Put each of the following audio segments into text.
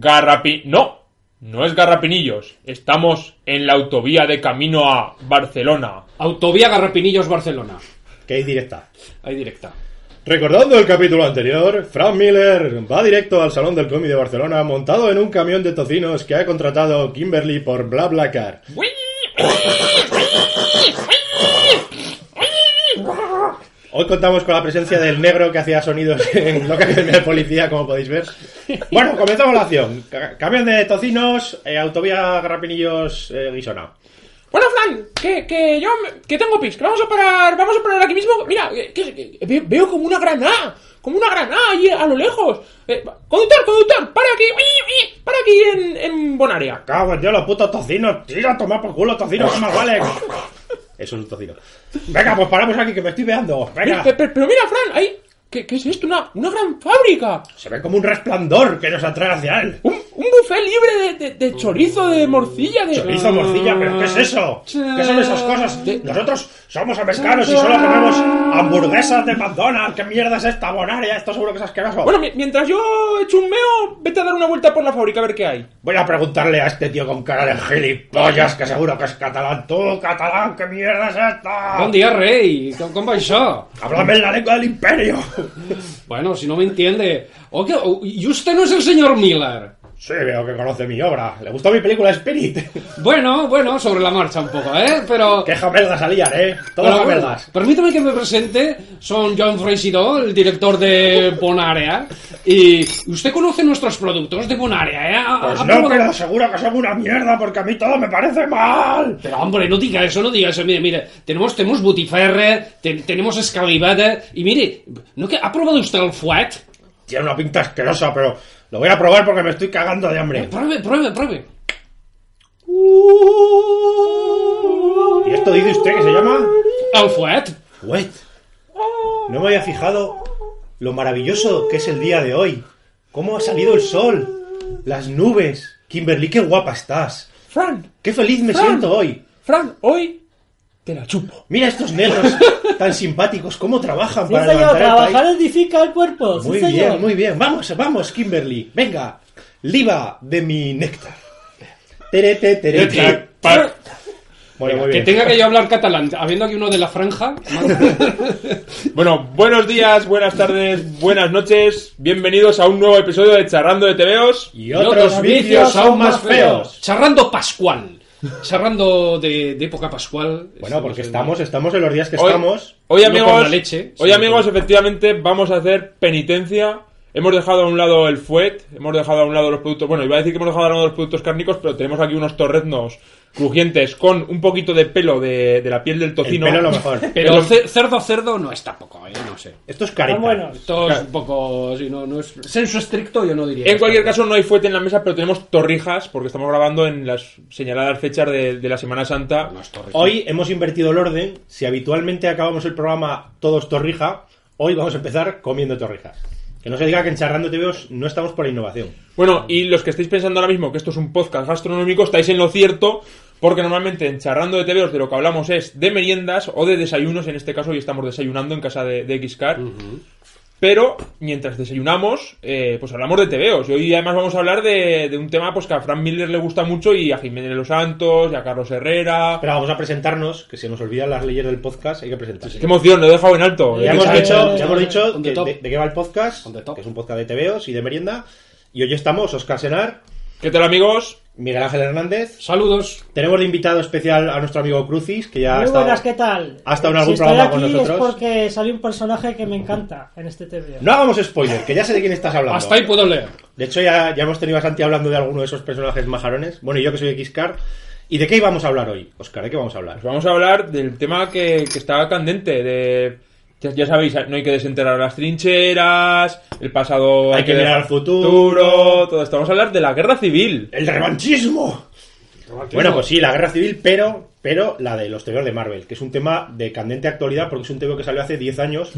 Garrapi... No, no es Garrapinillos. Estamos en la autovía de camino a Barcelona. Autovía Garrapinillos Barcelona. Que hay directa. Ahí directa. Recordando el capítulo anterior, Frank Miller va directo al Salón del Cómic de Barcelona montado en un camión de tocinos que ha contratado Kimberly por BlaBlaCar. Hoy contamos con la presencia del negro que hacía sonidos en Loca Academia de Policía, como podéis ver. Bueno, comenzamos la acción. Ca- Camión de tocinos, eh, autovía Garrapinillos eh, Guisona. Bueno, Fran, que, que yo que tengo pis, que vamos a parar, vamos a parar aquí mismo. Mira, que, que- que ve- veo como una granada, como una granada ahí a lo lejos. Eh, conductor, conductor, para aquí, para aquí en, en Bonaria. Cago en Dios, los putos tocinos. Tira, toma por culo, tocinos, que más vale. Eso es un tocino. Venga, pues paramos aquí, que me estoy veando. Venga. Pe- pe- Pero, mira, Fran, ahí, ¿qué, qué es esto? Una, una gran fábrica. Se ve como un resplandor que nos atrae hacia él. Un, un buffet libre de, de- de chorizo, de morcilla, de... Chorizo, morcilla, pero ¿qué es eso? ¿Qué son esas cosas? Nosotros somos americanos y solo comemos hamburguesas de McDonald's. ¿Qué mierda es esta bonaria? Esto seguro que es asqueroso. Bueno, mi- mientras yo echo un meo, vete a dar una vuelta por la fábrica a ver qué hay. Voy a preguntarle a este tío con cara de gilipollas, que seguro que es catalán. Tú, catalán, ¿qué mierda es esta? Bon dia, rei. Com, com va això? Háblame en la lengua del imperio. Bueno, si no me entiende. ¿y usted no es el señor Miller? Sí, veo que conoce mi obra. ¿Le gustó mi película Spirit? Bueno, bueno, sobre la marcha un poco, ¿eh? Pero... Qué jameldas salían, ¿eh? Todas Pero, jameldas. Permítame que me presente. Son John Freisidó, el director de Bonarea. Y usted conoce nuestros productos de Bonarea, ¿eh? Pues no, pero seguro que son una mierda porque a mí todo me parece mal. Pero hombre, no diga eso, no diga eso. Mire, mire, tenemos, tenemos Butiferre, te- tenemos Escalivada. Y mire, ¿no que ha probado usted el fuet? Tiene una pinta asquerosa, pero lo voy a probar porque me estoy cagando de hambre. Pruebe, pruebe, pruebe. ¿Y esto dice usted que se llama? El fuet. Wet. No me había fijado lo maravilloso que es el día de hoy. Cómo ha salido el sol. Las nubes. Kimberly, qué guapa estás. Fran, Qué feliz me Fran. siento hoy. Fran, hoy te la chupo. Mira estos negros tan simpáticos, cómo trabajan Sí, para señor, levantar el trabajar país. edifica el cuerpo. sí, Muy señor. bien, muy bien. Vamos, vamos, Kimberly. Venga, liba de mi néctar. Terete, terete. Bueno, muy Que tenga que yo hablar catalán, habiendo aquí uno de la franja. Bueno, buenos días, buenas tardes, buenas noches. Bienvenidos a un nuevo episodio de Charrando de TVOs. Y otros vicios aún más feos. Charrando Pascual. Charrando de, de época Pascual. Bueno, porque estamos, estamos en los días que Hoy, estamos. hoy, amigos, leche, hoy amigos, efectivamente vamos a hacer penitencia. Hemos dejado a un lado el fuet, hemos dejado a un lado los productos. Bueno, iba a decir que hemos dejado a un lado los productos cárnicos, pero tenemos aquí unos torreznos crujientes con un poquito de pelo de, de la piel del El tocino. pelo lo mejor. Pero cerdo cerdo no es tampoco, ¿eh? No sé. Esto es careta. Están buenos. Esto es un poco. Si no, no es. Senso estricto, yo no diría. En cualquier caso, no hay fuete en la mesa, pero tenemos torrijas, porque estamos grabando en las señaladas fechas de, de la Semana Santa. No es torre. Hoy hemos invertido el orden. Si habitualmente acabamos el programa todos torrija, hoy vamos a empezar comiendo torrijas. Que no se diga que en Charrando TVOs no estamos por la innovación. Bueno, y los que estáis pensando ahora mismo que esto es un podcast gastronómico, estáis en lo cierto, porque normalmente en Charrando de TVOs de lo que hablamos es de meriendas o de desayunos, en este caso hoy estamos desayunando en casa de, de Xcar. Pero mientras desayunamos, eh, pues hablamos de TVOs. Y hoy además vamos a hablar de, de un tema pues que a Frank Miller le gusta mucho y a Jiménez Los Santos y a Carlos Herrera. Pero vamos a presentarnos, que se nos olvidan las leyes del podcast, hay que presentarse. Qué emoción, lo he dejado en alto. Ya hemos dicho, ya hemos dicho que- de, de qué va el podcast, que es un podcast de TVOs y de merienda. Y hoy estamos Oscar Senar, ¿Qué tal amigos? Miguel Ángel Hernández. Saludos. Tenemos de invitado especial a nuestro amigo Crucis, que ya ha Muy estado, buenas, ¿qué tal? ha estado en algún si estoy programa aquí con nosotros. es porque salió un personaje que me encanta en este TV. No hagamos spoiler, que ya sé de quién estás hablando. Hasta ahí puedo leer. De hecho, ya, ya hemos tenido a Santi hablando de alguno de esos personajes majarones. Bueno, y yo que soy Xcar. ¿Y de qué íbamos a hablar hoy, Oscar? ¿De qué vamos a hablar? Pues vamos a hablar del tema que, que está candente, de... Ya, ya sabéis, no hay que desenterrar las trincheras, el pasado Hay que mirar al futuro. todo esto. Vamos a hablar de la guerra civil. ¡El revanchismo! Bueno, pues sí, la guerra civil, pero, pero la de los TVOs de Marvel, que es un tema de candente actualidad porque es un TVO que salió hace 10 años.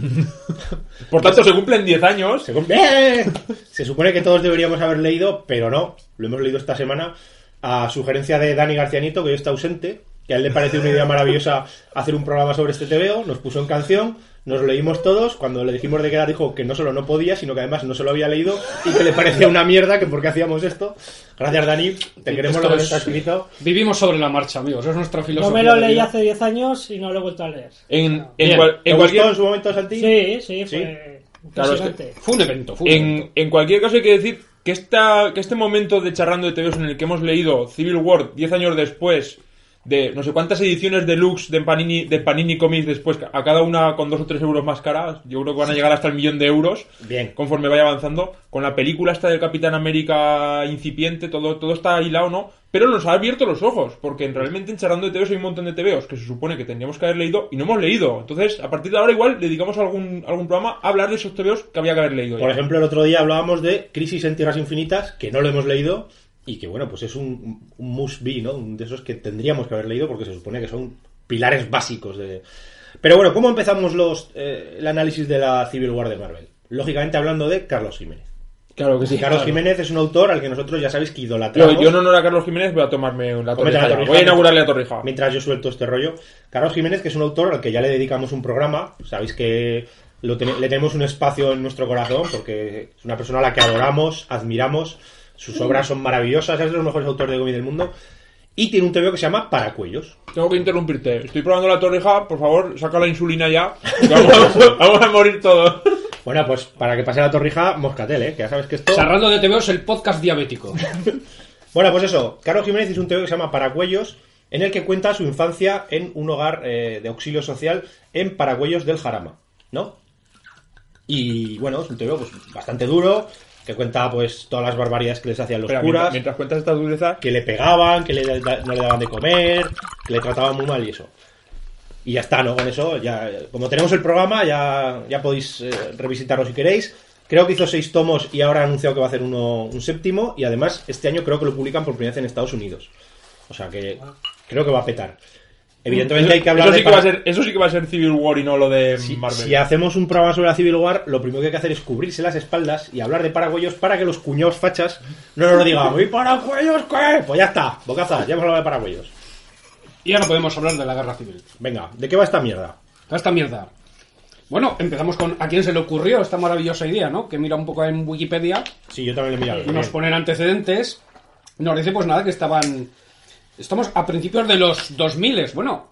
Por tanto, se cumplen 10 años. Se, cum- ¡Eh! Se supone que todos deberíamos haber leído, pero no. Lo hemos leído esta semana a sugerencia de Dani Garcianito, que hoy está ausente, que a él le pareció una idea maravillosa hacer un programa sobre este TVO, nos puso en canción, nos lo leímos todos. Cuando le dijimos de qué era, dijo que no solo no podía, sino que además no se lo había leído y que le parecía una mierda, que por qué hacíamos esto. Gracias, Dani. Te queremos Esto lo que es- está escrito. Vivimos sobre la marcha, amigos. Es nuestra Yo filosofía. me lo de leí vida. hace 10 años y no lo he vuelto a leer. En, en, Bien. cual- ¿Te en gustó cualquier, en su momento, Santi? Sí, sí, fue Claro, es que- impresionante. Fue un evento, fue un en, evento. en cualquier caso hay que decir que, esta, que este momento de charrando de TVOs en el que hemos leído Civil War 10 años después de no sé cuántas ediciones deluxe de Panini, de Panini Comics después, a cada una con dos o tres euros más caras, yo creo que van a llegar hasta el millón de euros Bien. conforme vaya avanzando, con la película esta del Capitán América incipiente, todo, todo está hilado, ¿no? Pero nos ha abierto los ojos, porque en- realmente en Charlando de TVOs hay un montón de TVOs que se supone que tendríamos que haber leído y no hemos leído. Entonces, a partir de ahora igual dedicamos algún, algún programa a hablar de esos TVOs que había que haber leído. Por ya. ejemplo, el otro día hablábamos de Crisis en Tierras Infinitas, que no lo hemos leído y que, bueno, pues es un, un must be, ¿no? Un de esos que tendríamos que haber leído porque se supone que son pilares básicos de... Pero bueno, ¿cómo empezamos los, eh, el análisis de la Civil War de Marvel? Lógicamente hablando de Carlos Jiménez. Claro que sí. Carlos Jiménez es un autor al que nosotros ya sabéis que idolatramos. Yo, yo en honor a Carlos Jiménez voy a tomarme la torrija. ya. torrija. Voy a inaugurarle la torrija. Mientras yo suelto este rollo. Carlos Jiménez, que es un autor al que ya le dedicamos un programa. Sabéis que lo ten- le tenemos un espacio en nuestro corazón porque es una persona a la que adoramos, admiramos. Sus obras son maravillosas, es de los mejores autores de cómic del mundo. Y tiene un TVO que se llama Paracuellos. Tengo que interrumpirte. Estoy probando la torrija. Por favor, saca la insulina ya. Vamos, vamos a morir todos. Bueno, pues para que pase la torrija, Moscatel, ¿eh? Que ya sabes que esto... Charrando de TVO es el podcast diabético. Bueno, pues eso. Carlos Jiménez hizo un TVO que se llama Paracuellos, en el que cuenta su infancia en un hogar eh, de auxilio social en Paracuellos del Jarama, ¿no? Y bueno, es un TVO pues, bastante duro, que cuenta pues todas las barbaridades que les hacían los curas, mientras, mientras cuentas esta dureza, que le pegaban, que le da- no le daban de comer, que le trataban muy mal y eso. Y ya está, ¿no? Con eso, ya, como tenemos el programa, ya, ya podéis eh, revisitarlo si queréis. Creo que hizo seis tomos y ahora ha anunciado que va a hacer uno, un séptimo. Y además, este año creo que lo publican por primera vez en Estados Unidos. O sea que creo que va a petar. Evidentemente eso, hay que hablar eso de sí que va a ser, eso sí que va a ser Civil War y no lo de si, Marvel. si hacemos un programa sobre la Civil War, lo primero que hay que hacer es cubrirse las espaldas y hablar de paraguayos para que los cuñados fachas no nos lo digan. ¿Y paraguayos qué? Pues ya está, bocaza, ya hemos hablado de paraguayos. Y ahora podemos hablar de la guerra civil. Venga, ¿de qué va esta mierda? A esta mierda. Bueno, empezamos con a quién se le ocurrió esta maravillosa idea, ¿no? Que mira un poco en Wikipedia, Sí, yo también le he mirado. nos bien. ponen antecedentes. Nos dice pues nada, que estaban... Estamos a principios de los 2000. Bueno,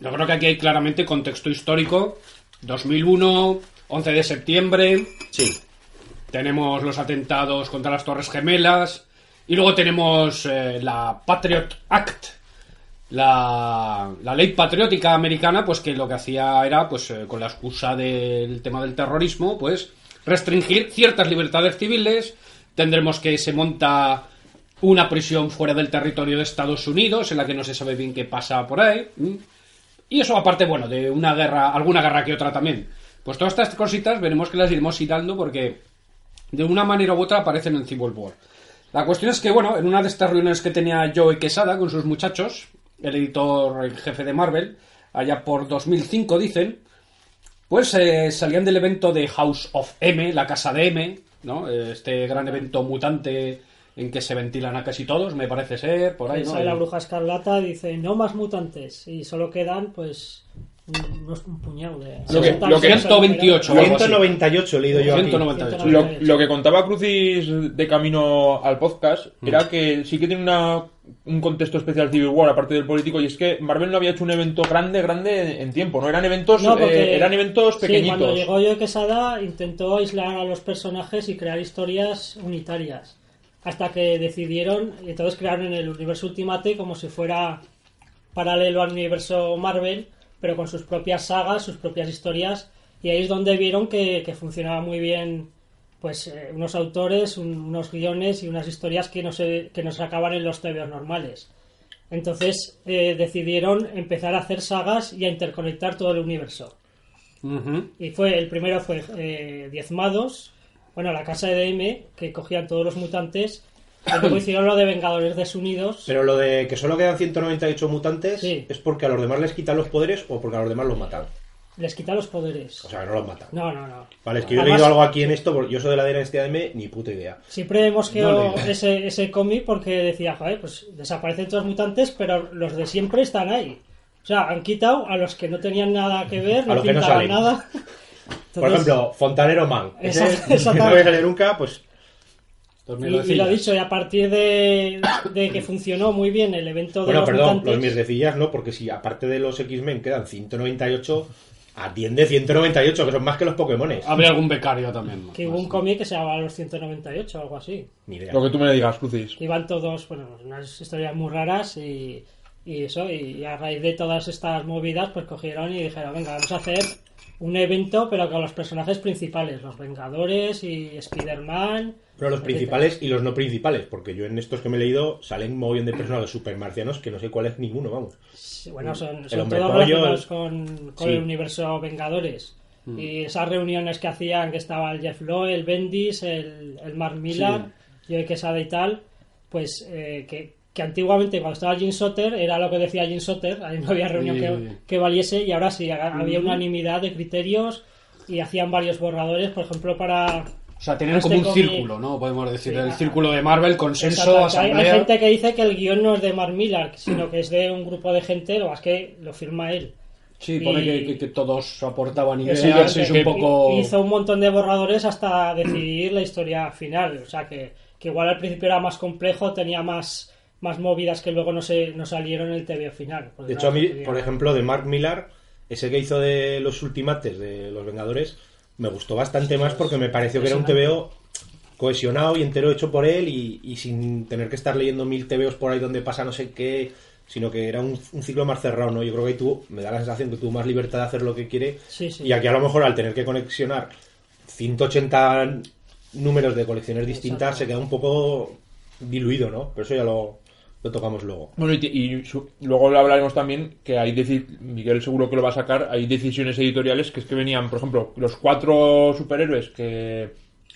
yo creo que aquí hay claramente contexto histórico. 2001, 11 de septiembre, Sí, tenemos los atentados contra las Torres Gemelas y luego tenemos eh, la Patriot Act, la, la ley patriótica americana, pues que lo que hacía era, pues eh, con la excusa del tema del terrorismo, pues restringir ciertas libertades civiles. Tendremos que se monta una prisión fuera del territorio de Estados Unidos, en la que no se sabe bien qué pasa por ahí. Y eso aparte, bueno, de una guerra, alguna guerra que otra también. Pues todas estas cositas veremos que las iremos citando porque de una manera u otra aparecen en Civil War. La cuestión es que, bueno, en una de estas reuniones que tenía Joe Quesada con sus muchachos, el editor en jefe de Marvel, allá por 2005 dicen, pues eh, salían del evento de House of M, la casa de M, ¿no? Este gran evento mutante en que se ventilan a casi todos, me parece ser, por ahí, Ahí ¿no? sale la bruja escarlata dice no más mutantes y solo quedan pues un, unos- un puñado de Lo que- lo que- se han 128, recuperado. algo así. 198 he leído yo aquí. 198. Lo, lo que contaba Crucis de camino al podcast Mm. era que sí que tiene una, un contexto especial Civil War, aparte del político, y es que Marvel no había hecho un evento grande, grande en tiempo, ¿no? Eran eventos, No, porque- eh, eran eventos Sí, pequeñitos. cuando llegó Joe Quesada intentó aislar a los personajes y crear historias unitarias. Hasta que decidieron, y entonces crearon el universo Ultimate como si fuera paralelo al universo Marvel, pero con sus propias sagas, sus propias historias, y ahí es donde vieron que, que funcionaba muy bien pues eh, unos autores, un- unos guiones y unas historias que no se, que no se acaban en los TVOs normales. Entonces eh, decidieron empezar a hacer sagas y a interconectar todo el universo. Y fue el primero fue eh, Diezmados, bueno, la casa de DM, que cogían todos los mutantes, y luego hicieron lo de Vengadores Desunidos. Pero lo de que solo quedan 198 mutantes Sí. es porque a los demás les quitan los poderes o porque a los demás los matan. Les quita los poderes. O sea, que no los matan. No, no, no. Vale, es que yo he Además, leído algo aquí en esto, porque yo soy de la dinastía de M, ni puta idea. Siempre hemos No quedado ese, ese cómic porque decía, joder, pues desaparecen todos los mutantes, pero los de siempre están ahí. O sea, han quitado a los que no tenían nada que ver, A no los que no pintaban salen. nada. Por ejemplo, Fontanero Man. Ese exacto. no voy a salir nunca, pues y, y lo dicho, y a partir de, de que funcionó muy bien el evento de Bueno, los perdón, mutantes, los mierdecillas no, porque si aparte de los X-Men quedan 198, atiende 198, que son más que los Pokémones. Habría algún becario también. que hubo un cómic que se llamaba Los 198 o algo así. Ni idea. Lo que tú me digas, Crucis. iban todos, bueno, unas historias muy raras y, y eso, y a raíz de todas estas movidas, pues cogieron y dijeron, venga, vamos a hacer un evento, pero con los personajes principales, los Vengadores y Spider-Man. Pero los etcétera. principales y los no principales, porque yo en estos que me he leído salen un mogollón de personajes supermarcianos que no sé cuál es ninguno, vamos. Sí, Bueno, son, son todos pollo, relacionados el- con, con Sí. el universo Vengadores. Y esas reuniones que hacían, que estaba el Jeff Lowe, el Bendis, el, el Mark Millar, Joey Quesada y tal, pues eh, que, que antiguamente cuando estaba Jim Soter era lo que decía Jim Soter, ahí no había reunión que, que valiese y ahora sí, ha- había unanimidad de criterios y hacían varios borradores, por ejemplo, para... O sea, tenían Este como un círculo, ¿no? Podemos decir, Sí, el círculo de Marvel, consenso, Exacto, hay, hay asamblea. gente que dice que el guion no es de Mark Millar, sino que es de un grupo de gente, lo más que lo firma él. Sí, pone que, que- que todos aportaban ideas, es un poco... Hizo un montón de borradores hasta decidir la historia final. O sea que, que igual al principio era más complejo, tenía más, más movidas que luego no, se, no salieron en el TV final. De hecho, a mí, por ejemplo, de Mark Millar, ese que hizo de los ultimates de los Vengadores, me gustó bastante más porque me pareció que era un TVO cohesionado y entero hecho por él y, y sin tener que estar leyendo mil TVOs por ahí donde pasa no sé qué, sino que era un, un ciclo más cerrado, ¿no? Yo creo que ahí tú, me da la sensación que tuvo más libertad de hacer lo que quiere Sí, sí. y aquí a lo mejor al tener que conexionar 180 números de colecciones distintas Exacto. se queda un poco diluido, ¿no? Pero eso ya lo, lo tocamos luego. Bueno, y, su- luego lo hablaremos también que hay, Miguel seguro que lo va a sacar, hay decisiones editoriales que es que venían, por ejemplo, los cuatro superhéroes que,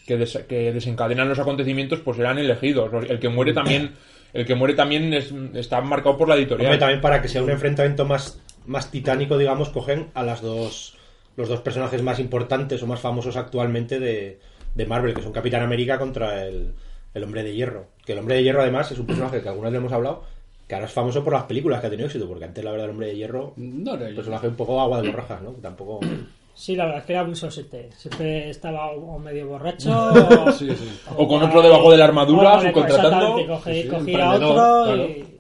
que, des- que desencadenan los acontecimientos, pues eran elegidos. El que muere también, el que muere también es- está marcado por la editorial. Hombre, también para que sea un enfrentamiento más, más titánico, digamos, cogen a las dos los dos personajes más importantes o más famosos actualmente de, de Marvel, que son Capitán América contra el, el Hombre de Hierro. Que el Hombre de Hierro, además, es un personaje que algunas le hemos hablado, que ahora es famoso por las películas que ha tenido éxito, porque antes, la verdad, el Hombre de Hierro, No era un personaje un poco agua de borrajas, ¿no? Tampoco... Sí, la verdad es que era muy sosete. Siempre estaba o medio borracho o, Sí, sí. O con otro debajo de la armadura, o- subcontratando. cogía a emprendedor, otro y,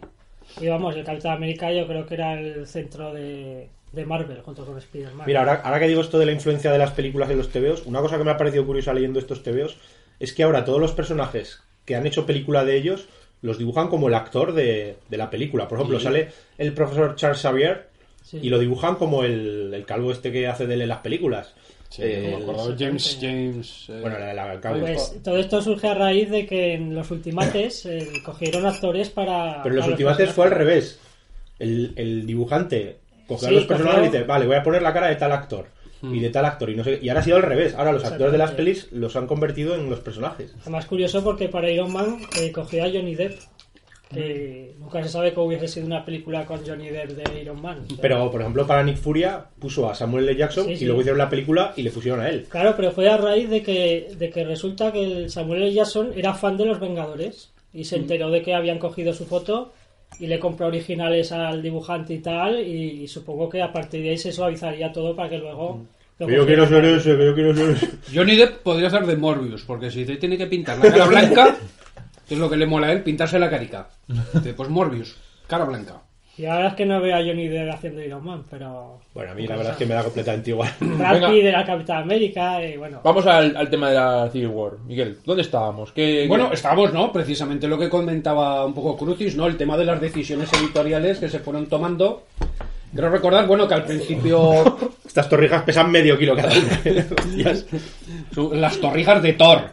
y vamos, el Capitán América yo creo que era el centro de, de Marvel junto con Spider-Man. Mira, ahora, ahora que digo esto de la influencia de las películas en los TVOs, una cosa que me ha parecido curiosa leyendo estos TVOs es que ahora todos los personajes que han hecho película de ellos los dibujan como el actor de, de la película. Por ejemplo, Sí. sale el profesor Charles Xavier Sí. y lo dibujan como el, el calvo este que hace de él en las películas. Sí, Eh, no me acuerdo. James. James... eh, bueno, la- la- el calvo. Pues todo esto surge a raíz de que en los ultimates eh, cogieron actores para. Pero en los ultimates fue al revés. El, el dibujante cogió a los personajes y dice, vale, voy a poner la cara de tal actor. Y de tal actor. Y, no sé, y ahora ha sido al revés. Ahora los actores de las pelis los han convertido en los personajes. Además, curioso porque para Iron Man eh, cogió a Johnny Depp. Que nunca se sabe que hubiese sido una película con Johnny Depp de Iron Man. O sea, Pero, por ejemplo, para Nick Furia puso a Samuel L. Jackson Sí, y sí. luego hicieron la película y le pusieron a él. Claro, pero fue a raíz de que, de que resulta que el Samuel L. Jackson era fan de los Vengadores y se enteró de que habían cogido su foto y le compró originales al dibujante y tal y, supongo que a partir de ahí se suavizaría todo para que luego... Mm. Que yo quiero ser ese, que yo quiero ser ese. Johnny Depp podría ser de Morbius, porque si te tiene que pintar la cara blanca, que es lo que le mola a él, pintarse la carica. Dice, Pues Morbius, cara blanca. Y ahora es que no veo a Johnny Depp haciendo Iron Man, pero... Bueno, a mí la verdad es que me da completamente igual. Venga. Pitt era Capitán América y bueno... Vamos al, al tema de la Civil War. Miguel, ¿dónde estábamos? ¿Qué, Bueno, qué- estábamos, ¿no? Precisamente lo que comentaba un poco Crucis, ¿no? El tema de las decisiones editoriales que se fueron tomando. Quiero recordar, bueno, que al principio Estas torrijas pesan medio kilo cada una. Las torrijas de Thor,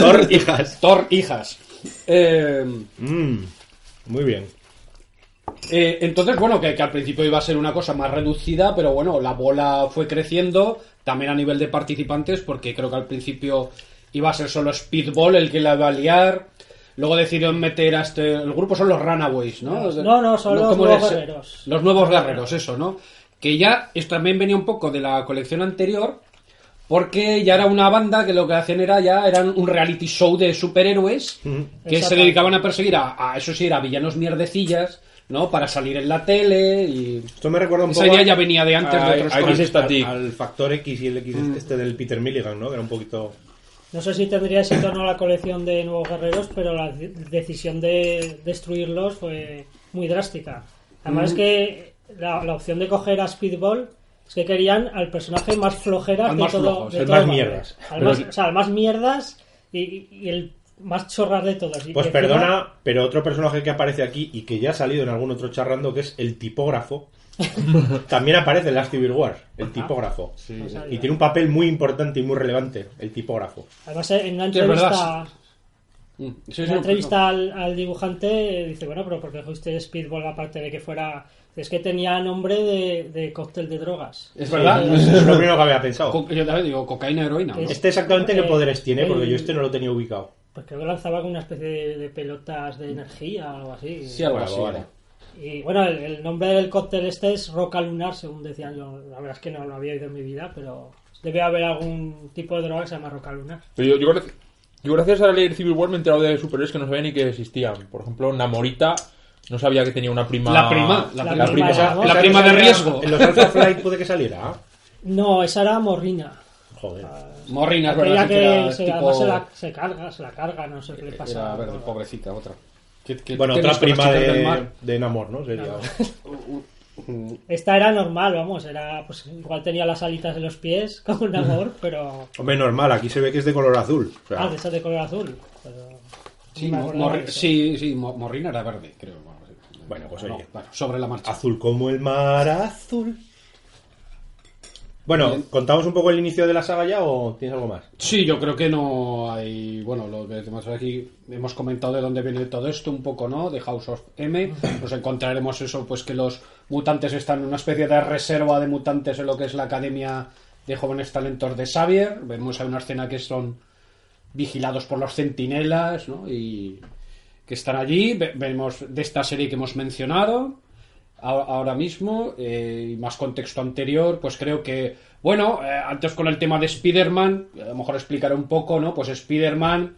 Torrijas. Thor hijas. Eh, Mm, muy bien. Eh, entonces, bueno, que, que al principio iba a ser una cosa más reducida, pero bueno, la bola fue creciendo, también a nivel de participantes, porque creo que al principio iba a ser solo Speedball el que la iba a liar. Luego decidieron meter a este. El grupo son los Runaways, ¿no? No, no, son los ¿cómo nuevos es? guerreros. Los nuevos guerreros, eso, ¿no? Que ya esto también venía un poco de la colección anterior, porque ya era una banda que lo que hacían era ya eran un reality show de superhéroes que se dedicaban a perseguir a, a eso sí, era villanos mierdecillas, ¿no? Para salir en la tele y... Esto me recuerda un Esa poco idea a- ya venía de antes Ay, de otros cómics. al, al factor X y el X Mm. este del Peter Milligan, ¿no? Que era un poquito... No sé si tendría éxito o no la colección de nuevos guerreros, pero la de- decisión de destruirlos fue muy drástica. Además es que la, la opción de coger a Speedball es que querían al personaje más flojera Al de más todo, flojo, de el todo más mierdas. Al Pero- más, o sea, más mierdas y, y el más chorras de todos. Y Pues perdona, pero otro personaje que aparece aquí y que ya ha salido en algún otro charrando, que es el tipógrafo, también aparece en Last Civil War, el tipógrafo. Y tiene un papel muy importante y muy relevante, el tipógrafo. Además, en una verdad. entrevista, Mm, sí, en una entrevista al, al dibujante, eh, dice: Bueno, pero ¿por qué fuiste Speedball aparte de que fuera.? Es que tenía nombre de, de cóctel de drogas. Es verdad. Es lo primero que había pensado. Co- Yo también digo cocaína, heroína. Este exactamente qué Eh, poderes tiene, porque el- yo este no lo tenía ubicado. Pues creo que lanzaba con una especie de, de pelotas de energía o algo así. Sí, algo así. vale. Y bueno, el, el nombre del cóctel este es Roca Lunar, según decían yo. La verdad es que no lo había oído en mi vida, pero debe haber algún tipo de droga que se llama Roca Lunar. Pero yo, yo, gracias- yo gracias a leer Civil War me he enterado de superhéroes que no sabía ni que existían. Por ejemplo, Namorita no sabía que tenía una prima. La prima, la La prima. prima Esa- era- la ¿Esa prima no de riesgo. En los Alpha Flight puede que saliera. ¿ah? No, esa era Morrina. Joder. Morrina, es Aquella verdad. sí que era se, tipo- además se la, se carga, se la carga, no sé qué le pasa. Era verde, pobrecita, otra. ¿Qué- qué Bueno, otra prima de, de Namor, ¿no? Sería. Esta era normal, vamos, era pues igual tenía las alitas de los pies como un amor, pero Hombre, normal, aquí se ve que es de color azul. O sea, ah, de esas de color azul. Pero Sí, no sí, sí, era verde, creo. Bueno, pues No, oye. bueno, sobre la marcha. Azul como el mar azul. Bueno, Bien. ¿contamos un poco el inicio de la saga ya o tienes algo más? Sí, yo creo que no hay. Bueno, lo que tenemos aquí, hemos comentado de dónde viene todo esto un poco, ¿no? De House of M. Nos encontraremos eso, pues que los mutantes están en una especie de reserva de mutantes en lo que es la Academia de Jóvenes Talentos de Xavier. Vemos hay una escena que son vigilados por los centinelas, ¿no? Y que están allí. Ve- Vemos de esta serie que hemos mencionado a- ahora mismo eh, y más contexto anterior, pues creo que, bueno, eh, antes con el tema de Spider-Man, a lo mejor explicaré un poco, ¿no? Pues Spider-Man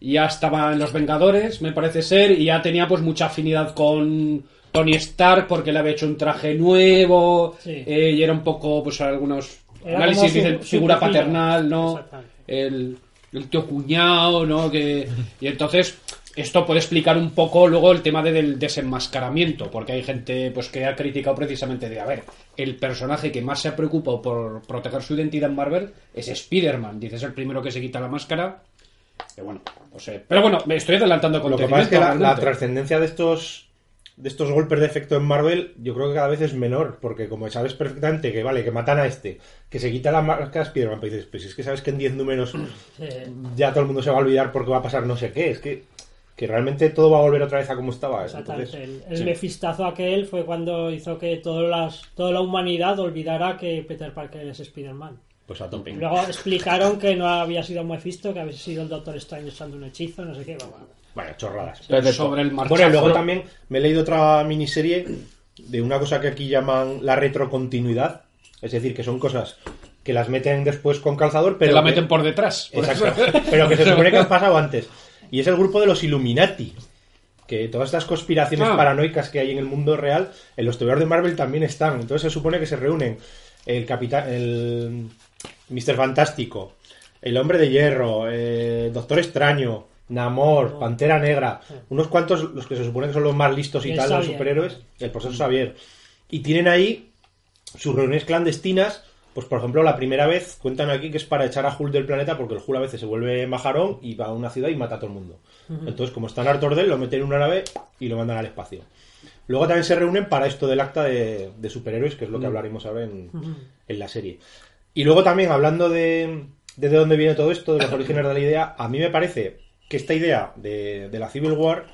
ya estaba en Los Vengadores, me parece ser, y ya tenía pues mucha afinidad con Tony Stark porque le había hecho un traje nuevo Sí. eh, y era un poco, pues algunos Era análisis su- dicen su figura paternal, ¿no? El, el tío cuñado, ¿no? Que, y entonces esto puede explicar un poco luego el tema de- del desenmascaramiento, porque hay gente pues que ha criticado precisamente de, a ver, el personaje que más se ha preocupado por proteger su identidad en Marvel es Spider-Man, dices el primero que se quita la máscara. Pero bueno, no sé. Pero bueno, me estoy adelantando con Lo que pasa es que la, la trascendencia de estos de estos golpes de efecto en Marvel, yo creo que cada vez es menor, porque como sabes perfectamente que vale, que matan a este, que se quita la máscara Spider-Man, pues dices, pues es que sabes que en 10 números Eh, ya todo el mundo se va a olvidar porque va a pasar no sé qué, es que, que realmente todo va a volver otra vez a como estaba. Exactamente. Entonces, el el sí. mefistazo aquel fue cuando hizo que todas las, toda la humanidad olvidara que Peter Parker es Spider-Man. pues a tope. Luego explicaron que no había sido Mephisto, que había sido el Doctor Strange usando un hechizo, no sé qué. bueno. Bueno, chorradas. Perfecto. sobre el marchazo. Bueno, luego también me he leído otra miniserie de una cosa que aquí llaman la retrocontinuidad. Es decir, que son cosas que las meten después con calzador, pero. la que- meten por detrás. por Exacto. eso. Pero que se supone que han pasado antes. Y es el grupo de los Illuminati. Que todas estas conspiraciones Ah. paranoicas que hay en el mundo real, en los tebeos de Marvel también están. Entonces se supone que se reúnen el capitán, el Mr. Fantástico, el Hombre de Hierro, eh, Doctor Extraño, Namor, Pantera Negra, unos cuantos, los que se supone que son los más listos y el tal, los Xavier. superhéroes, el profesor Xavier. Y tienen ahí sus reuniones clandestinas. Pues por ejemplo, la primera vez cuentan aquí que es para echar a Hulk del planeta porque el Hulk a veces se vuelve majarón y va a una ciudad y mata a todo el mundo. Entonces, como están hartos de él, lo meten en una nave y lo mandan al espacio. Luego también se reúnen para esto del acta de, de superhéroes, que es lo que hablaremos ahora en, en la serie. Y luego también, hablando de, de, de dónde viene todo esto, de los orígenes de la idea, a mí me parece que esta idea de, de la Civil War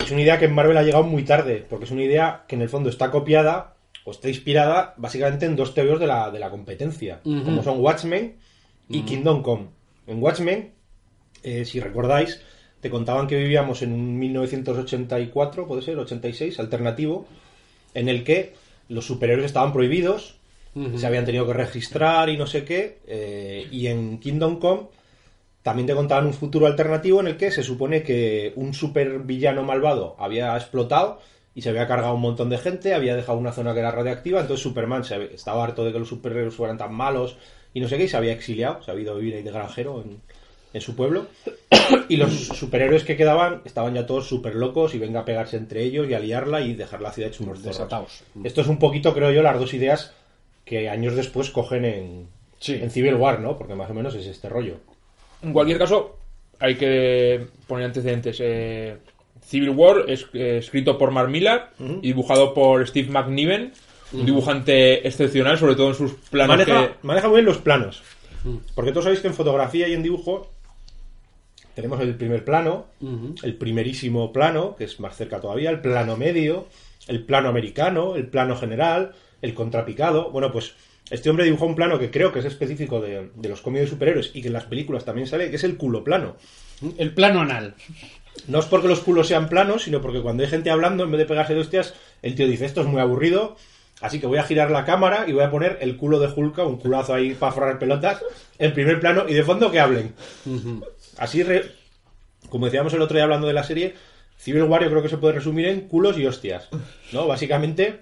es una idea que en Marvel ha llegado muy tarde, porque es una idea que en el fondo está copiada o está inspirada básicamente en dos teorías de la, de la competencia, como son Watchmen y Kingdom Come. En Watchmen, eh, si recordáis, te contaban que vivíamos en un 1984, puede ser, 86, alternativo, en el que los superhéroes estaban prohibidos, se habían tenido que registrar y no sé qué, eh, y en Kingdom Come también te contaban un futuro alternativo en el que se supone que un supervillano malvado había explotado y se había cargado un montón de gente, había dejado una zona que era radiactiva, entonces Superman se había- estaba harto de que los superhéroes fueran tan malos y no sé qué, y se había exiliado, se había ido a vivir ahí de granjero en, en su pueblo. Y los superhéroes que quedaban estaban ya todos súper locos y venga a pegarse entre ellos y a liarla y dejar la ciudad hecho unos. Desatados. Esto es un poquito, creo yo, las dos ideas que años después cogen en, Sí. en Civil War, ¿no? Porque más o menos es este rollo. En cualquier caso, hay que poner antecedentes. Eh, Civil War es eh, escrito por Mark Millar y dibujado por Steve McNiven, un dibujante excepcional, sobre todo en sus planos Maneja, que... maneja muy bien los planos. Porque todos sabéis que en fotografía y en dibujo tenemos el primer plano, el primerísimo plano, que es más cerca todavía, el plano medio, el plano americano, el plano general, el contrapicado. Bueno, pues este hombre dibujó un plano que creo que es específico de, de los cómics de superhéroes y que en las películas también sale, que es el culo plano. El plano anal. No es porque los culos sean planos, sino porque cuando hay gente hablando, en vez de pegarse de hostias, el tío dice, esto es muy aburrido, así que voy a girar la cámara y voy a poner el culo de Hulka, un culazo ahí para forrar pelotas, en primer plano y de fondo que hablen. Así, re- como decíamos el otro día hablando de la serie, Civil War yo creo que se puede resumir en culos y hostias. ¿No? Básicamente,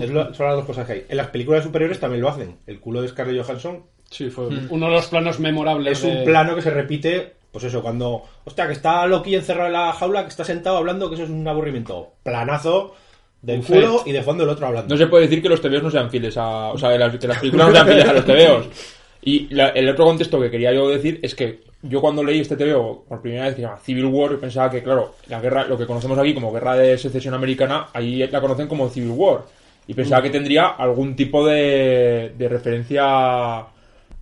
es lo- son las dos cosas que hay. En las películas de superhéroes también lo hacen. El culo de Scarlett Johansson Sí, fue uno de los planos memorables. es un plano que se repite, pues eso, cuando, hostia, que está Loki encerrado en la jaula, que está sentado hablando, que eso es un aburrimiento. Planazo del Un culo y de fondo el otro hablando. No se puede decir que los TVOs no sean fieles a... O sea, que las, que las películas no sean fieles a los TVOs. Y la- el otro contexto que quería yo decir es que yo cuando leí este TVO por primera vez que se llama Civil War, yo pensaba que, claro, la guerra, lo que conocemos aquí como guerra de secesión americana, ahí la conocen como Civil War. Y pensaba que tendría algún tipo de, de referencia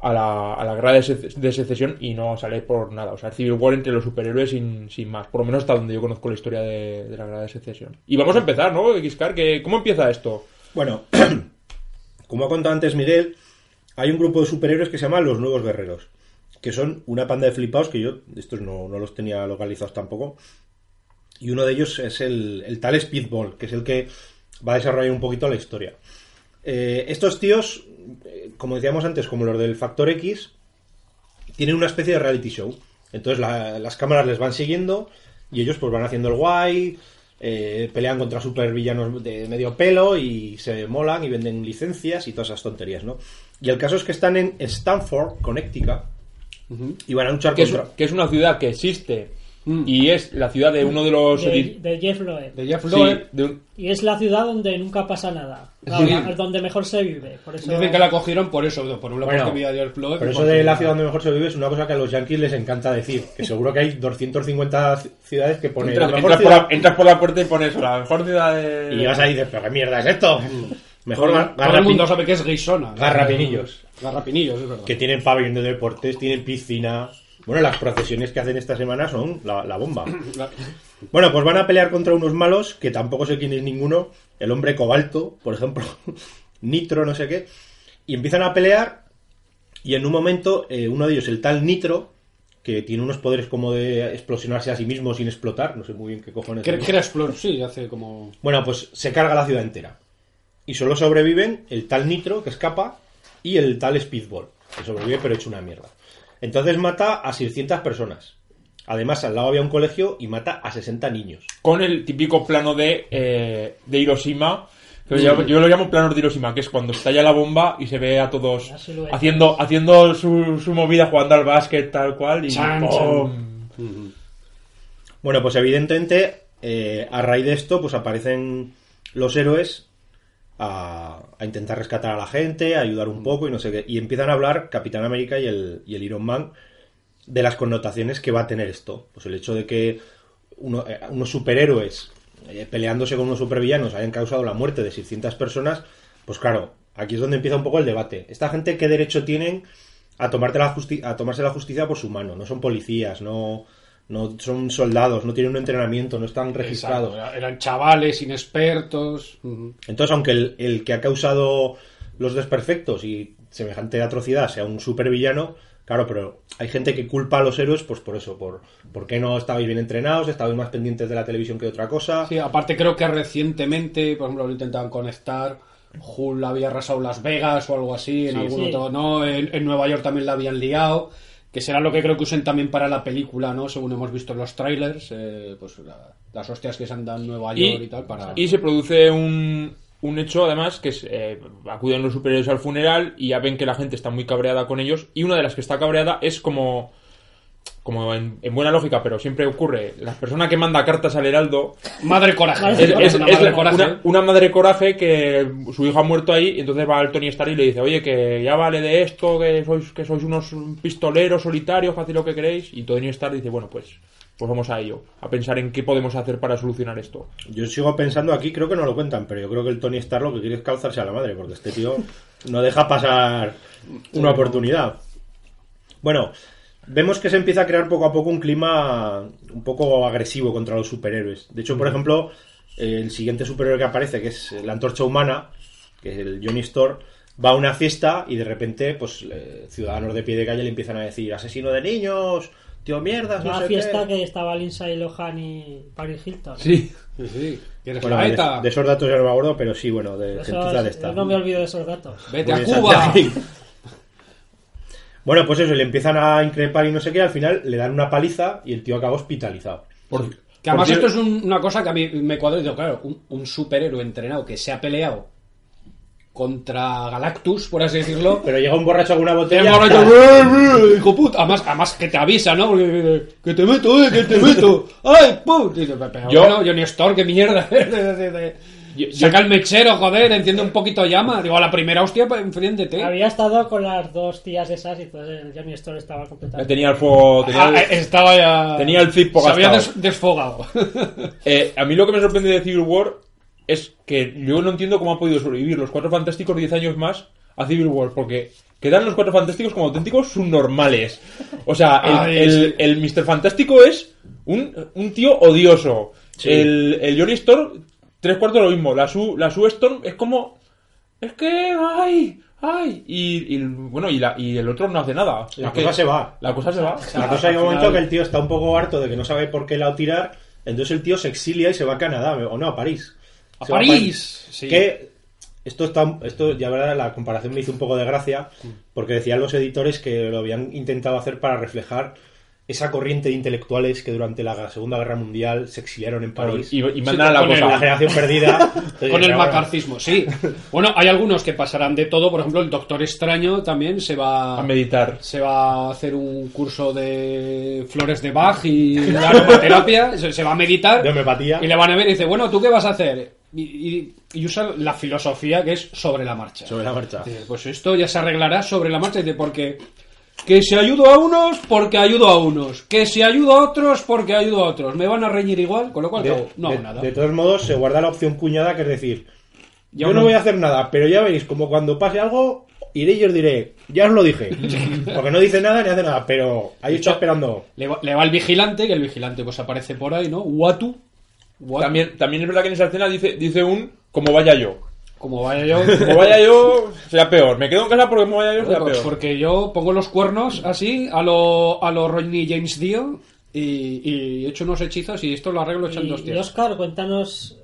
a la, a la de, sece- de secesión y no sale por nada. O sea, Civil War entre los superhéroes sin, sin más. Por lo menos hasta donde yo conozco la historia de, de la guerra de secesión. Y vamos a empezar, ¿no, Xcar? que ¿Cómo empieza esto? Bueno, como ha contado antes Miguel, hay un grupo de superhéroes que se llama Los Nuevos Guerreros, que son una panda de flipados que yo, estos no, no los tenía localizados tampoco, y uno de ellos es el, el tal Speedball, que es el que va a desarrollar un poquito la historia. Eh, estos tíos, como decíamos antes, como los del Factor X, tienen una especie de reality show. Entonces la- las cámaras les van siguiendo y ellos pues van haciendo el guay, eh, pelean contra supervillanos de medio pelo y se molan y venden licencias y todas esas tonterías, ¿no? Y el caso es que están en Stanford, Connecticut, y van a luchar que es, contra... que es una ciudad que existe y es la ciudad de uno de los de, Jeff Loeb. De Jeff sí, Loeb. de un- Y es la ciudad donde nunca pasa nada. Sí. donde mejor se vive. Por eso... Dicen que la cogieron por eso, por un lado Bueno, porque había Jeff Loeb. Pero y eso de la ciudad donde mejor se vive es una cosa que a los yankees les encanta decir, que seguro que hay 250 ciudades que ponen entras, la mejor entras por la, entras por la puerta y pones la mejor ciudad de... y llegas ahí y dices, pero qué mierda es esto. Mejor Todo, el mundo sabe que es Gaysona. Garrapinillos. Garrapinillos, es verdad. que tienen pabellón de deportes, tienen piscina. Bueno, las procesiones que hacen esta semana son la, la bomba. Bueno, pues van a pelear contra unos malos, que tampoco sé quién es ninguno. El hombre cobalto, por ejemplo. Nitro, no sé qué. Y empiezan a pelear. Y en un momento, eh, uno de ellos, el tal Nitro, que tiene unos poderes como de explosionarse a sí mismo sin explotar. No sé muy bien qué cojones. Es. Crea Explore, sí, hace como... Bueno, pues se carga la ciudad entera. Y solo sobreviven el tal Nitro, que escapa, y el tal Speedball, que sobrevive pero hecho una mierda. Entonces mata a 600 personas. Además, al lado había un colegio y mata a 60 niños. Con el típico plano de, eh, de Hiroshima. que yo, llamo- yo lo llamo planos de Hiroshima, que es cuando estalla la bomba y se ve a todos haciendo, haciendo su, su movida, jugando al básquet, tal cual. Y Chan, ¡pum! Bueno, pues evidentemente, eh, a raíz de esto, pues aparecen los héroes a, a intentar rescatar a la gente, a ayudar un poco y no sé qué. Y empiezan a hablar Capitán América y el, y el Iron Man de las connotaciones que va a tener esto. Pues el hecho de que uno- eh, unos superhéroes eh, peleándose con unos supervillanos hayan causado la muerte de 600 personas, pues claro, aquí es donde empieza un poco el debate. ¿Esta gente qué derecho tienen a, tomarte la a tomarse la justicia por su mano? No son policías, no, no son soldados, no tienen un entrenamiento, no están registrados. Exacto, eran chavales inexpertos. Entonces, aunque el, el que ha causado los desperfectos y semejante atrocidad sea un supervillano, claro, pero hay gente que culpa a los héroes pues por eso, por, por qué no estabais bien entrenados, estabais más pendientes de la televisión que de otra cosa. Sí, aparte creo que recientemente, por ejemplo, lo intentaban conectar. Hull había arrasado Las Vegas o algo así, en Sí, algún sí. otro- no, en, en Nueva York también la habían liado. Que será lo que creo que usen también para la película, ¿no? Según hemos visto en los trailers, eh, pues la- las hostias que se han dado en Nueva York y, tal para... y se produce un, un hecho, además, que es, eh, acuden los superiores al funeral y ya ven que la gente está muy cabreada con ellos. Y una de las que está cabreada es como, como en, en buena lógica, pero siempre ocurre, la persona que manda cartas al heraldo Madre coraje. es, es- una es madre coraje. una, una madre coraje que su hijo ha muerto ahí y entonces va al Tony Stark y le dice, oye, que ya vale de esto, que sois, que sois unos pistoleros solitarios, haced lo que queréis. Y Tony Stark dice, bueno, pues, pues vamos a ello, a pensar en qué podemos hacer para solucionar esto. Yo sigo pensando aquí, creo que no lo cuentan, pero yo creo que el Tony Stark lo que quiere es calzarse a la madre, porque este tío no deja pasar una oportunidad. Bueno, vemos que se empieza a crear poco a poco un clima un poco agresivo contra los superhéroes. De hecho, por ejemplo, el siguiente superhéroe que aparece, que es la antorcha humana, que es el Johnny Storm, va a una fiesta y de repente, pues, eh, ciudadanos de pie de calle le empiezan a decir, asesino de niños, tío mierdas, no Una sé fiesta qué". que estaba Lindsay Lohan y Paris Hilton. Sí. Sí, sí. ¿Quieres Bueno, la de, de esos datos ya no me acuerdo, pero sí, bueno, de Eso gentuza es- de esta. yo no me olvido de esos datos. Vete Muy a Cuba. Santiago. Bueno, pues eso, le empiezan a increpar y no sé qué, al final le dan una paliza y el tío acaba hospitalizado. Por- Que además esto es un- una cosa que a mí me cuadra y digo, claro, un, un superhéroe entrenado que se ha peleado contra Galactus, por así decirlo. Pero llega un borracho con una Te botella. emborracho, ¡tal! "Eh, eh", hijo puta. Además, además que te avisa, ¿no? Porque, eh, que te meto, eh, que te meto. ¡Ay, pum! Y dices, pero Yo- bueno, Johnny Storm, qué mierda. Yo- Saca el mechero, joder, enciende un poquito llama. Digo, a la primera hostia, pues, enfriéndete. Había estado con las dos tías esas y entonces el Johnny Storm estaba Ya completamente. tenía el fuego, tenía Ah, el- eh, estaba ya. tenía el Zippo Se había des- desfogado. Eh, a mí lo que me sorprende de Civil War es que yo no entiendo cómo ha podido sobrevivir los Cuatro Fantásticos 10 años más a Civil War, porque quedan los Cuatro Fantásticos como auténticos subnormales. O sea, el, Ay, el, sí. el Mr. Fantástico es un, un tío odioso. Sí. El, el Johnny Storm, tres cuartos lo mismo. La Sue, la Sue Storm es como... Es que... ¡Ay! ¡Ay! Y, y, bueno, y, la, y el otro no hace nada. La Es que cosa se va. La cosa se va. La cosa hay un momento final- que el tío está un poco harto de que no sabe por qué la tirar, entonces el tío se exilia y se va a Canadá, o no, a París. ¡A París! Sí. Que esto está, esto ya verdad la comparación me hizo un poco de gracia, porque decían los editores que lo habían intentado hacer para reflejar esa corriente de intelectuales que durante la Segunda Guerra Mundial se exiliaron en París. Y, y mandan a la el- cosa. la generación perdida. Entonces, Con el bueno, macarcismo, sí. Bueno, hay algunos que pasarán de todo. Por ejemplo, el Doctor Extraño también se va A meditar. se va a hacer un curso de flores de Bach y de aromaterapia. se, se va a meditar. De homeopatía. Y le van a ver y dice, bueno, ¿tú qué vas a hacer? Y, y- y usa la filosofía que es sobre la marcha. Sobre la marcha. Dice, Pues esto ya se arreglará sobre la marcha. Dice, porque que si ayudo a unos, porque ayudo a unos. Que si ayudo a otros, porque ayudo a otros. Me van a reñir igual, con lo cual De, no, no hago nada. de todos modos, se guarda la opción cuñada, que es decir, yo no voy a hacer nada, pero ya veréis, como cuando pase algo, iré y os diré, ya os lo dije. Porque no dice nada ni hace nada, pero ahí está esperando. Le va, le va el vigilante, que el vigilante pues aparece por ahí, ¿no? Watu. Watu. También, también es verdad que en esa escena dice, dice un como vaya yo. Como vaya yo. Como vaya yo, será peor. Me quedo en casa porque como vaya yo, Pues peor. porque yo pongo los cuernos así a lo, a lo Rodney James Dio y, y echo unos hechizos y esto lo arreglo echando Y, y hostias. Oscar, cuéntanos,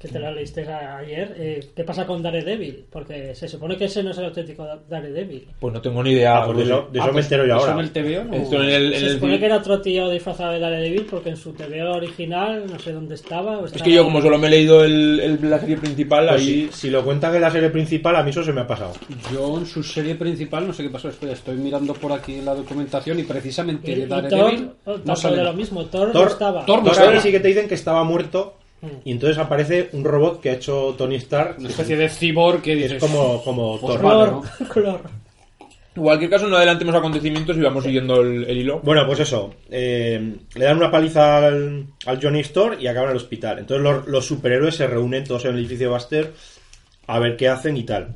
que te la leíste ayer, eh, ¿qué pasa con Daredevil? Porque se supone que ese no es el auténtico Daredevil. Pues no tengo ni idea. Ah, pues de eso, de eso Ah, me pues, entero yo ¿eso ahora. en el TVO? no? Esto en el, en Se el- supone que era otro tío disfrazado de Daredevil porque en su TV original no sé dónde estaba. o Es que yo como solo me he leído el, el- la serie principal, Pues ahí... si, si lo cuentan en la serie principal, a mí eso se me ha pasado. Yo en su serie principal no sé qué pasó. Espera, estoy mirando por aquí la documentación y precisamente Y, de y Daredevil Thor, no tanto sale de lo mismo, Thor, no Thor- estaba. Thor no Thor estaba. sí que te dicen que estaba muerto. Y entonces aparece un robot que ha hecho Tony Stark. Una especie de cyborg que dices... es como, como Pues Thor. vale, Color, color. En cualquier caso, no adelantemos acontecimientos y vamos siguiendo el, el hilo. Bueno, pues eso. eh, le dan una paliza al, al Johnny Storm y acaban en el hospital. Entonces los, los superhéroes se reúnen todos en el edificio Buster a ver qué hacen y tal.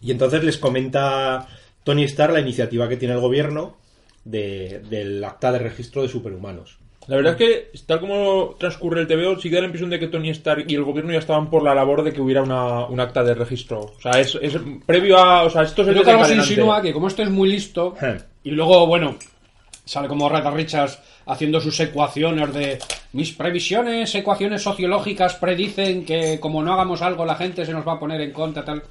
Y entonces les comenta Tony Stark la iniciativa que tiene el gobierno de- del acta de registro de superhumanos. La verdad es que, tal como transcurre el TVO, sí que da la impresión de que Tony Stark y el gobierno ya estaban por la labor de que hubiera una, un acta de registro. O sea, es, es previo a... O sea, esto es el Creo que se insinúa que como esto es muy listo y luego, bueno, sale como Rata Richards haciendo sus ecuaciones de mis previsiones, ecuaciones sociológicas predicen que como no hagamos algo la gente se nos va a poner en contra, tal.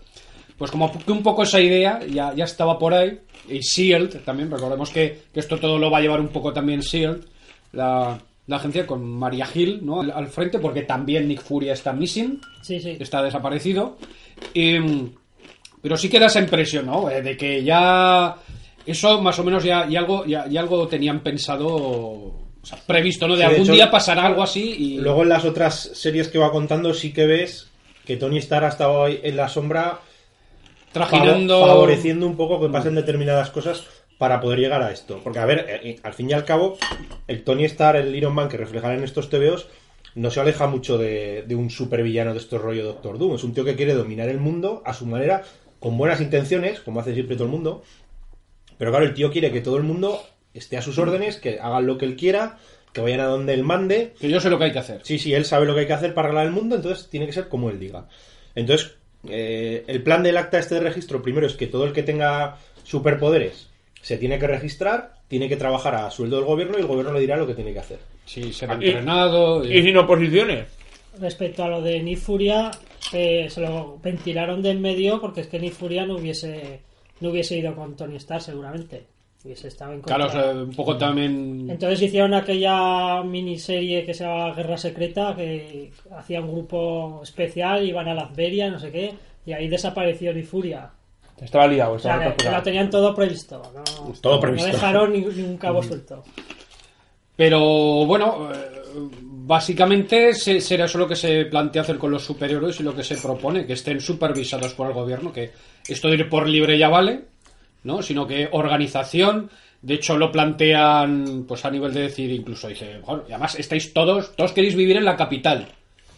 pues como que un poco esa idea ya, ya estaba por ahí. Y SEALD también, recordemos que, que esto todo lo va a llevar un poco también SEALD, la, la agencia con Maria Hill ¿no? al, al frente, porque también Nick Furia está missing, Sí, sí. está desaparecido. Y, pero sí queda esa impresión, ¿no? Eh, De que ya eso más o menos ya, ya algo, ya, ya algo tenían pensado, o sea, previsto, ¿no? De Sí, de algún hecho, día pasará algo así y... Luego en las otras series que va contando sí que ves que Tony Stark ha estado ahí en la sombra trajinando... favo- favoreciendo un poco que pasen determinadas cosas para poder llegar a esto. Porque, a ver, eh, al fin y al cabo, el Tony Stark, el Iron Man que reflejan en estos TVOs, no se aleja mucho de, de un supervillano de estos rollo Doctor Doom. Es un tío que quiere dominar el mundo a su manera, con buenas intenciones, como hace siempre todo el mundo. Pero claro, el tío quiere que todo el mundo esté a sus órdenes, que hagan lo que él quiera, que vayan a donde él mande. Que yo sé lo que hay que hacer. Sí, sí, él sabe lo que hay que hacer para arreglar el mundo, entonces tiene que ser como él diga. Entonces, eh, el plan del acta este de registro, primero es que todo el que tenga superpoderes se tiene que registrar, tiene que trabajar a sueldo del gobierno y el gobierno le dirá lo que tiene que hacer. Sí, será Y- entrenado. y- Y sin oposiciones. Respecto a lo de Nifuria, eh, se lo ventilaron de en medio porque es que Nifuria no hubiese no hubiese ido con Tony Stark seguramente. Hubiese estado en Claro, contra. o sea, un poco también... Entonces hicieron aquella miniserie que se llama Guerra Secreta, que hacía un grupo especial, iban a Latveria, no sé qué, y ahí desapareció Nifuria. Estaba liado, O sea, estaba que, capturado. lo tenían todo previsto. No, Todo previsto. No dejaron ni- ningún cabo suelto. Pero bueno, eh, básicamente se- será eso lo que se plantea hacer con los superhéroes y lo que se propone, que estén supervisados por el gobierno, que esto de ir por libre ya vale, ¿no? Sino que organización, de hecho lo plantean pues a nivel de decir incluso, dice, bueno, y además estáis todos, todos queréis vivir en la capital.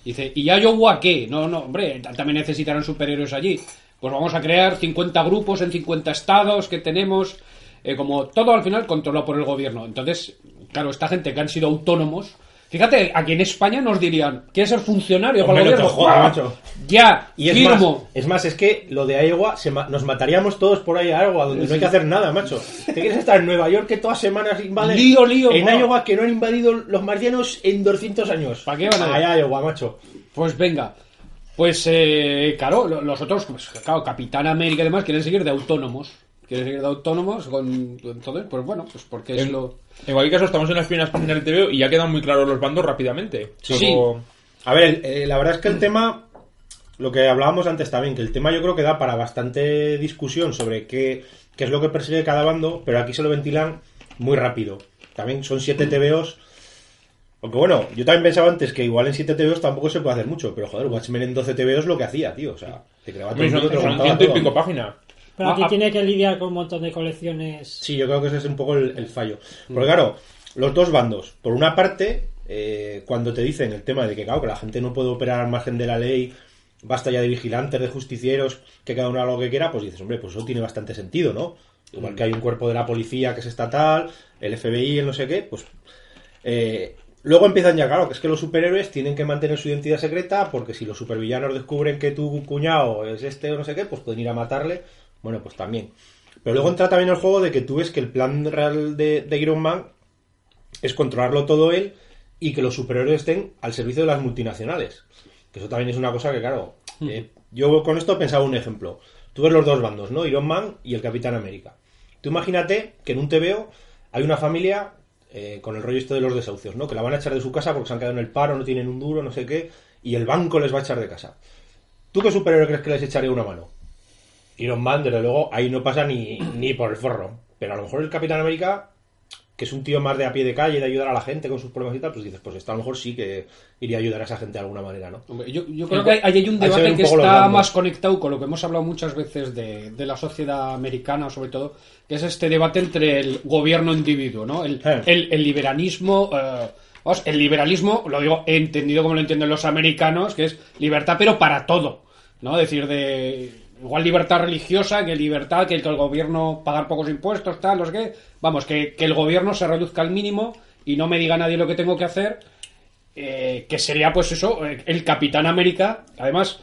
Dice, ¿y ya Iowa qué? No, no, hombre, también necesitarán superhéroes allí. Pues vamos a crear 50 grupos en 50 estados que tenemos, eh, como todo al final controlado por el gobierno. Entonces, claro, esta gente que han sido autónomos, fíjate, aquí en España nos dirían, ¿quieres ser funcionario para el Hombre, no gobierno? jodas, ¡Buah! macho. Ya, Y es firmo. más, es más, es que lo de Iowa, se ma- nos mataríamos todos por ahí a Iowa, donde no hay que hacer nada, macho. ¿Te quieres estar en Nueva York que todas semanas invaden? Lío, lío, En buah. Iowa que no han invadido los marcianos en 200 años. ¿Para qué van a ir? Iowa, macho. Pues venga. Pues eh, claro, lo- los otros, pues claro, Capitán América y demás quieren seguir de autónomos. Quieren seguir de autónomos con entonces, pues bueno, pues porque es En, lo. en cualquier caso, estamos en las primeras páginas del TVO y ya quedan muy claros los bandos rápidamente. Sí. Todo- A ver, eh, la verdad es que el tema, lo que hablábamos antes también, que el tema yo creo que da para bastante discusión sobre qué, qué es lo que persigue cada bando, pero aquí se lo ventilan muy rápido. También son siete TVOs. Aunque bueno, yo también pensaba antes que igual en 7 TVOs tampoco se puede hacer mucho, pero joder, Watchmen en 12 TVOs lo que hacía, tío. O sea, te creaba todo el ciento y pico páginas. Pero Ah, aquí ah. tiene que lidiar con un montón de colecciones. Sí, yo creo que ese es un poco el, el fallo. Porque claro, los dos bandos. Por una parte, eh, cuando te dicen el tema de que, claro, que la gente no puede operar al margen de la ley, basta ya de vigilantes, de justicieros, que cada uno haga lo que quiera, pues dices, hombre, pues eso tiene bastante sentido, ¿no? Igual que hay un cuerpo de la policía que es estatal, el FBI, el no sé qué, pues... eh, luego empiezan ya, claro, que es que los superhéroes tienen que mantener su identidad secreta porque si los supervillanos descubren que tu cuñado es este o no sé qué, pues pueden ir a matarle. Bueno, pues también. Pero luego entra también el juego de que tú ves que el plan real de, de Iron Man es controlarlo todo él y que los superhéroes estén al servicio de las multinacionales. Que eso también es una cosa que, claro, eh, yo con esto pensaba un ejemplo. Tú ves los dos bandos, ¿no? Iron Man y el Capitán América. Tú imagínate que en un TVO hay una familia eh, con el rollo esto de los desahucios, ¿no? Que la van a echar de su casa porque se han quedado en el paro, no tienen un duro, no sé qué, y el banco les va a echar de casa. ¿Tú qué superhéroe crees que les echaría una mano? Iron Man, desde luego, ahí no pasa ni, ni por el forro. Pero a lo mejor el Capitán América, que es un tío más de a pie de calle, de ayudar a la gente con sus problemas y tal, pues dices, pues esto a lo mejor sí que iría a ayudar a esa gente de alguna manera, ¿no? Hombre, Yo, yo creo que hay, hay un debate un que está más conectado con lo que hemos hablado muchas veces de, de la sociedad americana, sobre todo, que es este debate entre el gobierno-individuo, ¿no? El, Eh. el, el liberalismo. eh, vamos, el liberalismo, lo digo entendido como lo entienden los americanos, que es libertad, pero para todo, ¿no? Es decir, de. Igual libertad religiosa, que libertad, que el, que el gobierno pagar pocos impuestos, tal, no sé qué. Vamos, que, que el gobierno se reduzca al mínimo y no me diga nadie lo que tengo que hacer eh, que sería pues eso, eh, el Capitán América. Además,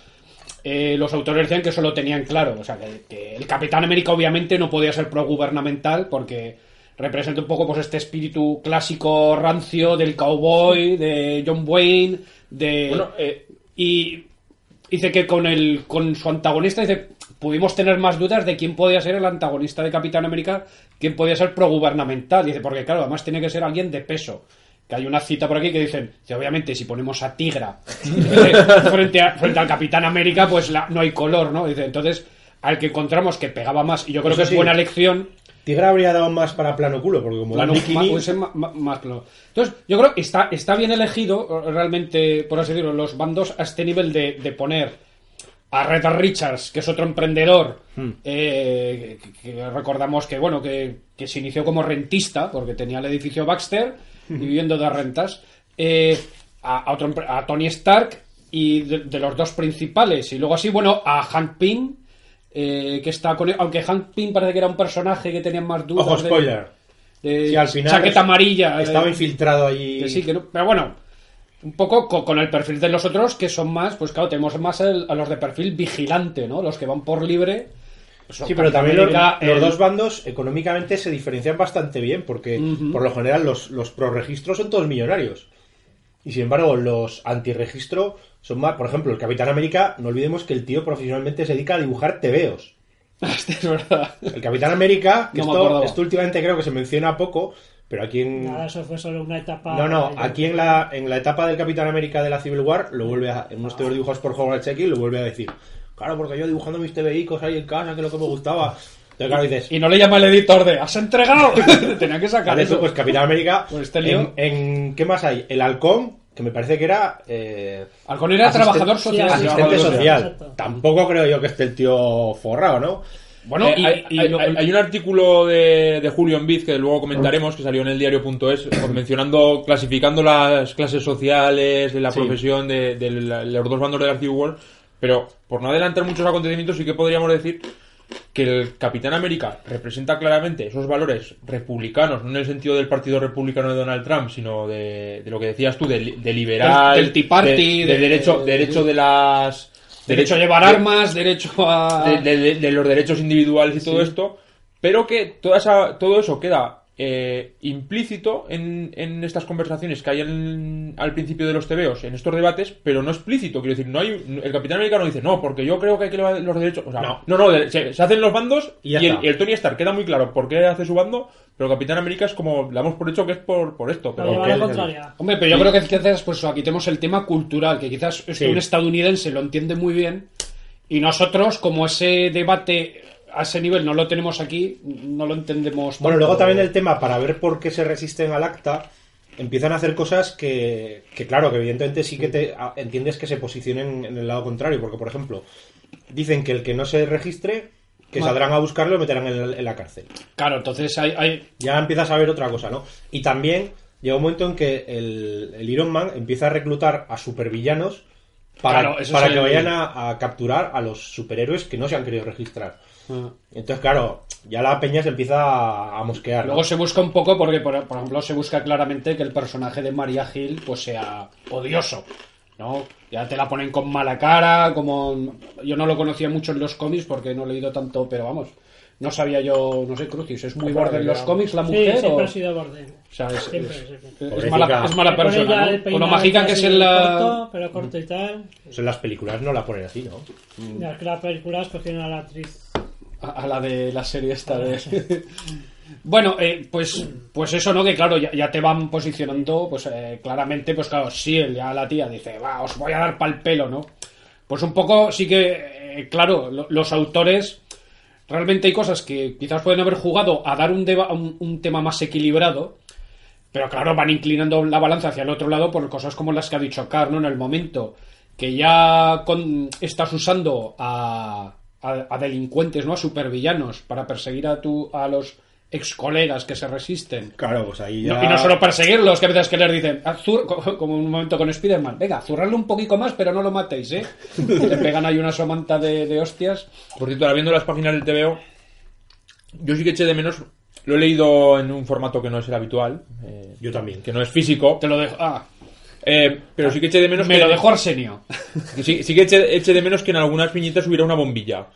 eh, los autores decían que eso lo tenían claro. O sea, que, que el Capitán América obviamente no podía ser progubernamental porque representa un poco pues este espíritu clásico rancio del cowboy, de John Wayne, de... Bueno, eh, y dice que con el con su antagonista dice pudimos tener más dudas de quién podía ser el antagonista de Capitán América, quién podía ser progubernamental. Dice, porque claro, además tiene que ser alguien de peso. Que hay una cita por aquí que dicen, que obviamente si ponemos a Tigra frente, a- frente al Capitán América, pues la- no hay color, ¿no? Dice, entonces, al que encontramos que pegaba más, y yo creo Eso que es sí. buena elección, Tigra habría dado más para plano culo, porque como Plano, más. Entonces, yo creo que está, está bien elegido, eh, realmente, por así decirlo, los bandos a este nivel de, de poner a Reta Richards, que es otro emprendedor, eh, que, que recordamos que, bueno, que, que se inició como rentista, porque tenía el edificio Baxter y viviendo de rentas, eh, a, a otro, a Tony Stark y de, de los dos principales, y luego así, bueno, a Hank Pym, eh, que está con él, aunque Hank Pym parece que era un personaje que tenía más dudas. Ojo, spoiler. de Sí, al final chaqueta es- amarilla. Estaba eh, infiltrado allí... que sí, que no- pero bueno, un poco co- con, el perfil de los otros que son más, pues claro, tenemos más el- a los de perfil vigilante, ¿no? Los que van por libre. pues Sí, pero también los, dos bandos económicamente se diferencian bastante bien, porque por lo general los, los pro-registro son todos millonarios. Y sin embargo, los anti-registro son más. Por ejemplo, el Capitán América, no olvidemos que el tío profesionalmente se dedica a dibujar tebeos. Este es verdad. El Capitán América, que No esto, esto últimamente creo que se menciona poco, pero aquí en. Nada, eso fue solo una etapa. No, no, aquí en la, en la etapa del Capitán América de la Civil War, lo vuelve a, en unos tebeos dibujados por Howard Checky, lo vuelve a decir. Claro, porque yo dibujando mis TVIcos ahí en casa, que es lo que me gustaba. Entonces, claro, dices, Y no le llama el editor de ¿Has entregado? Tenía que sacar Vale, eso, eso. pues Capitán América. Pues este lío. En, en- ¿Qué más hay? El halcón, que me parece que era. Eh, Halcón era asisten- trabajador social. sí, asistente trabajador social. Exacto. Tampoco creo yo que esté el tío forrado, ¿no? Bueno, Eh, y, hay, y hay- lo- hay- hay un artículo de, de Julio Enviz que luego comentaremos que salió en el diario.es pues, mencionando, clasificando las clases sociales de la Sí. profesión de, de la- los dos bandos de la Civil War, pero por no adelantar muchos acontecimientos sí que podríamos decir que el Capitán América representa claramente esos valores republicanos, no en el sentido del Partido Republicano de Donald Trump, sino de, de lo que decías tú, de, li- de liberal, Del- del Tea Party, de, de de- derecho, derecho de las... derecho a llevar armas, derecho a... de los derechos individuales y todo esto, pero que toda esa, todo eso queda eh, implícito en, en estas conversaciones que hay en- al principio de los TVOs, en estos debates, pero no explícito. Quiero decir, no hay el Capitán Americano dice, no, porque yo creo que hay que elevar los derechos. O sea, No. no, no, se, se hacen los bandos Y el, está. y el Tony Stark queda muy claro por qué hace su bando, pero el Capitán América es como, le damos por hecho que es por, por esto. Pero. Hombre, pero yo creo que quizás, pues aquí tenemos el tema cultural, que quizás Sí. un estadounidense lo entiende muy bien, y nosotros, como ese debate a ese nivel no lo tenemos aquí, no lo entendemos Bueno, luego también el tema, para ver por qué se resisten al acta, empiezan a hacer cosas que, que claro, que evidentemente sí que te a- entiendes que se posicionen en el lado contrario, porque por ejemplo, dicen que el que no se registre, que saldrán a buscarlo y lo meterán en, en la cárcel. Claro, entonces hay... hay- Ya empiezas a ver otra cosa, ¿no? Y también llega un momento en que el, el Iron Man empieza a reclutar a supervillanos para, Claro, para que el- vayan a, a capturar a los superhéroes que no se han querido registrar. Ah. Entonces, claro, ya la peña se empieza a, mosquear. ¿no? Luego se busca un poco porque, por, por ejemplo, se busca claramente que el personaje de Maria Hill pues sea odioso, ¿no? Ya te la ponen con mala cara, como... Yo no lo conocía mucho en los cómics porque no he leído tanto, pero vamos, no sabía yo, no sé, Crucis, ¿es muy borde en los cómics la Sí, mujer siempre o...? ha sido borde. O sea, es, Siempre, es- siempre. es mala, es mala persona, ¿no? O lo mágica que es en la... Corto, pero corto y tal. Pues en las películas no la ponen así, ¿no? Ya que la película escogieron a la actriz. A, la de la serie esta de... bueno, eh, pues, pues eso, ¿no? Que claro, ya, te van posicionando, pues eh, claramente, pues claro, sí, ya la tía dice, va, os voy a dar pal pelo, ¿no? Pues un poco sí que, eh, claro, lo- los autores realmente hay cosas que quizás pueden haber jugado a dar un tema más equilibrado, pero claro, van inclinando la balanza hacia el otro lado por cosas como las que ha dicho Carl, ¿no? En el momento que ya con- estás usando a, a- a delincuentes, ¿no? A supervillanos para perseguir a, tu, a los ex colegas que se resisten. Claro, pues ahí No, ya... y no solo perseguirlos, que a veces que les dicen, "Haz zur-", co- como un momento con Spider-Man, venga, zurrarle un poquito más, pero no lo matéis, ¿eh? Le pegan ahí una somanta de, de hostias. Por cierto, ahora viendo las páginas del TVO, yo sí que eché de menos, lo he leído en un formato que no es el habitual, eh, Yo también. que no es físico, Te lo dejo. Ah, eh, pero sí que eché de menos me que, lo dejó Arsenio. sí, sí que eché, eché de menos que en algunas viñetas hubiera una bombilla.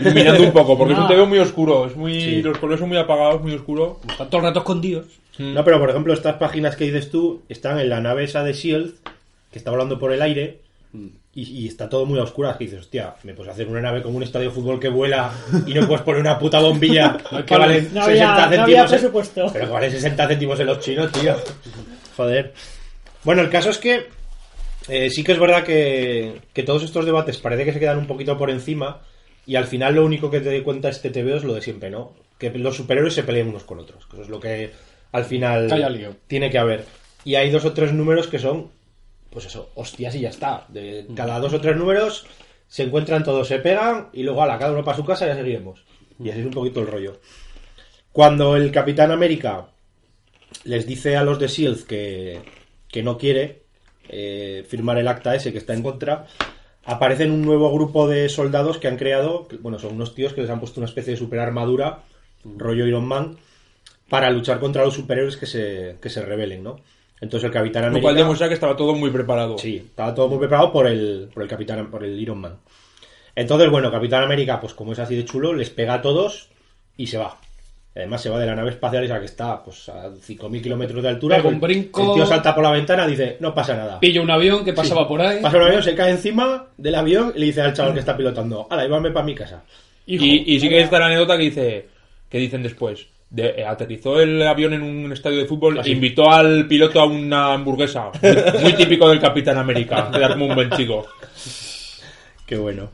Iluminando un poco, porque es un. TVO muy oscuro, es muy, Sí. los colores son muy apagados, muy oscuro. Están todo el rato escondidos. No, pero por ejemplo, estas páginas que dices tú están en la nave esa de S.H.I.E.L.D., que está volando por el aire, Y, y está todo muy a oscuras. Que dices, hostia, me puedes hacer una nave como un estadio de fútbol que vuela y no puedes poner una puta bombilla que vale No 60 había, no había céntimos. en- presupuesto. Pero que vale 60 céntimos en los chinos, tío. Joder. Bueno, el caso es que eh, sí que es verdad que, que todos estos debates parece que se quedan un poquito por encima y al final lo único que te doy cuenta este TVO es lo de siempre, ¿no? Que los superhéroes se peleen unos con otros. Que eso es lo que al final tiene que haber. Y hay dos o tres números que son, pues eso, hostias y ya está. De cada dos o tres números se encuentran todos, se pegan y luego a la cada uno para su casa y ya seguiremos. Y así es un poquito el rollo. Cuando el Capitán América les dice a los de SEALD que, que no quiere eh, firmar el acta ese que está en contra, aparecen un nuevo grupo de soldados que han creado, que, bueno, son unos tíos que les han puesto una especie de superarmadura, rollo Iron Man, para luchar contra los superhéroes que se, que se rebelen, ¿no? Entonces el Capitán Lo América... cual demuestra que estaba todo muy preparado. Sí, estaba todo muy preparado por el, por el Capitán, por el Iron Man. Entonces, bueno, Capitán América, pues como es así de chulo, les pega a todos y se va. Además se va de la nave espacial esa que está pues a 5.000 kilómetros de altura. Pega un El- brinco. El tío salta por la ventana y dice, no pasa nada. Pilla un avión que pasaba por ahí. Pasa un avión, se cae encima del avión y le dice al chaval que está pilotando, hala, llévame para mi casa. Hijo, Y, y sí que está la anécdota que dice que dicen después. De, eh, aterrizó el avión en un estadio de fútbol e invitó al piloto a una hamburguesa. Muy, muy típico del Capitán América. Quedar como un buen chico. Qué bueno.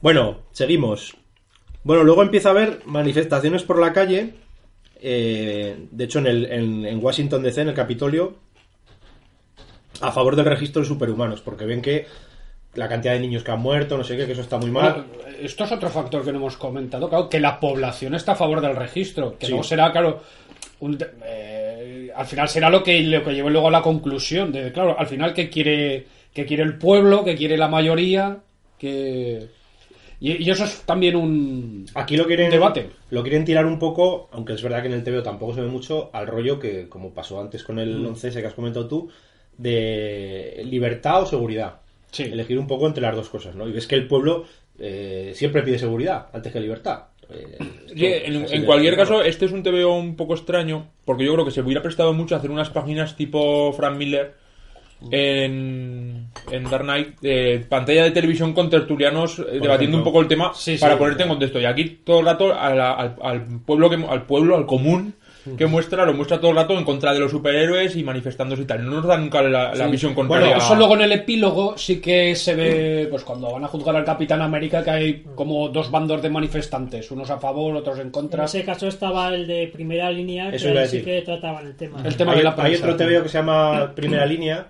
Bueno, seguimos. Bueno, luego empieza a haber manifestaciones por la calle. eh, de hecho, en, el, en, en Washington DC, en el Capitolio, a favor del registro de superhumanos, porque ven que la cantidad de niños que han muerto, no sé qué, que eso está muy mal. Bueno, esto es otro factor que no hemos comentado, claro, que la población está a favor del registro, que Sí. luego será, claro, un eh, al final será lo que, lo que lleve luego a la conclusión de, claro, al final que quiere, que quiere el pueblo, que quiere la mayoría, que... Y, y eso es también un... Aquí lo quieren, Debate. lo quieren tirar un poco, aunque es verdad que en el TVO tampoco se ve mucho, al rollo que, como pasó antes con el Mm. 11S que has comentado tú, de libertad o seguridad. Sí. Elegir un poco entre las dos cosas, ¿no? Y ves que el pueblo eh, siempre pide seguridad antes que libertad. Eh, esto Sí, es en, cualquier caso, este es un TVO un poco extraño, porque yo creo que se hubiera prestado mucho a hacer unas páginas tipo Frank Miller en, en Dark Knight, eh, pantalla de televisión con tertulianos eh, debatiendo ejemplo. un poco el tema Sí, sí. para ponerte en contexto. Y aquí todo el rato a la- al, al pueblo, que, al pueblo, al común que muestra, lo muestra todo el rato en contra de los superhéroes y manifestándose y tal. No nos da nunca la, la visión contraria. Bueno, eso luego en el epílogo sí que se ve, pues cuando van a juzgar al Capitán América, que hay como dos bandos de manifestantes, unos a favor, otros en En contra. ese caso estaba el de primera línea, que Eso iba a ahí sí decir. que trataban el tema. El tema hay, de la hay prensa. otro TVO que se llama Primera Línea,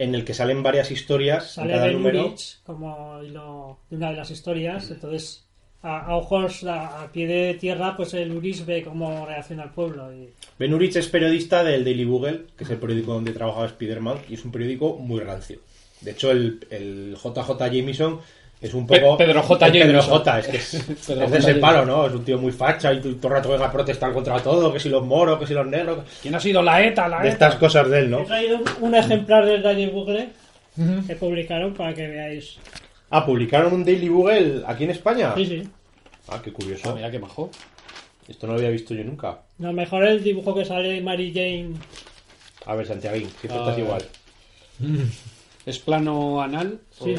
en el que salen varias historias en Sale cada Ben número. Urich como hilo de una de las historias, entonces a, a ojos, a, a pie de tierra, pues el Urich ve cómo reacciona el pueblo. Y... Ben Urich es periodista del Daily Bugle, que es el periódico donde trabajaba Spider-Man, y es un periódico muy rancio. De hecho, el, el JJ Jameson es un poco... Pedro J. Pedro. J, es que es, Pedro es de ese palo, ¿no? Es un tío muy facha y todo el rato venga a protestar contra todo, que si los moros, que si los negros... ¿Quién ha sido la ETA? La De ETA? estas cosas de él, He ¿no? traído un ejemplar del Daily Bugle que publicaron para que veáis. Ah, publicaron un Daily Bugle aquí en España. Sí, sí. Ah, qué curioso. Ah, mira qué majo. Esto no lo había visto yo nunca. Lo mejor el dibujo que sale de Mary Jane. A ver, Santiaguín, siempre Ah, estás igual. ¿Es plano anal? Sí.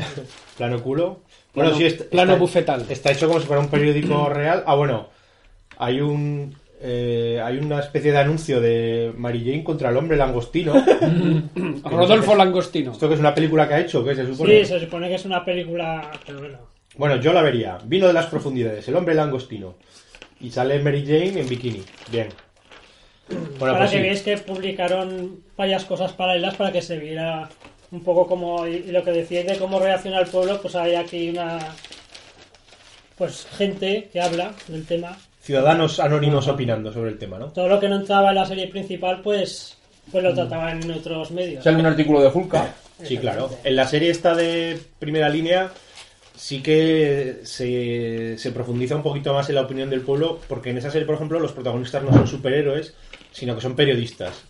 Plano culo. Plano- Bueno, sí, está, plano está- bufetal. Está hecho como si fuera un periódico real. Ah, bueno. Hay un. eh, hay una especie de anuncio de Mary Jane contra el hombre langostino. Rodolfo Langostino. Esto que es una película que ha hecho, que se supone. Sí, se supone que es una película, pero bueno. Bueno, yo la vería. Vino de las profundidades, el hombre langostino. Y sale Mary Jane en bikini. Bien. Bueno, para pues que sí. veáis que publicaron varias cosas paralelas para que se viera un poco como y, y lo que decíais de cómo reacciona el pueblo, pues hay aquí una pues gente que habla del tema. Ciudadanos anónimos opinando sobre el tema, ¿no? Todo lo que no entraba en la serie principal, pues pues lo trataban en otros medios. Sale un artículo de Hulka. Sí, claro. En la serie esta de primera línea sí que se, se profundiza un poquito más en la opinión del pueblo, porque en esa serie, por ejemplo, los protagonistas no son superhéroes, sino que son periodistas.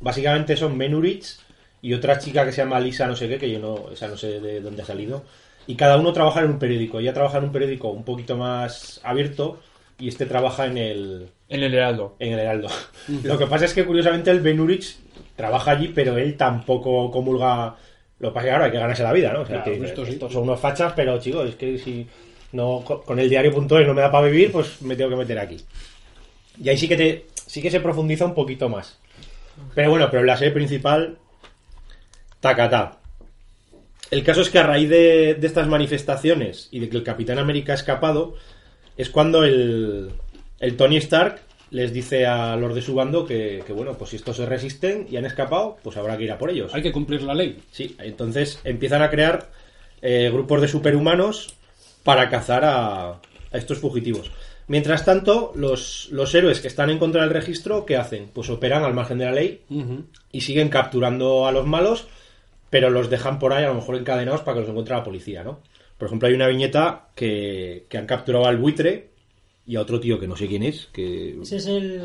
Básicamente son Menurich y otra chica que se llama Lisa no sé qué, que yo no, esa no sé de dónde ha salido. Y cada uno trabaja en un periódico. Ella trabaja en un periódico un poquito más abierto y este trabaja en el, En el Heraldo. en el Heraldo. Lo que pasa es que curiosamente el Ben Urich trabaja allí, pero él tampoco comulga Lo que pasa es que ahora hay que ganarse la vida, ¿no? O sea, Claro, que dices, esto sí. estos son unos fachas, pero chicos, es que si no co- con el diario.es no me da para vivir, pues me tengo que meter aquí. Y ahí sí que te sí que se profundiza un poquito más. Pero bueno, pero la serie principal tacatá. El caso es que a raíz de, de estas manifestaciones y de que el Capitán América ha escapado, es cuando el, el Tony Stark les dice a los de su bando que, que, bueno, pues si estos se resisten y han escapado, pues habrá que ir a por ellos. Hay que cumplir la ley. Sí, entonces empiezan a crear eh, grupos de superhumanos para cazar a, a estos fugitivos. Mientras tanto, los, los héroes que están en contra del registro, ¿qué hacen? Pues operan al margen de la ley y siguen capturando a los malos, pero los dejan por ahí a lo mejor encadenados para que los encuentre la policía, ¿no? Por ejemplo, hay una viñeta que, que han capturado al buitre y a otro tío que no sé quién es, que Ese es el,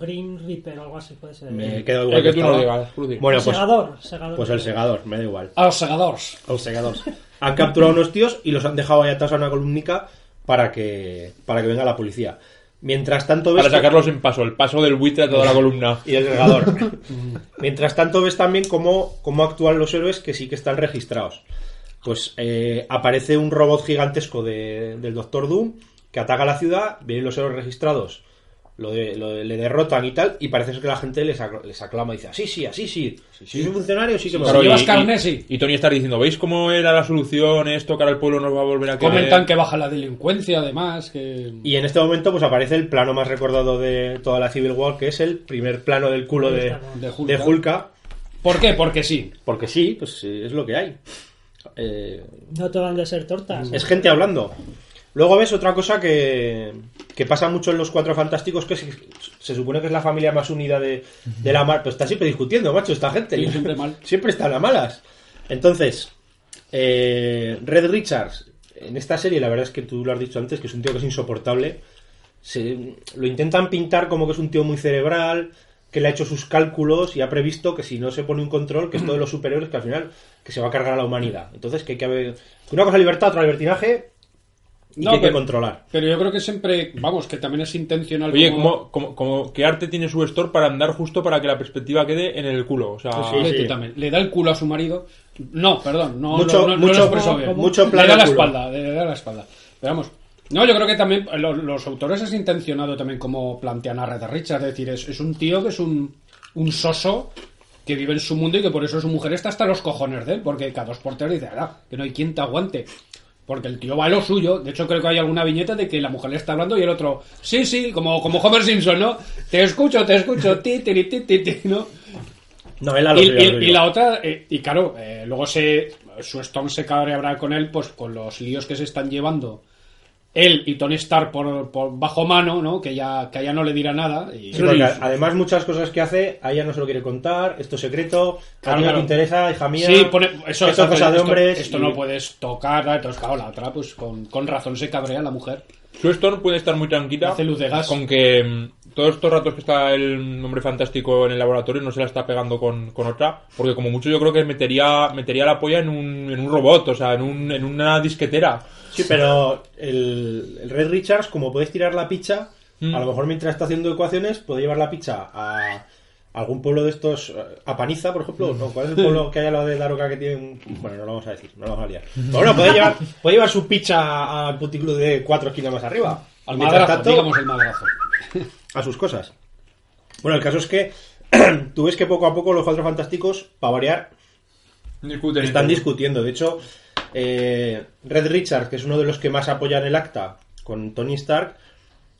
Green Reaper o algo así, puede ser. me quedo igual El que tú no digas. Bueno, el pues, segador, segador. pues el segador, me da igual. A los segadores. Los segadores. Han capturado a unos tíos y los han dejado ahí atados a una columnica para que, para que venga la policía. Mientras tanto ves Para sacarlos en paso, el paso del buitre a toda la columna. y el segador. Mientras tanto ves también cómo, cómo actúan los héroes que sí que están registrados. Pues eh, aparece un robot gigantesco de- del Doctor Doom que ataca la ciudad, vienen los héroes registrados, lo de- lo de- le derrotan y tal, y parece ser que la gente les, ac- les aclama y dice, así sí, así sí, si soy un funcionario sí que me Claro, voy". llevas y, carne, y- sí. y Tony está diciendo, ¿veis cómo era la solución? Esto, que ahora el pueblo nos va a volver a querer. Comentan que baja la delincuencia, además. Que... Y en este momento pues aparece el plano más recordado de toda la Civil War, que es el primer plano del culo de. De Hulka. de Hulka, ¿Por qué? Porque sí. porque sí, pues es lo que hay. Eh, No te van de ser tortas. Es gente hablando. Luego ves otra cosa que, que pasa mucho en los Cuatro Fantásticos, que se, se supone que es la familia más unida de, de la mar. Pues está siempre discutiendo, macho, esta gente. Sí, siempre mal. Siempre están a malas. Entonces, eh, Red Richards, en esta serie, la verdad es que tú lo has dicho antes, que es un tío que es insoportable. Se, lo intentan pintar como que es un tío muy cerebral, que le ha hecho sus cálculos y ha previsto que si no se pone un control, que esto de los superiores, que al final que se va a cargar a la humanidad. Entonces, que hay que haber... Una cosa libertad, otra libertinaje, y No, que hay que pero- controlar. Pero yo creo que siempre, vamos, que también es intencional. Oye, como- como, como, que arte tiene su store para andar justo para que la perspectiva quede en el culo. O sea, Sí, sí. también. Le da el culo a su marido. No, perdón, no, Mucho- no, no, no mucho- bien. mucho le da la culo. espalda, le da la espalda. Pero vamos. No, yo creo que también eh, lo- los, autores es intencionado también como plantean a Red Richards. Es decir, es, es un tío que es un, un soso que vive en su mundo y que por eso su mujer está hasta los cojones de él. Porque cada dos por tres dice, "Ala, que no hay quien te aguante. Porque el tío va a lo suyo. De hecho, creo que hay alguna viñeta de que la mujer le está hablando y el otro, sí, sí, como, como Homer Simpson, ¿no? Te escucho, te escucho, ti, ti, ti, ti, ti, ¿no? No, él a lo Y, suyo, lo y- y la otra, eh, y claro, eh, luego se, su Storm se cabreará con él, pues con los líos que se están llevando él y Tony Stark por, por bajo mano, ¿no? Que ya, que a ella no le dirá nada. Y, Sí, porque además muchas cosas que hace, a ella no se lo quiere contar, esto es secreto, a Claro, ti no claro. te interesa, hija mía. Sí, pone, eso esto es cosa de hombres. Esto y- no puedes tocar, ¿no? entonces claro, la otra, pues con, con razón se cabrea la mujer. Su Storm puede estar muy tranquila Hace luz de gas. con que mm, todos estos ratos que está el hombre fantástico en el laboratorio no se la está pegando con, con otra, porque como mucho yo creo que metería, metería la polla en un, en un robot, o sea, en, un, en una disquetera. Sí, pero el, el Red Richards, como puedes tirar la picha, Mm. a lo mejor mientras está haciendo ecuaciones, puede llevar la picha a algún pueblo de estos, eh, a Paniza, por ejemplo. ¿no? ¿Cuál es el pueblo que hay al lado de Daroca que tiene un... Bueno, no lo vamos a decir, no lo vamos a liar. Pero bueno, puede llevar, puede llevar su picha al puticlub de cuatro esquinas más arriba. Al madrazo, tanto, digamos el madrazo. a sus cosas. Bueno, el caso es que tú ves que poco a poco los cuatro fantásticos, para variar, Discuten están discutiendo. De hecho, eh, Red Richard, que es uno de los que más apoyan el acta con Tony Stark,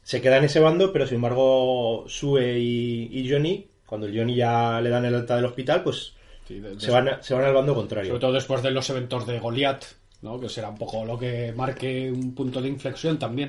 se queda en ese bando, pero sin embargo, Sue y, y Johnny, cuando el Johnny ya le dan el alta del hospital, pues Sí, de- de- se van, se van al bando contrario. Sobre todo después de los eventos de Goliath, ¿no? Que será un poco lo que marque un punto de inflexión también.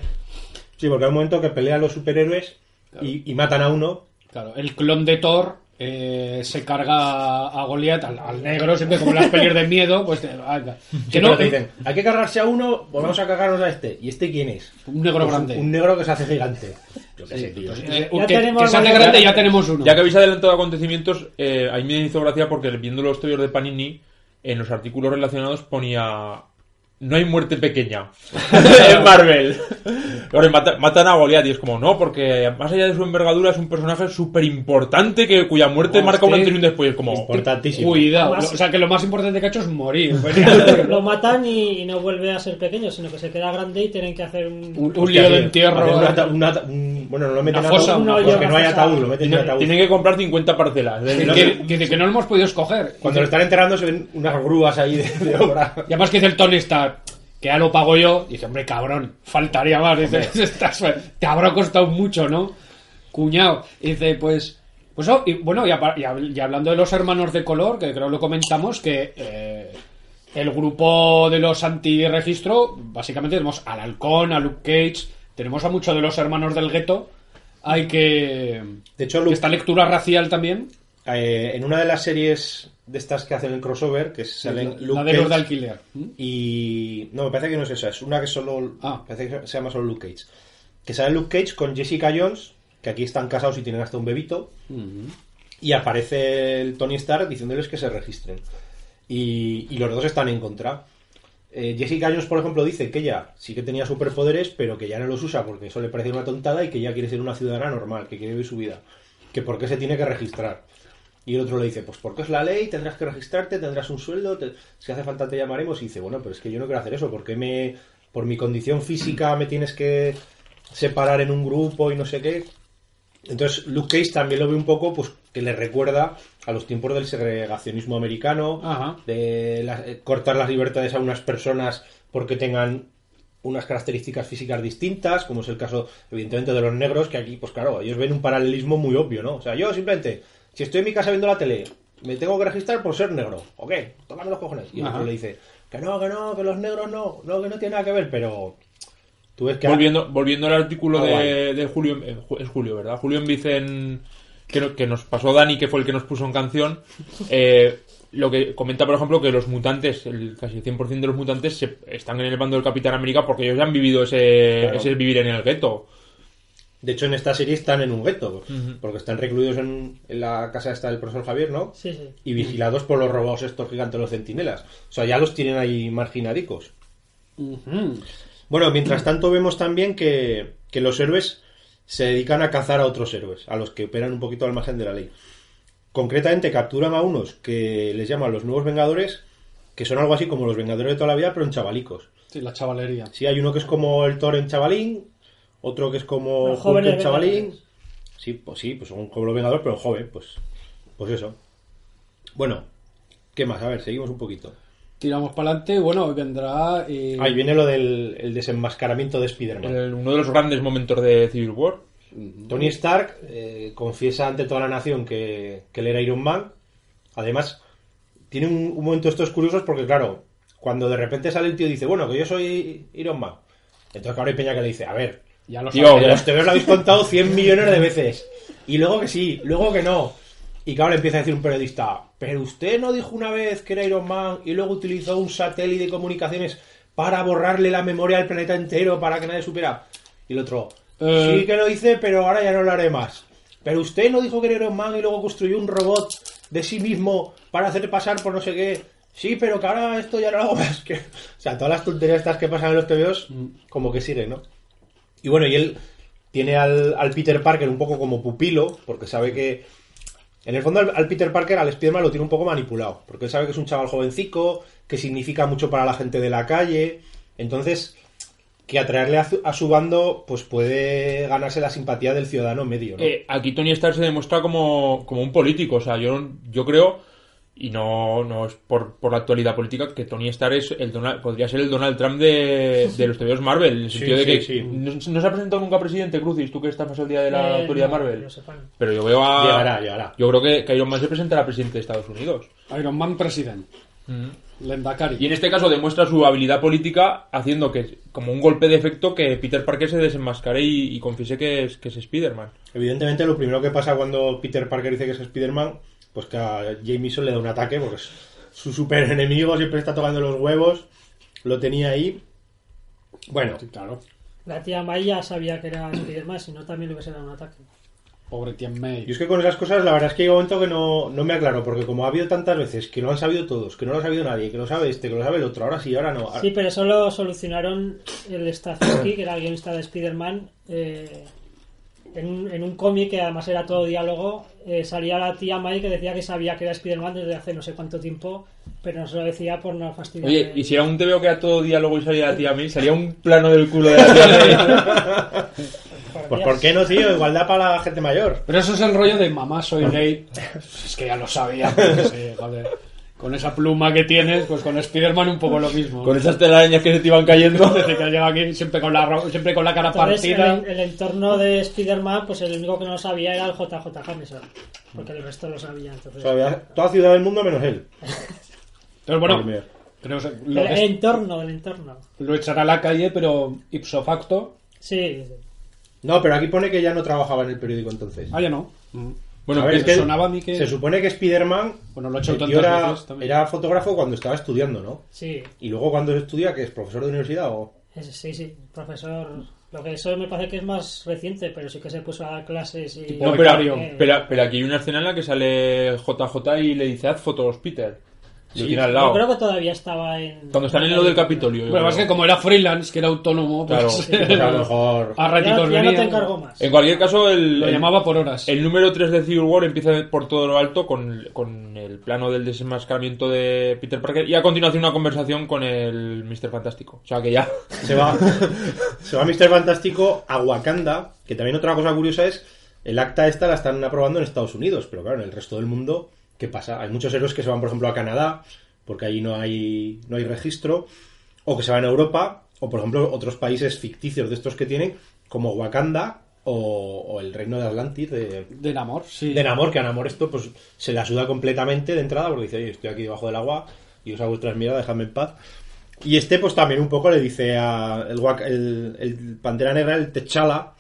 Sí, porque hay un momento que pelean los superhéroes y, y matan a uno. Claro, el clon de Thor eh, se carga a Goliath, al, al negro, siempre como las pelis de miedo, pues venga. que Que no, dicen, hay que cargarse a uno, pues vamos a cargarnos a este. ¿Y este quién es? un negro Pues grande. Un negro que se hace gigante. Yo qué sé, tío. Eh, Ya que, tenemos que se hace grande ya tenemos uno. Ya que habéis adelantado acontecimientos, eh, a mí me hizo gracia porque viendo los estudios de Panini, en los artículos relacionados ponía no hay muerte pequeña en Marvel. Ahora mata- matan a Goliath y es como, no, porque más allá de su envergadura es un personaje súper importante que, cuya muerte marca un antes y un después. Es como, Importantísimo. Cuidado. Además- o sea, que lo más importante que ha hecho es morir. Lo matan y, y no vuelve a ser pequeño, sino que se queda grande y tienen que hacer un... un, un Hostia, lío de tío, entierro. un un- bueno, no lo meten Una en fosa, una porque no hay ataúd, lo meten en tiene- ataúd. tienen que comprar 50 parcelas. Que, De- que- que dice que no lo hemos podido escoger. Cuando lo están enterrando se ven unas grúas ahí de, de obra. Y además que dice el Tony Stark, que ya lo pago yo. Dice, hombre, cabrón, faltaría más. Dice, "Estás- te habrá costado mucho, ¿no? Cuñado. Y dice, pues... Pues oh, y, bueno, y, apa- y hab- y hablando de los hermanos de color, que creo que lo comentamos, que eh, el grupo de los anti-registro, básicamente tenemos al Halcón, a Luke Cage, tenemos a muchos de los hermanos del gueto. Hay que... De hecho, Luke- esta lectura racial también. Eh, en una de las series de estas que hacen el crossover, que salen Luke la de los de alquiler. Y... No, me parece que no es esa, es una que solo... Ah. Parece que se llama solo Luke Cage. Que sale Luke Cage con Jessica Jones, que aquí están casados y tienen hasta un bebito, y aparece el Tony Stark diciéndoles que se registren. Y, y los dos están en contra. Eh, Jessica Jones, por ejemplo, dice que ella sí que tenía superpoderes, pero que ya no los usa porque eso le parece una tontada y que ella quiere ser una ciudadana normal, que quiere vivir su vida. Que por qué se tiene que registrar. Y el otro le dice, pues porque es la ley, tendrás que registrarte, tendrás un sueldo, te- si hace falta te llamaremos. Y dice, bueno, pero es que yo no quiero hacer eso, porque me, por mi condición física me tienes que separar en un grupo y no sé qué. Entonces Luke Cage también lo ve un poco, pues que le recuerda a los tiempos del segregacionismo americano, Ajá. de la- eh, cortar las libertades a unas personas porque tengan unas características físicas distintas, como es el caso, evidentemente, de los negros, que aquí, pues claro, ellos ven un paralelismo muy obvio, ¿no? O sea, yo simplemente, si estoy en mi casa viendo la tele, me tengo que registrar por ser negro, ¿o qué? Tócame los cojones. Y el otro le dice, que no, que no, que los negros no, no, que no tiene nada que ver, pero tú ves que... volviendo, volviendo al artículo Ah, de, Julio, eh, es Julio, ¿verdad? Julio en Vicen, que, que nos pasó Dani, que fue el que nos puso en canción, eh, lo que comenta, por ejemplo, que los mutantes, el casi 100% de los mutantes, se- están en el bando del Capitán América porque ellos ya han vivido ese, Claro. ese vivir en el gueto. De hecho, en esta serie están en un gueto, porque están recluidos en, en la casa esta del profesor Javier, ¿no? Sí, sí. Y vigilados por los robots estos gigantes, los centinelas. O sea, ya los tienen ahí marginadicos. Bueno, mientras tanto vemos también que, que los héroes se dedican a cazar a otros héroes, a los que operan un poquito al margen de la ley. Concretamente capturan a unos que les llaman los nuevos Vengadores, que son algo así como los Vengadores de toda la vida, pero en chavalicos. Sí, la chavalería. Sí, hay uno que es como el Thor en chavalín, otro que es como Los Hulk en chavalín. Vengadores. Sí, pues sí, pues son como los Vengadores, pero joven, pues, pues eso. Bueno, ¿qué más? A ver, seguimos un poquito. Tiramos para adelante. Bueno, hoy vendrá. eh, Ahí viene lo del el desenmascaramiento de Spider-Man. El- uno de los grandes momentos de Civil War. Tony Stark eh, confiesa ante toda la nación que, que él era Iron Man. Además, tiene un, un momento de estos curiosos porque, claro, cuando de repente sale el tío y dice, bueno, que yo soy Iron Man. Entonces, claro, hay Peña que le dice, a ver, Ya lo que los lo habéis contado 100 millones de veces. Y luego que sí, luego que no. Y claro, le empieza a decir un periodista, pero usted no dijo una vez que era Iron Man y luego utilizó un satélite de comunicaciones para borrarle la memoria al planeta entero para que nadie supiera. Y el otro, Eh. sí que lo hice, pero ahora ya no lo haré más. Pero usted no dijo que era Iron Man y luego construyó un robot de sí mismo para hacer pasar por no sé qué. Sí, pero que ahora esto ya no lo hago más. Que... O sea, todas las tonterías estas que pasan en los TVOs, como que siguen, ¿no? Y bueno, y él tiene al, al Peter Parker un poco como pupilo, porque sabe que. En el fondo, al, Peter Parker, al Spider-Man lo tiene un poco manipulado, porque él sabe que es un chaval jovencico, que significa mucho para la gente de la calle. Entonces, que atraerle a, su- a su bando, pues puede ganarse la simpatía del ciudadano medio, ¿no? Eh, aquí Tony Stark se demuestra como, como un político. O sea, yo, yo creo, y no, no es por, por la actualidad política, que Tony Stark es el Donald- podría ser el Donald Trump de, de los TVOs Marvel. En el Sí, sentido de sí, que sí. No, no se ha presentado nunca presidente Crucis, tú que estás más al día de la Eh, actualidad no, Marvel. sepan. Pero yo veo a. Llegará, llegará. Yo creo que, que Iron Man se presentará presidente de Estados Unidos. Iron Man President. Lendakari. Y en este caso demuestra su habilidad política haciendo que, como un golpe de efecto, que Peter Parker se desenmascare y, y confiese que es, que es Spider-Man. Evidentemente, lo primero que pasa cuando Peter Parker dice que es Spider-Man, pues que a Jameson le da un ataque, porque es su super enemigo, siempre está tocando los huevos, lo tenía ahí. Bueno, Sí, claro. La tía May ya sabía que era Spiderman, si no también le hubiese dado un ataque. Pobre Tien May. Yo es que con esas cosas la verdad es que hay un momento que no, no me aclaro, porque como ha habido tantas veces que no han sabido todos, que no lo ha sabido nadie, que lo sabe este, que lo sabe el otro, ahora sí, ahora no. Sí, pero eso lo solucionaron el Stafford que era el guionista de Spider-Man, eh, en un, en un cómic que además era todo diálogo. eh, salía la tía May que decía que sabía que era Spider-Man desde hace no sé cuánto tiempo, pero no se lo decía por no fastidiar. Oye, y si era un TVO que era todo diálogo y salía la tía May, salía un plano del culo de la tía May. Pues ¿por qué no, tío? Igualdad para la gente mayor. Pero eso es el rollo de mamá, soy gay. Es que ya lo sabía. pues, sí, joder. Con esa pluma que tienes, pues con Spider-Man un poco lo mismo. Con esas telarañas que se te iban cayendo. Desde que llega aquí siempre con la, siempre con la cara Entonces, partida. el, el entorno de Spider-Man, pues el único que no lo sabía era el JJ Jameson, porque el resto lo sabía. Entonces, sea, había toda ciudad del mundo menos él. Entonces, bueno, creo el lo, es- entorno entorno. lo echará a la calle, pero ipso facto. Sí, sí. No, pero aquí pone que ya no trabajaba en el periódico entonces. Ah, ya no. Bueno, A ver, es que sonaba a mí que- Se supone que Spider-Man Bueno, lo ha hecho tantas era, veces era fotógrafo cuando estaba estudiando, ¿no? sí. Y luego cuando estudia, que es profesor de universidad o... Es- Sí, sí, profesor. Lo que eso me parece que es más reciente, pero sí que se puso a dar clases y. No, pero. Eh, pero, pero aquí hay una escena en la que sale JJ y le dice haz fotos, Peter. Lo Sí, tiene al Yo creo que todavía estaba en. Cuando están en lo del Capitolio. Bueno, es que como era freelance, que era autónomo, pues, Claro. Pues a lo mejor... a Ya, ratitos ya no venía. te encargo más. En cualquier caso, el, Lo el- llamaba por horas. el número 3 de Civil War empieza por todo lo alto con, con el plano del desenmascaramiento de Peter Parker y a continuación una conversación con el Mr. Fantástico. O sea que ya. Se va, se va Mr. Fantástico a Wakanda, que también otra cosa curiosa es, el acta esta la están aprobando en Estados Unidos, pero claro, en el resto del mundo, ¿qué pasa? Hay muchos héroes que se van, por ejemplo, a Canadá, porque allí no hay, no hay registro, o que se van a Europa, o por ejemplo, otros países ficticios de estos que tienen, como Wakanda o, o el reino de Atlantis de, Del amor, sí. de Namor, que a Namor esto pues se le ayuda completamente de entrada porque dice, oye, estoy aquí debajo del agua y os hago vuestras mierdas, dejadme en paz. Y este pues también un poco le dice a el, el, el Pantera Negra, el Techala,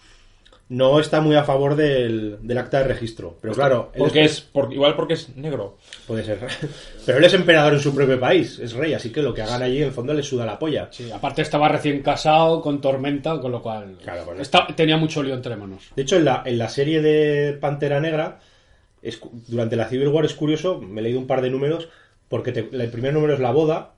no está muy a favor del, del acta de registro. Pero claro, él Porque es- es, por- igual porque es negro. puede ser. Pero él es emperador en su propio país, es rey, así que lo que hagan allí en el fondo le suda la polla. Sí, aparte estaba recién casado, con tormenta, con lo cual Claro, bueno. tenía mucho lío entre manos. De hecho, en la, en la serie de Pantera Negra, es durante la Civil War es curioso, me he leído un par de números, porque te- el primer número es la boda,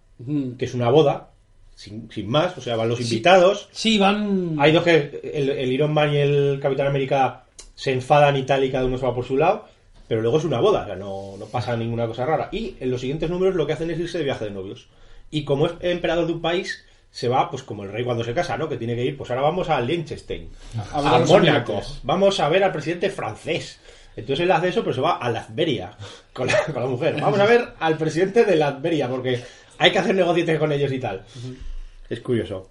que es una boda, sin, sin más, o sea, van los invitados. Sí, van... Hay dos que el, el Iron Man y el Capitán América se enfadan y tal, y cada uno se va por su lado, pero luego es una boda, o sea, no, no pasa ninguna cosa rara. Y en los siguientes números lo que hacen es irse de viaje de novios. Y como es emperador de un país, se va, pues como el rey cuando se casa, ¿no? Que tiene que ir, pues ahora vamos a Liechtenstein, A Mónaco, vamos a ver al presidente francés. Entonces él hace eso, pero se va a Latveria con la, con la mujer. Vamos a ver al presidente de Latveria, porque hay que hacer negocios con ellos y tal. Es curioso.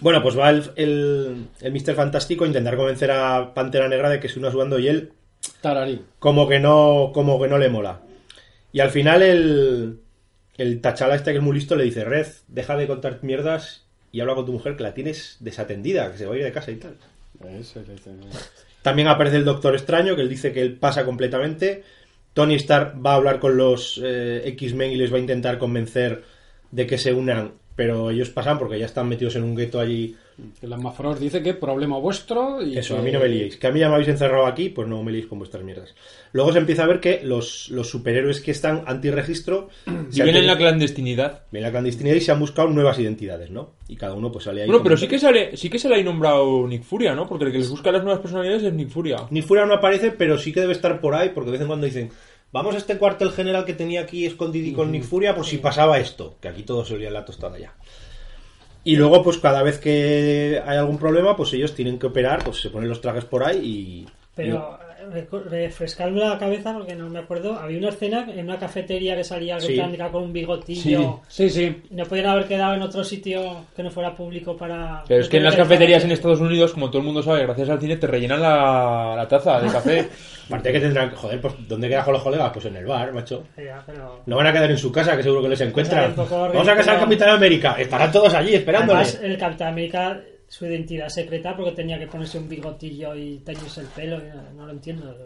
Bueno, pues va el, el, el Mr. Fantástico a intentar convencer a Pantera Negra de que se una sudando y él Tararí. como que no como que no le mola. Y al final el, el Tachala este que es muy listo le dice, Red, deja de contar mierdas y habla con tu mujer que la tienes desatendida, que se va a ir de casa y tal. También aparece el Doctor Extraño, que él dice que él pasa completamente. Tony Stark va a hablar con los eh, X-Men y les va a intentar convencer de que se unan, pero ellos pasan porque ya están metidos en un gueto allí. El Amafros dice que problema vuestro y Eso, que- a mí no me liéis. Que a mí ya me habéis encerrado aquí, pues no me liéis con vuestras mierdas. Luego se empieza a ver que los, los superhéroes que están antirregistro se han Viven en la clandestinidad. ven la clandestinidad y se han buscado nuevas identidades, ¿no? Y cada uno pues sale ahí. Bueno, pero sí que sale, sí que se le ha nombrado Nick Furia, ¿no? Porque el que les busca las nuevas personalidades es Nick Furia. Ni fuera no aparece, pero sí que debe estar por ahí, porque de vez en cuando dicen, vamos a este cuartel general que tenía aquí escondido con Nick Furia, por si pasaba esto, que aquí todo se olía en la tostada ya. Y luego, pues cada vez que hay algún problema, pues ellos tienen que operar, pues se ponen los trajes por ahí y... Pero refrescarme la cabeza porque no me acuerdo. Había una escena en una cafetería que salía el Sí. Capitán América con un bigotillo. Sí, sí. No podían haber quedado en otro sitio que no fuera público para. Pero es que en las cafeterías en Estados Unidos, como todo el mundo sabe, gracias al cine te rellenan la, la taza de café. Aparte que tendrán que, joder, pues ¿dónde quedan los colegas? Pues en el bar, macho. Ya, pero- No van a quedar en su casa, que seguro que les encuentran. Vamos a casar al. Capitán América. Estarán todos allí esperándole. Además, el Capitán América, su identidad secreta, porque tenía que ponerse un bigotillo y teñirse el pelo. y no, no lo entiendo.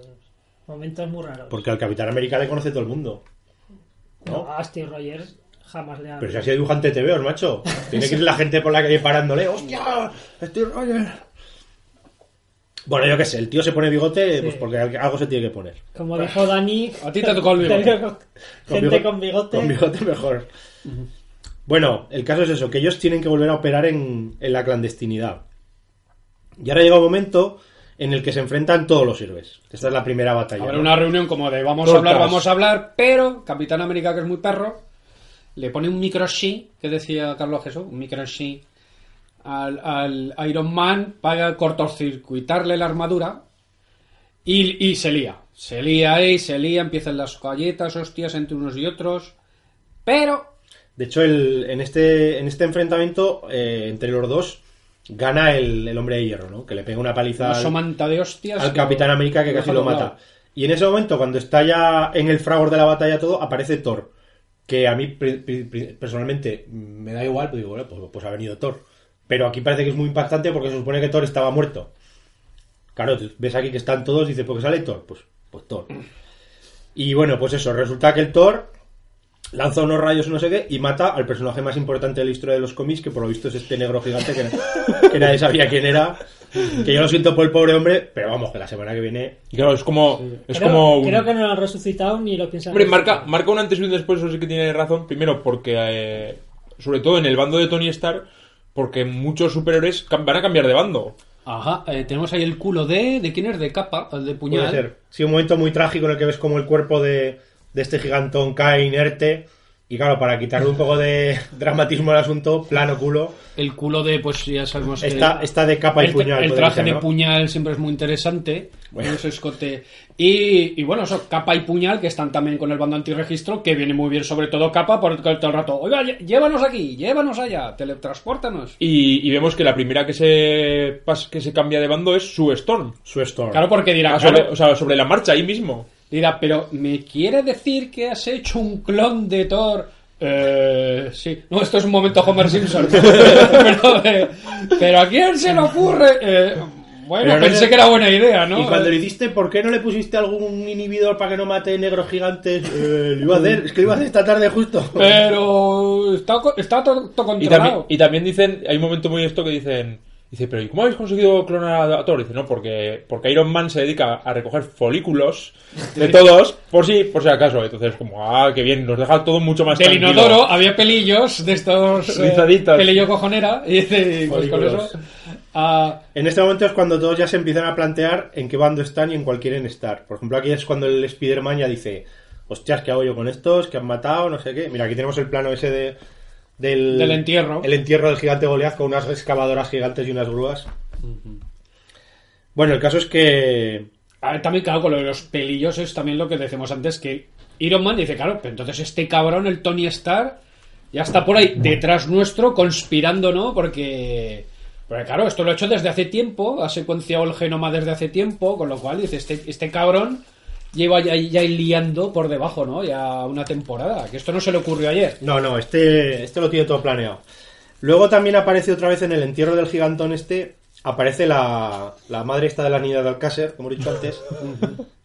Momentos muy raros. Porque al Capitán América le conoce todo el mundo. No, a Steve Rogers jamás le ha. Pero si ha sido dibujante de TVOs, macho. Tiene que ir la gente por la calle parándole. ¡Hostia! Steve Rogers. Bueno, yo qué sé, el tío se pone bigote pues porque algo se tiene que poner. Como dijo Dani, A ti te tocó el bigote. Gente con bigote. Con bigote mejor. Bueno, el caso es eso, que ellos tienen que volver a operar en, en la clandestinidad. Y ahora llega un momento en el que se enfrentan todos los héroes. Esta es la primera batalla. Habrá ¿no? una reunión como de vamos a hablar, vamos a hablar, pero Capitán América, que es muy perro, le pone un micro sí, que decía Carlos Jesús, un micro sí al, al Iron Man para cortocircuitarle la armadura y, y se lía. Se lía ahí, se lía, empiezan las galletas, hostias entre unos y otros, pero De hecho, el- en, este, en este enfrentamiento eh, entre los dos gana el, el hombre de hierro, ¿no? Que le pega una paliza una al, somanta de hostias. al Capitán América que casi lo mata. Y en ese momento, cuando está ya en el fragor de la batalla todo, aparece Thor. Que a mí personalmente me da igual, pues digo, bueno, pues, pues ha venido Thor. Pero aquí parece que es muy impactante porque se supone que Thor estaba muerto. Claro, tú ves aquí que están todos y dices, ¿por qué sale Thor? Pues, pues Thor. Y bueno, pues eso, resulta que el Thor lanza unos rayos no sé qué y mata al personaje más importante de la historia de los cómics, que por lo visto es este negro gigante que, que nadie sabía quién era. Que yo lo siento por el pobre hombre, pero vamos, que la semana que viene Y claro, es como. Es creo, como un- creo que no lo han resucitado ni lo piensan. Hombre, marca, marca un antes y un después, eso sí que tiene razón. Primero, porque, eh, sobre todo en el bando de Tony Stark, porque muchos superhéroes van a cambiar de bando. Ajá, eh, tenemos ahí el culo de... ¿De quién es? De capa, el de puñal. puede ser. Sí, un momento muy trágico en el que ves como el cuerpo de, de este gigantón cae inerte. Y claro, para quitarle un poco de dramatismo al asunto, plano culo. El culo de, pues ya sabemos que... Está, está de capa y el, puñal. el traje ser, de puñal siempre es muy interesante. Bueno. Ese escote. Y, y bueno, eso, capa y puñal, que están también con el bando antirregistro, que viene muy bien, sobre todo capa, porque todo el rato, oiga, llévanos aquí, llévanos allá, teletranspórtanos. Y, y vemos que la primera que se, que se cambia de bando es Sue Storm. Su Storm. Claro, porque dirá, Ah, sobre- claro, o sea, sobre la marcha, ahí mismo. Dirá, pero ¿me quiere decir que has hecho un clon de Thor? Eh, sí. No, esto es un momento Homer Simpson. pero, eh, pero ¿a quién se le ocurre? Eh, bueno, no pensé sé- que era buena idea, ¿no? Y cuando le hiciste, ¿por qué no le pusiste algún inhibidor para que no mate negros gigantes? Eh, lo iba a hacer, es que lo iba a hacer esta tarde justo. Pero está, está todo, todo Y también, controlado. y también dicen, hay un momento muy esto que dicen, dice, pero ¿y cómo habéis conseguido clonar a Thor? Dice, no, porque, porque Iron Man se dedica a recoger folículos de todos, por si, por si acaso. Entonces, como, ah, qué bien, nos deja todo mucho más Del tranquilo. inodoro había pelillos de estos eh, Rizaditas. pelillo cojonera y dice, pues con eso ah, En este momento es cuando todos ya se empiezan a plantear en qué bando están y en cuál quieren estar. Por ejemplo, aquí es cuando el Spider-Man ya dice, hostias, ¿qué hago yo con estos? que han matado? No sé qué. Mira, aquí tenemos el plano ese de, del... Del entierro. El entierro del gigante Goliath con unas excavadoras gigantes y unas grúas. Bueno, el caso es que... a ver, también claro con lo de los pelillos es también lo que decimos antes que Iron Man dice claro pero entonces este cabrón el Tony Stark ya está por ahí detrás nuestro conspirando no porque porque claro esto lo ha hecho desde hace tiempo ha secuenciado el genoma desde hace tiempo con lo cual dice este este cabrón lleva ya, ya liando por debajo no ya una temporada que esto no se le ocurrió ayer No, no, este, este lo tiene todo planeado. Luego también aparece otra vez en el entierro del gigantón este, aparece la, la madre esta de la niña de Alcácer, como he dicho antes,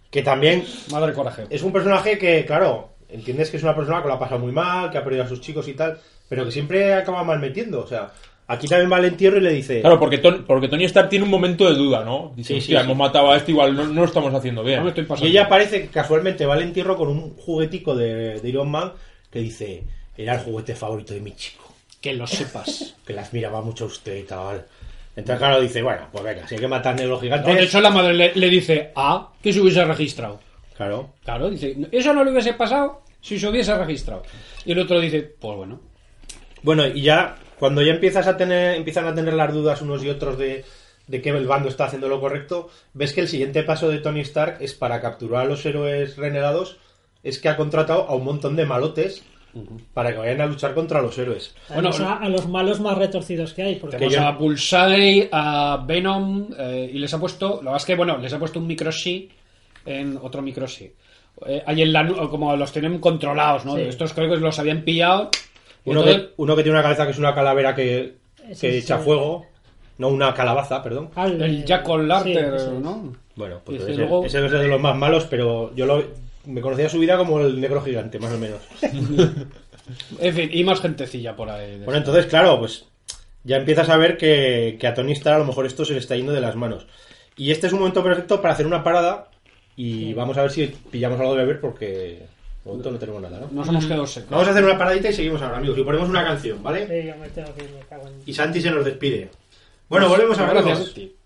que también madre coraje es un personaje que, claro, entiendes que es una persona que lo ha pasado muy mal, que ha perdido a sus chicos y tal, pero que siempre acaba mal metiendo. O sea, aquí también va al entierro y le dice... Claro, porque, Ton- porque Tony Stark tiene un momento de duda, ¿no? Dice, Sí, sí, hostia, sí. hemos matado a este, igual no, no lo estamos haciendo bien. No me estoy Y ella aparece que casualmente va al entierro con un juguetico de, de Iron Man que dice, era el juguete favorito de mi chico. que lo sepas que las miraba mucho usted y tal. Entonces, claro, dice, bueno, pues venga, si hay que matar negros No, gigantes. de hecho la madre le, le dice ah que se hubiese registrado Claro. Claro, dice, eso no le hubiese pasado si se hubiese registrado. Y el otro dice, pues bueno. Bueno, y ya, cuando ya empiezas a tener, empiezan a tener las dudas unos y otros de, de que el bando está haciendo lo correcto, ves que el siguiente paso de Tony Stark es para capturar a los héroes renegados, es que ha contratado a un montón de malotes para que vayan a luchar contra los héroes. Bueno, a, a los malos más retorcidos que hay. Porque Tenemos yo- a Bullseye, a Venom, eh, y les ha puesto, lo que pasa es que, bueno, les ha puesto un microshi en otro microshi. Eh, ahí en la nu- como los tienen controlados, ¿no? Sí. Estos creo que los habían pillado. Uno entonces- que, uno que tiene una cabeza que es una calavera que, que echa fuego, no una calabaza, perdón. Al- el Jack O'Larter, sí. ¿no? Bueno, pues ese, luego- ese es de los más malos, pero yo lo, me conocía su vida como el negro gigante, más o menos. En fin, y más gentecilla por ahí. Bueno, entonces, claro, pues ya empiezas a ver que, que a Tony Stark a lo mejor esto se le está yendo de las manos. Y este es un momento perfecto para hacer una parada y vamos a ver si pillamos algo de beber porque momento no tenemos nada, ¿no? Nos hemos quedado secos. Vamos a hacer una paradita y seguimos ahora, amigos. Y ponemos una canción, ¿vale? Sí, yo me tengo que ir, me cago en... Y Santi se nos despide. Bueno, volvemos a ver.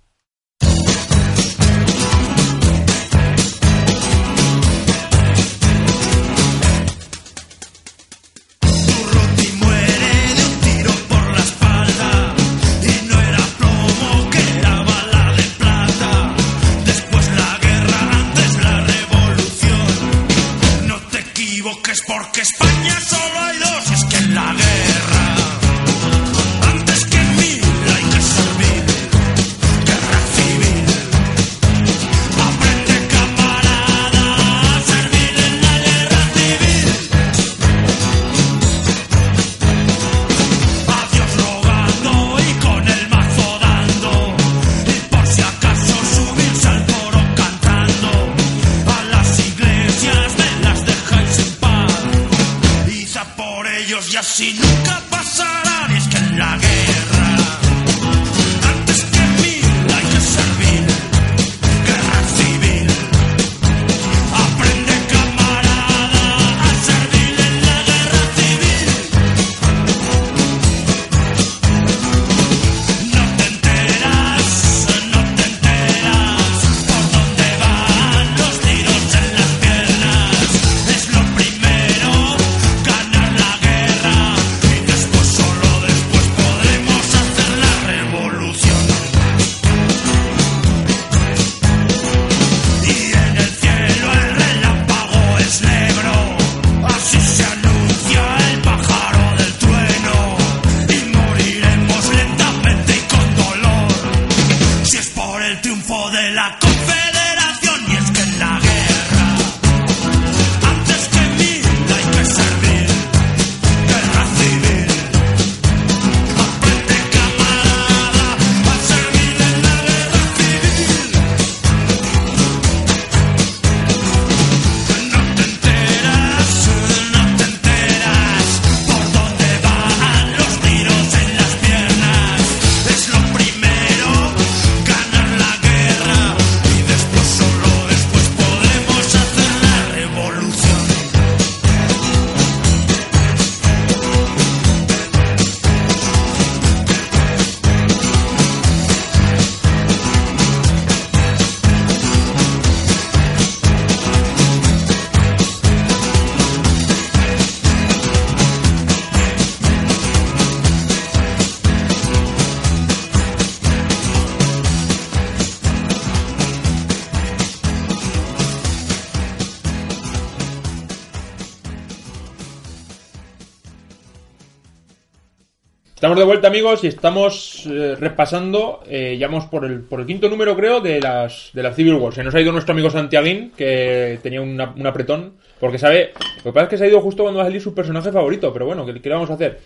Estamos de vuelta, amigos, y estamos eh, repasando, eh, ya vamos por el, por el quinto número, creo, de las, de las Civil War. Se nos ha ido nuestro amigo Santiaguín, que tenía una- un apretón, porque sabe. Lo que pasa es que se ha ido justo cuando va a salir su personaje favorito, pero bueno, ¿qué, qué le vamos a hacer?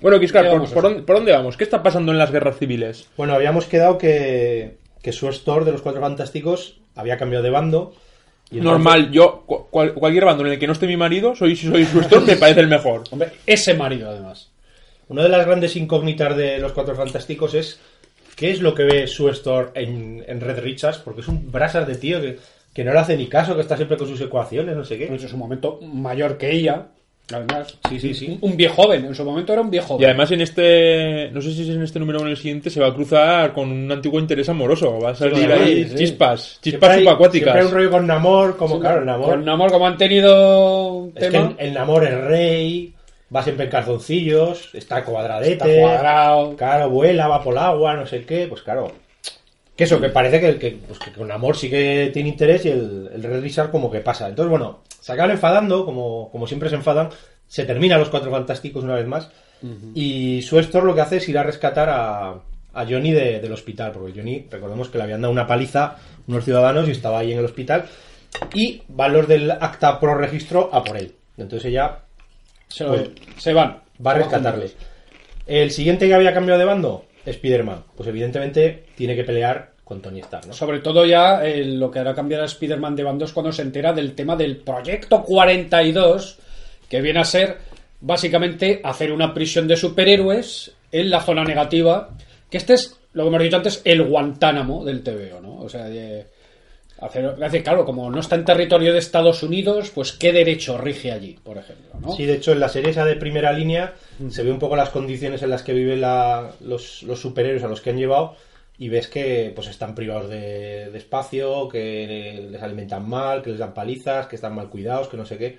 Bueno, Kiskar, ¿Qué ¿por, por dónde, por dónde vamos? ¿Qué está pasando en las guerras civiles? Bueno, habíamos quedado que, que su store de los Cuatro Fantásticos había cambiado de bando. Normal, yo, cu- cual- cualquier bando en el que no esté mi marido, soy, si soy su store, me parece el mejor. Hombre, ese marido además. Una de las grandes incógnitas de los Cuatro Fantásticos es qué es lo que ve su store en, en Red Richards, porque es un brasas de tío que, que no le hace ni caso, que está siempre con sus ecuaciones, no sé qué. En su momento mayor que ella. Además, Sí, sí, sí. un, un viejo joven. En su momento era un viejo Y joven. además en este, no sé si es en este número o en el siguiente, se va a cruzar con un antiguo interés amoroso. Va a salir Sí, ahí sí. chispas, Siempre chispas hay- subacuáticas. Siempre hay un rollo con Namor, como claro, el Namor. Con Namor, como han tenido Es que tema, el, el Namor es rey, va siempre en calzoncillos, está cuadradete. está cuadrado. Claro, vuela, va por el agua, no sé qué, pues claro. Que eso, que parece que, que, pues que con amor sí que tiene interés y el, el Red Richard como que pasa. Entonces, bueno, se acaban enfadando, como, como siempre se enfadan, se terminan los Cuatro Fantásticos una vez más, y su Store lo que hace es ir a rescatar a, a Johnny de- del hospital, porque Johnny, recordemos que le habían dado una paliza unos ciudadanos y estaba ahí en el hospital, y van los del acta pro registro a por él. Entonces ella Se, Pues, se van. va a Se van rescatarle. juntos. El siguiente que había cambiado de bando, Spider-Man. Pues evidentemente tiene que pelear con Tony Stark, ¿no? Sobre todo ya eh, lo que hará cambiar a Spider-Man de bando es cuando se entera del tema del Proyecto 42, que viene a ser básicamente hacer una prisión de superhéroes en la zona negativa. Que este es lo que hemos dicho antes, el Guantánamo del TVO, ¿no? O sea, de hacer, claro, como no está en territorio de Estados Unidos, pues qué derecho rige allí, por ejemplo, ¿no? Sí, de hecho, en la serie esa de primera línea se ve un poco las condiciones en las que viven la- los, los superhéroes a los que han llevado y ves que pues están privados de, de espacio, que les alimentan mal, que les dan palizas, que están mal cuidados, que no sé qué.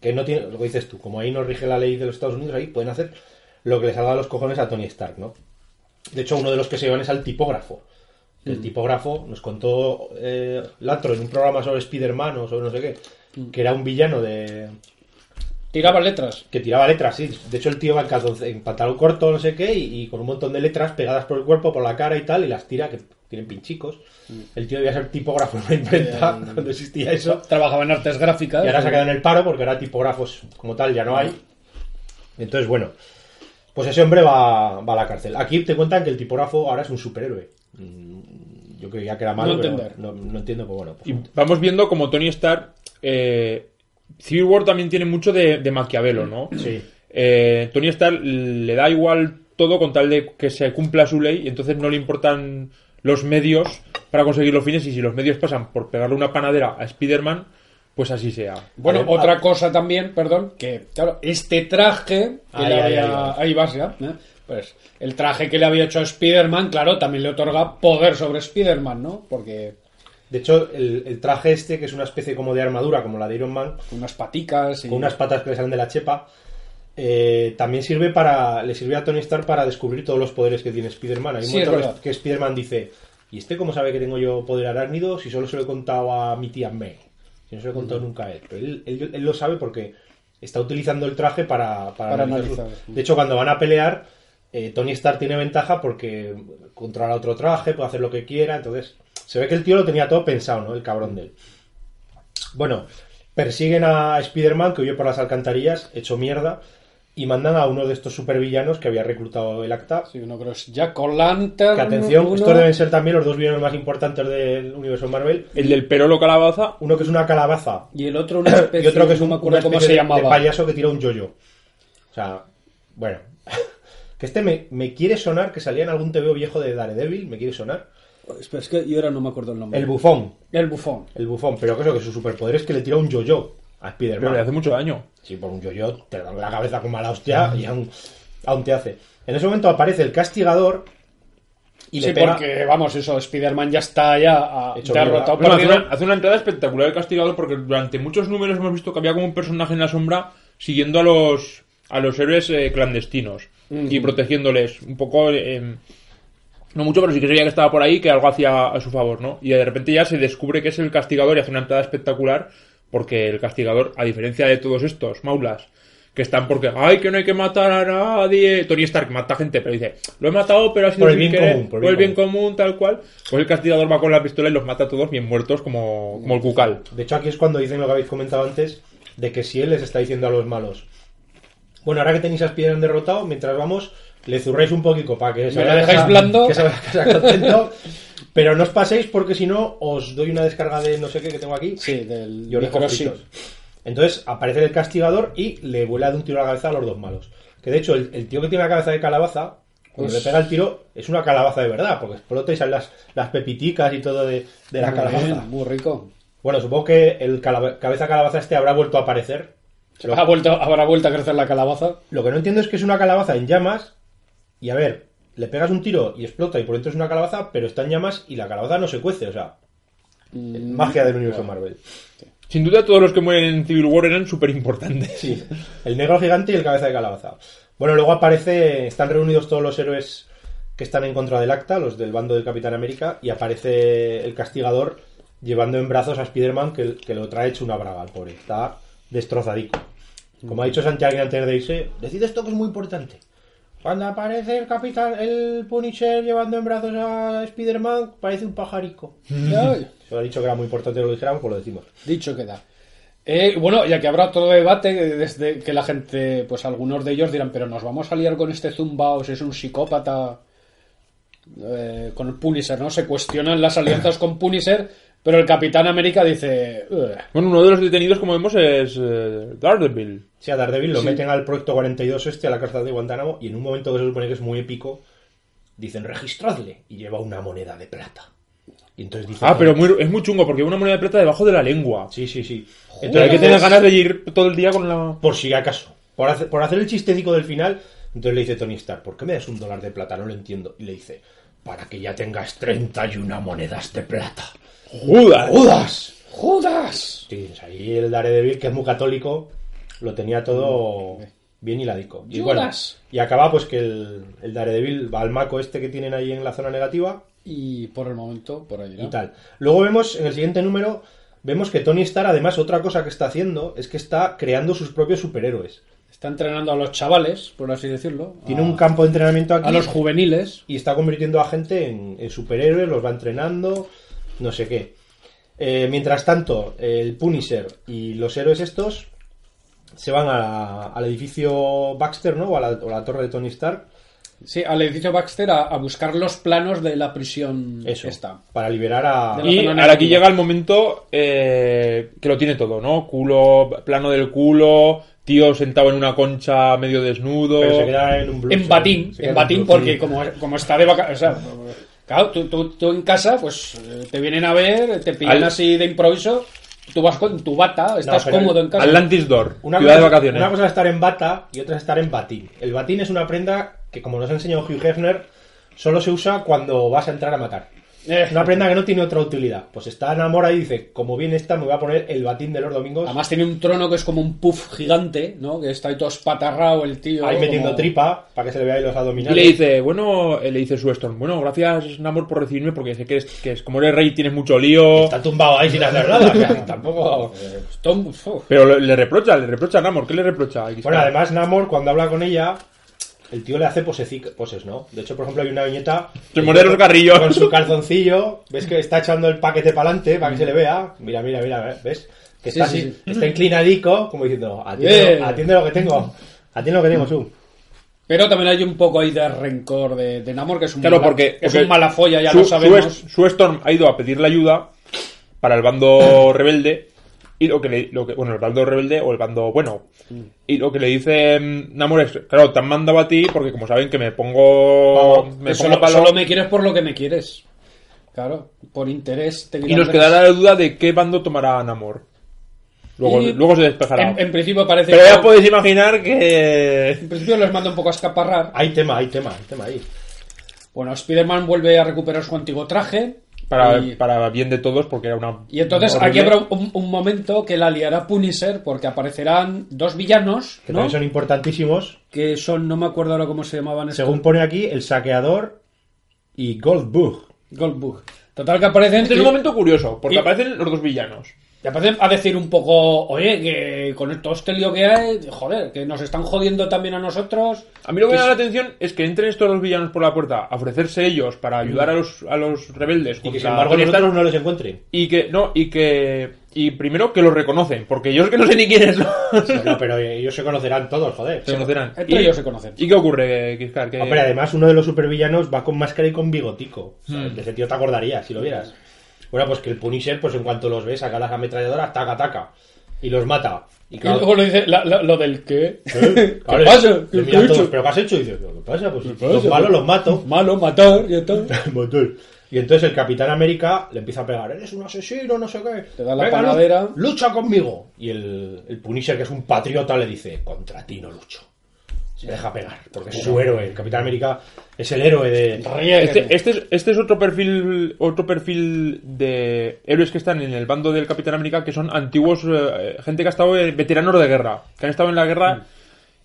Que no tiene, lo que dices tú, como ahí no rige la ley de los Estados Unidos, ahí pueden hacer lo que les salga a los cojones a Tony Stark, ¿no? De hecho, uno de los que se llevan es al tipógrafo. El tipógrafo nos contó eh, Latro en un programa sobre Spider-Man o sobre no sé qué, que era un villano de, Tiraba letras. que tiraba letras, sí. De hecho, el tío va en, en pantalón corto, no sé qué, y, y con un montón de letras pegadas por el cuerpo, por la cara y tal, y las tira, que tienen pinchicos. El tío debía ser tipógrafo en una imprenta cuando existía eso. Trabajaba en artes gráficas. Y ahora se ha quedado en el paro porque ahora tipógrafos como tal ya no hay. Entonces, bueno, pues ese hombre va, va a la cárcel. Aquí te cuentan que el tipógrafo ahora es un superhéroe. Yo creía que era malo, No pero entender. no, no entiendo, pues bueno. pues Y vamos viendo como Tony Stark. Eh, Civil War también tiene mucho de, de Maquiavelo, ¿no? Sí. Eh, Tony Stark le da igual todo con tal de que se cumpla su ley y entonces no le importan los medios para conseguir los fines y si los medios pasan por pegarle una panadera a Spider-Man, pues así sea. Bueno, ver, otra a- cosa también, perdón, que claro, este traje Ahí, ahí vas. ahí vas ya, ¿eh? Pues el traje que le había hecho a Spider-Man, claro, también le otorga poder sobre Spider-Man, ¿no? Porque De hecho, el, el traje este, que es una especie como de armadura, como la de Iron Man, unas paticas y con unas patas que le salen de la chepa, eh, también sirve para le sirve a Tony Stark para descubrir todos los poderes que tiene Spider-Man. Hay un Sí, momento que- Spider-Man dice, ¿y este cómo sabe que tengo yo poder arácnido si solo se lo he contado a mi tía May? Si no se lo he contado nunca a él. Pero él, él- él lo sabe porque está utilizando el traje para, para, Para analizar sus- analizar. De hecho, cuando van a pelear, eh, Tony Stark tiene ventaja porque controla otro traje, puede hacer lo que quiera, entonces se ve que el tío lo tenía todo pensado, ¿no? El cabrón de él. Bueno, persiguen a Spider-Man que huye por las alcantarillas, hecho mierda, y mandan a uno de estos supervillanos que había reclutado el acta. Sí, uno creo que es Jack O'Lantern. Que atención, uno- estos deben ser también los dos villanos más importantes del universo Marvel. El del perolo calabaza, Uno que es una calabaza Y el otro una especie, y otro que es no un, me acuerdo una cómo especie se de- de llamaba. payaso que tira un yoyo. O sea, bueno. Que este me, me quiere sonar que salía en algún TVO viejo de Daredevil, me quiere sonar. Espera, es que yo ahora no me acuerdo el nombre. El bufón, El bufón. el bufón, pero que eso, que su superpoder es que le tira un yoyo a pero le Spider-Man. hace mucho daño. Sí, por un yoyo te da la cabeza con mala hostia y aún, aún te hace. En ese momento aparece el castigador y sí, le pega... porque, vamos, eso, Spider-Man ya está ya ah, Hecho derrotado. Bueno, hace, perdido. una, hace una entrada espectacular el castigador porque durante muchos números hemos visto que había como un personaje en la sombra siguiendo a los a los héroes eh, clandestinos y protegiéndoles un poco eh, no mucho pero sí que se veía que estaba por ahí que algo hacía a su favor no y de repente ya se descubre que es el castigador y hace una entrada espectacular porque el castigador a diferencia de todos estos maulas que están porque ay que no hay que matar a nadie Tony Stark mata gente pero dice lo he matado pero ha sido Por el bien querer, común, por por el bien bien común tal cual. Pues el castigador va con la pistola y los mata a todos bien muertos como, como el cucal. De hecho, aquí es cuando dicen lo que habéis comentado antes, de que si él les está diciendo a los malos, bueno, ahora que tenéis a Spider-Man derrotado, mientras vamos, le zurráis un poquito para que se que dejáis blando. que se sea contento, pero no os paséis porque si no, os doy una descarga de no sé qué que tengo aquí Sí, del fritos. Entonces aparece el castigador y le vuela de un tiro a la cabeza a los dos malos. Que de hecho, el, el tío que tiene la cabeza de calabaza, cuando le pega el tiro, es una calabaza de verdad, porque explota y salen las, las pepiticas y todo de, de la Muy calabaza. bien, muy rico. Bueno, supongo que el cabeza calabaza este habrá vuelto a aparecer. Lo, Ha vuelto, habrá vuelto a crecer la calabaza. lo que no entiendo es que es una calabaza en llamas y a ver, le pegas un tiro y explota y por dentro es una calabaza, pero está en llamas y la calabaza no se cuece, o sea, Mm, magia del universo Marvel. sin duda todos los que mueren en Civil War eran súper importantes Sí, el negro gigante y el cabeza de calabaza. Bueno, luego aparece, están reunidos todos los héroes que están en contra del acta, los del bando del Capitán América, y aparece el castigador llevando en brazos a Spider-Man que, que lo trae hecho una braga al pobre. Está destrozadico. Como ha dicho Santiago antes de irse, decid esto que es muy importante. Cuando aparece el capitán, el Punisher llevando en brazos a Spider-Man, parece un pajarico. Se lo ha dicho que era muy importante que lo dijéramos, pues lo decimos. dicho queda. Eh, bueno, ya que habrá otro debate, eh, desde que la gente, pues algunos de ellos dirán, pero nos vamos a liar con este Zumbao, si es un psicópata eh, con el Punisher, ¿no? Se cuestionan las alianzas con Punisher, pero el Capitán América dice, "Ugh". bueno uno de los detenidos como vemos es eh, Daredevil Sí, a Daredevil lo Sí. meten al proyecto 42 este, a la cárcel de Guantánamo, y en un momento que se supone que es muy épico, dicen registradle y lleva una moneda de plata. Y entonces dice... Ah, pero muy- es muy chungo porque una moneda de plata debajo de la lengua. Sí, sí, sí. Entonces hay que tener ganas de ir todo el día con la... por si acaso. Por hacer, por hacer el chistecico del final, entonces le dice Tony Stark, ¿por qué me das un dólar de plata? No lo entiendo. Y le dice, para que ya tengas 31 monedas de plata. ¡Judas! ¡Judas! ¡Judas! Sí, ahí el Daredevil, que es muy católico, lo tenía todo bien hiladico. Y bueno, Judas. y acaba pues que el, el Daredevil va al maco este que tienen ahí en la zona negativa Y por el momento, por ahí. ¿no? y tal. Luego vemos, en el siguiente número, vemos que Tony Stark, además, otra cosa que está haciendo es que está creando sus propios superhéroes. Está entrenando a los chavales, por así decirlo. Tiene a, un campo de entrenamiento aquí a los juveniles. y está convirtiendo a gente en, en superhéroes, los va entrenando, no sé qué. Eh, mientras tanto, el Punisher y los héroes estos se van a- al edificio Baxter, ¿no? O a, la, o a la torre de Tony Stark. Sí, al edificio Baxter a, a buscar los planos de la prisión Eso. esta. Para liberar a. Y ahora aquí llega el momento eh, que lo tiene todo, ¿no? Culo, plano del culo, tío sentado en una concha medio desnudo. Pero se queda en un blues. En batín, en batín porque como, como está de vacaciones, o sea, claro, tú, tú- tú en casa, pues eh, te vienen a ver, te pillan Al- así de improviso, tú vas con tu bata, estás cómodo en casa. Atlantis Door, Una ciudad cosa, de vacaciones. una cosa es estar en bata y otra es estar en batín. El batín es una prenda que, como nos ha enseñado Hugh Hefner, solo se usa cuando vas a entrar a matar. Eh, Es una prenda que no tiene otra utilidad. Pues está enamorado y dice, como bien está, me voy a poner el batín de los domingos. Además tiene un trono que es como un puff gigante, ¿no? Que está ahí todo espatarrado el tío. ahí metiendo tripa para que se le vea ahí los Y abdominales. le dice, bueno, eh, le dice Sue Storm, bueno, gracias Namor por recibirme porque sé que, es, que es, como eres rey tienes mucho lío. Está tumbado ahí sin hacer nada. o sea, tampoco. Tom- uf. Pero le, reprocha, le reprocha a Namor, ¿qué le reprocha? Bueno, además, Namor, cuando habla con ella, el tío le hace poses, ¿no? De hecho, por ejemplo, hay una viñeta. Carrillos. Con su calzoncillo, ves que está echando el paquete para adelante para que se le vea. Mira, mira, mira, ¿ves? Que está, sí, está inclinadico, como diciendo, atiende, lo que tengo. Atiende lo que tengo, tú. Pero también hay un poco ahí de rencor de, de Namor, que es un, Claro, mala, porque, es porque un mala folla, ya Su- lo sabemos. Su, Sue Storm ha ido a pedirle ayuda para el bando rebelde y lo que le, lo que, bueno, el bando rebelde o el bando bueno. Y lo que le dice mm, Namor es, claro, te han mandado a ti porque como saben que me pongo, me solo, palo. solo me quieres por lo que me quieres. Claro, por interés te Y nos quedará la duda de qué bando tomará Namor. Luego, Y- luego se despejará. En, en principio parece Pero que- ya podéis imaginar que... En principio les manda un poco a escaparrar. Hay tema, hay tema, hay tema ahí. Bueno, Spider-Man vuelve a recuperar su antiguo traje. Para, y, para bien de todos, porque era una... y entonces horrible. aquí habrá un, un momento que la liará Punisher porque aparecerán dos villanos, Que ¿no? también son importantísimos. Que son, no me acuerdo ahora cómo se llamaban estos. Según pone aquí, el saqueador y Goldbug. Goldbug. Total que aparecen. Este es un momento curioso, porque y- aparecen los dos villanos. Y aparecen a decir un poco, oye, que con todo este lío que hay, joder, que nos están jodiendo también a nosotros. A mí lo que me da la atención es que entren estos dos villanos por la puerta a ofrecerse ellos para ayudar a los, a los rebeldes Y que sin embargo Tony los Stark, otros no los encuentren. y que no y que y primero que los reconocen porque yo es que no sé ni quiénes son No, pero ellos se conocerán todos, joder. se conocerán Entre y, ellos se conocen. y qué ocurre Kizkar? que Hombre, además uno de los supervillanos va con máscara y con bigotico. O sea, Hmm. De ese tío te acordarías si lo vieras. Bueno, pues que el Punisher, pues en cuanto los ve, saca las ametralladoras, taca, taca. Y los mata. Y Y luego lo dice la- la- lo del qué. ¿qué ¿Qué pasa? Le ¿Qué, qué he todos, hecho? ¿Pero qué has hecho? Y dice, ¿qué pasa? Pues pasa? los malos los mato. Malo, matar. Motor. Y entonces el Capitán América le empieza a pegar, eres un asesino, no sé qué. Te da la Venga, lucha conmigo. Y el, el Punisher, que es un patriota, le dice, contra ti no lucho. Se deja pegar, porque es su héroe. El Capitán América es el héroe de... Este, este es, este es otro perfil otro perfil de héroes que están en el bando del Capitán América que son antiguos eh, gente que ha estado eh, veteranos de guerra que han estado en la guerra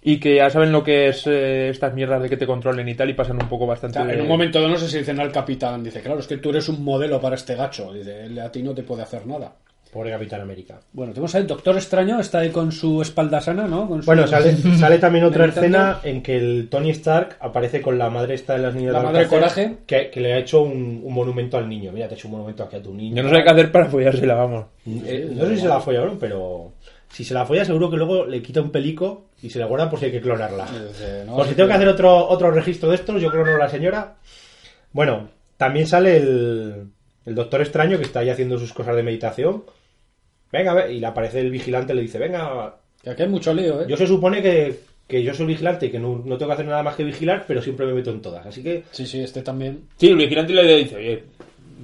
y que ya saben lo que es eh, estas mierdas de que te controlen y tal y pasan un poco O bastante sea, de- en un momento dado no sé si dicen al capitán, dice, claro, es que tú eres un modelo para este gacho. Dice, él a ti no te puede hacer nada. Pobre Capitán América. Bueno, tenemos ahí Doctor Extraño, está ahí con su espalda sana, ¿no? Con su- Bueno, sale, sale también otra escena en que el Tony Stark aparece con la madre esta de las niñas La de madre Alcácer, Coraje. Que, que le ha hecho un, un monumento al niño. Mira, te he hecho un monumento aquí a tu niño. yo no sé qué hacer para follársela vamos Eh, no sé si se la folla o no, pero si se la folla seguro que luego le quita un pelico y se la guarda por si hay que clonarla. Dice, no, Por si tengo que hacer otro, otro registro de estos, yo clono a la señora. Bueno, también sale el, el Doctor Extraño que está ahí haciendo sus cosas de meditación. Venga, ve, y le aparece el vigilante y le dice, venga, Que aquí hay mucho lío, ¿eh? yo se supone que, que yo soy vigilante y que no, no tengo que hacer nada más que vigilar, pero siempre me meto en todas. Así que Sí, sí, este también. Sí, el vigilante le dice, oye,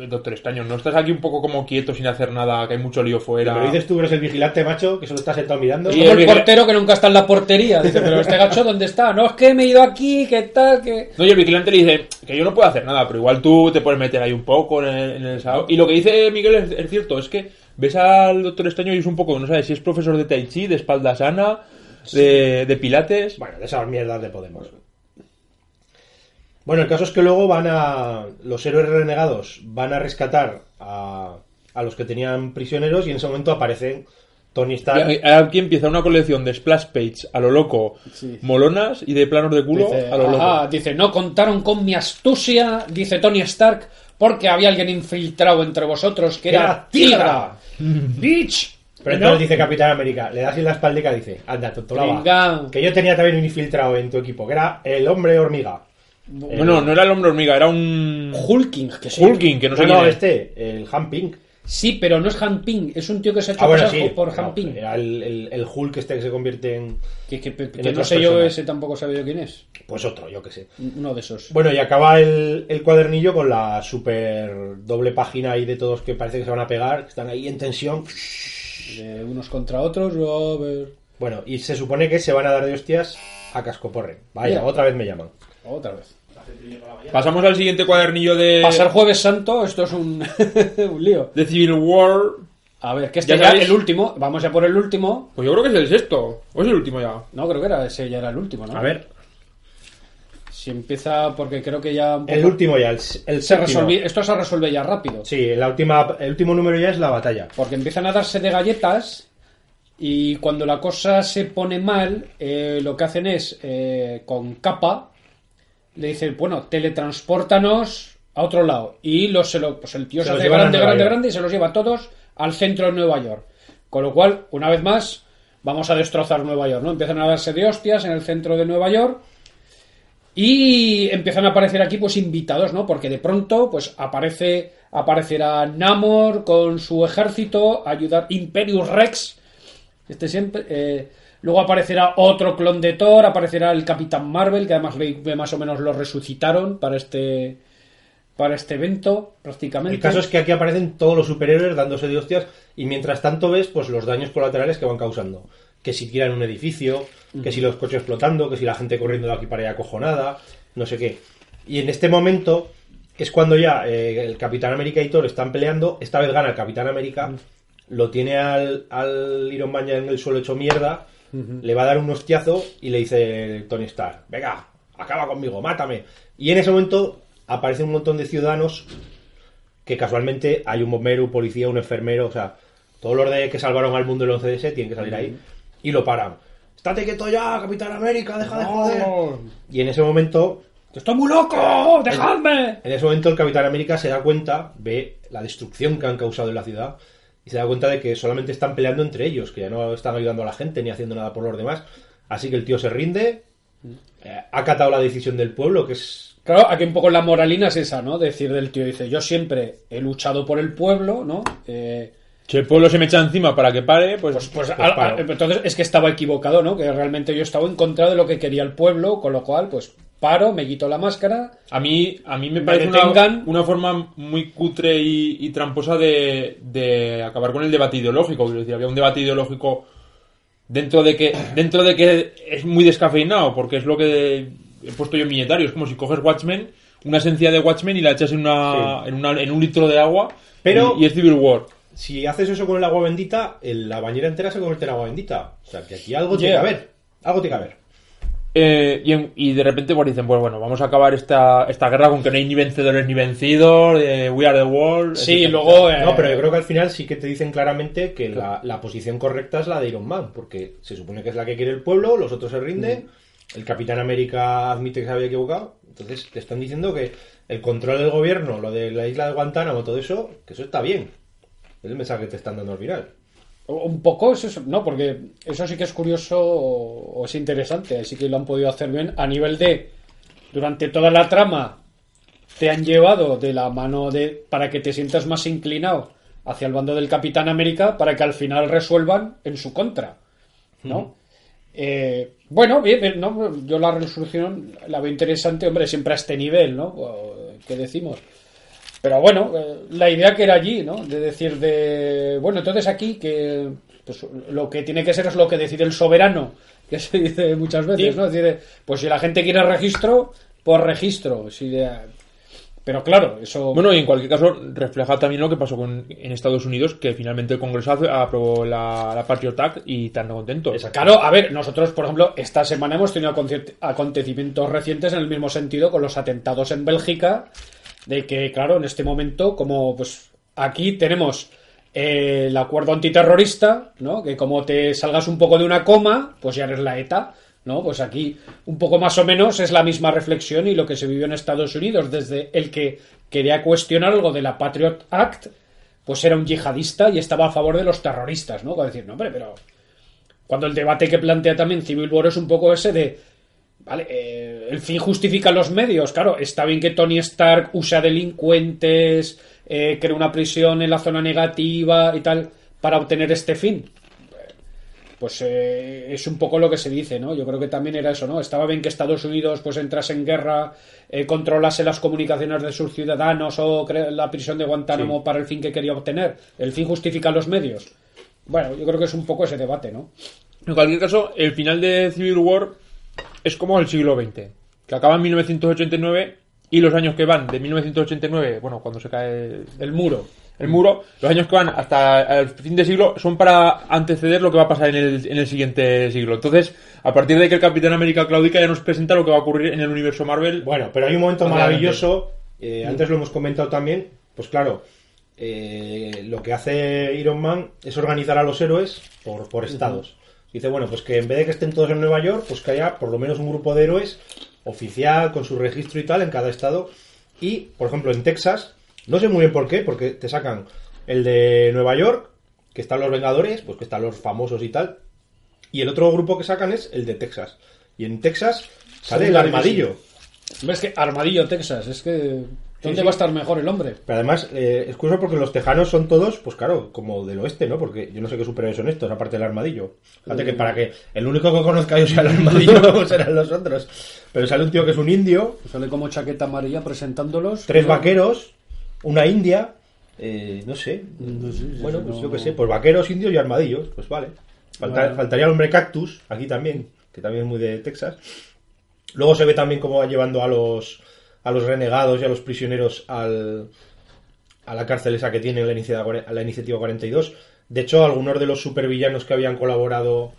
doctor Estaño, ¿no estás aquí un poco como quieto sin hacer nada, que hay mucho lío fuera? Pero dices tú que eres el vigilante, macho, que solo estás sentado mirando. Y Como el portero que nunca está en la portería. Dice, pero este gacho, ¿dónde está? No, es que me he ido aquí, ¿qué tal? que No, y el vigilante le dice que yo no puedo hacer nada, pero igual tú te puedes meter ahí un poco en el, en el sao- Y lo que dice Miguel es, es cierto, es que ves al doctor Estaño y es un poco, no sabes si es profesor de Tai Chi, de espalda sana, de, de pilates. Bueno, de esas mierdas de Podemos. Bueno, el caso es que luego van a. Los héroes renegados van a rescatar a, a los que tenían prisioneros y en ese momento aparecen Tony Stark. Y aquí empieza una colección de splash page a lo loco, Sí. molonas y de planos de culo Dice, a lo loco. ajá, dice, no contaron con mi astucia, dice Tony Stark, porque había alguien infiltrado entre vosotros que era Era Tigra. Bitch. Pero ¿No? entonces dice Capitán América, le das en la espaldica y dice, anda, tontolaba, que yo tenía también un infiltrado en tu equipo, que era el hombre hormiga. Bueno, no era el hombre hormiga, era un Hulking, que sí. Hulking, que no No, sé no, quién es. este, el Han Ping. Sí, pero no es Han Ping, es un tío que se ha hecho Ah, bueno, pasar sí. por no, Han Ping. era el, el, el Hulk este que se convierte en... Que, que- que en no sé yo, ese tampoco sabe yo quién es. Pues otro, yo qué sé. Uno de esos. Bueno, y acaba el, el cuadernillo con la super doble página ahí de todos que parece que se van a pegar, que están ahí en tensión. De unos contra otros. Bueno, y se supone que se van a dar de hostias a cascoporre. Vaya, Mira. otra vez me llaman. Otra vez. Pasamos al siguiente cuadernillo de, Pasar Jueves Santo, esto es un, un lío. de Civil War. A ver, que este Ya ya sabéis- el último. Vamos ya por el último. Pues yo creo que es el sexto. O es el último ya. No, creo que era ese ya era el último, ¿no? A ver, Si empieza, porque creo que ya. un poco- el último ya, el, el Se resolvi- Esto se resuelve ya rápido. Sí, la última, el último número ya es la batalla. Porque empiezan a darse de galletas y cuando la cosa se pone mal, eh, lo que hacen es, eh, con capa, le dicen, bueno, teletranspórtanos a otro lado. Y los, se lo- pues el tío Se hace grande, grande, York. grande y se los lleva a todos al centro de Nueva York. Con lo cual, una vez más, vamos a destrozar Nueva York, ¿no? Empiezan a darse de hostias en el centro de Nueva York. Y empiezan a aparecer aquí pues invitados, ¿no? Porque de pronto pues aparece aparecerá Namor con su ejército a ayudar Imperius Rex. Este siempre eh, luego aparecerá otro clon de Thor, aparecerá el Capitán Marvel, que además más o menos lo resucitaron para este para este evento prácticamente. El caso es que aquí aparecen todos los superhéroes dándose de hostias y mientras tanto ves pues los daños colaterales que van causando. Que si tiran un edificio, que si los coches explotando, que si la gente corriendo de aquí para allá acojonada, no sé qué. Y en este momento es cuando ya eh, el Capitán América y Thor están peleando, esta vez gana el Capitán América, lo tiene al, al Iron Man ya en el suelo hecho mierda, le va a dar un hostiazo y le dice Tony Stark, venga, acaba conmigo, mátame. Y en ese momento aparece un montón de ciudadanos que casualmente hay un bombero, un policía, un enfermero, o sea, todos los de que salvaron al mundo el 11DS tienen que salir ahí y lo paran. ¡Estate quieto ya, Capitán América! ¡Deja de joder! Y en ese momento, ¡Estoy muy loco! ¡Dejadme! en ese momento el Capitán América se da cuenta, ve la destrucción que han causado en la ciudad y se da cuenta de que solamente están peleando entre ellos, que ya no están ayudando a la gente ni haciendo nada por los demás. Así que el tío se rinde, eh, ha acatado la decisión del pueblo, que es Claro, aquí un poco la moralina es esa, ¿no? Decir del tío, dice, yo siempre he luchado por el pueblo, ¿no? Eh, Si el pueblo se me echa encima para que pare, pues. Pues, pues, Pues paro. al- entonces es que estaba equivocado, ¿no? Que realmente yo estaba en contra de lo que quería el pueblo, con lo cual, pues paro, me quito la máscara. A mí, a mí me Me parece una, una forma muy cutre y, y tramposa de, de acabar con el debate ideológico. Quiero decir, había un debate ideológico dentro de que dentro de que es muy descafeinado, porque es lo que he puesto yo en mi Es como si coges Watchmen, una esencia de Watchmen y la echas en, una, en, una- en un litro de agua Pero- y, y es Civil War. si haces eso con el agua bendita, la bañera entera se convierte en agua bendita. O sea, que aquí algo tiene Yeah. que haber. Algo tiene que haber. Eh, y, en- y de repente pues dicen, pues bueno, vamos a acabar esta, esta guerra con que no hay ni vencedores ni vencidos, eh, we are the world. Sí, etcétera. luego... eh, No, pero yo creo que al final sí que te dicen claramente que la, la posición correcta es la de Iron Man, porque se supone que es la que quiere el pueblo, los otros se rinden, el Capitán América admite que se había equivocado, entonces te están diciendo que el control del gobierno, lo de la isla de Guantánamo, todo eso, que eso está bien. Es el mensaje que te están dando al final. Un poco, eso es- no, porque eso sí que es curioso o, o es interesante, así que lo han podido hacer bien a nivel de, durante toda la trama, te han llevado de la mano de, para que te sientas más inclinado hacia el bando del Capitán América, para que al final resuelvan en su contra, ¿no? Eh, bueno, bien, ¿no? yo la resolución la veo interesante, hombre, siempre a este nivel, ¿no? ¿Qué decimos? Pero bueno, eh, la idea que era allí, ¿no? De decir de, bueno, entonces aquí que pues, lo que tiene que ser es lo que decide el soberano, que se dice muchas veces. ¿no? Es decir, pues si la gente quiere registro, pues registro. Si de- Pero claro, eso... Bueno, y en cualquier caso, refleja también lo que pasó con, en Estados Unidos, que finalmente el Congreso aprobó la, la Patriot Act y están contentos. Claro, a ver, nosotros, por ejemplo, esta semana hemos tenido aconte- acontecimientos recientes en el mismo sentido con los atentados en Bélgica, de que, claro, en este momento, como pues aquí tenemos eh, el acuerdo antiterrorista, ¿no? Que como te salgas un poco de una coma, pues ya eres la ETA, ¿no? Pues aquí un poco más o menos es la misma reflexión y lo que se vivió en Estados Unidos, desde el que quería cuestionar algo de la Patriot Act, pues era un yihadista y estaba a favor de los terroristas, ¿no? Decir, no, hombre, pero cuando el debate que plantea también Civil War es un poco ese de, vale, eh, el fin justifica los medios, claro, está bien que Tony Stark usa delincuentes, eh, crea una prisión en la zona negativa y tal, para obtener este fin. Pues eh, es un poco lo que se dice, ¿no? Yo creo que también era eso, ¿no? Estaba bien que Estados Unidos pues entrase en guerra, eh, controlase las comunicaciones de sus ciudadanos o la prisión de Guantánamo para el fin que quería obtener. El fin justifica los medios. Bueno, yo creo que es un poco ese debate, ¿no? En cualquier caso, el final de Civil War es como el siglo XX, que acaba en 1989 y los años que van de 1989, bueno, cuando se cae El muro. el muro, los años que van hasta el fin de siglo son para anteceder lo que va a pasar en el, en el siguiente siglo. Entonces, a partir de que el Capitán América claudica ya nos presenta lo que va a ocurrir en el universo Marvel. Bueno, pero hay un momento maravilloso, eh, antes lo hemos comentado también, pues claro, eh, lo que hace Iron Man es organizar a los héroes por, por estados. Dice, bueno, pues que en vez de que estén todos en Nueva York, pues que haya por lo menos un grupo de héroes oficial, con su registro y tal, en cada estado. Y, por ejemplo, en Texas, no sé muy bien por qué, porque te sacan el de Nueva York, que están los Vengadores, pues que están los famosos y tal, y el otro grupo que sacan es el de Texas. Y en Texas sale el armadillo. ¿Ves que Armadillo, Texas? Es que... ¿Dónde sí. va a estar mejor el hombre? Pero además, eh, es curioso porque los tejanos son todos, pues claro, como del oeste, ¿no? Porque yo no sé qué superhéroes son estos, aparte del armadillo. Fíjate que para que el único que conozca yo sea el armadillo, ¿cómo serán los otros? Pero sale un tío que es un indio, Sale como chaqueta amarilla presentándolos. tres vaqueros, una india, eh, no sé. No sé, sí, bueno, pues no- yo qué sé, pues vaqueros, indios y armadillos, pues vale. Falta-. Faltaría el hombre cactus, aquí también, que también es muy de Texas. Luego se ve también cómo va llevando a los, a los renegados y a los prisioneros al, a la cárcel esa que tiene la iniciativa, la iniciativa 42. De hecho, algunos de los supervillanos que habían colaborado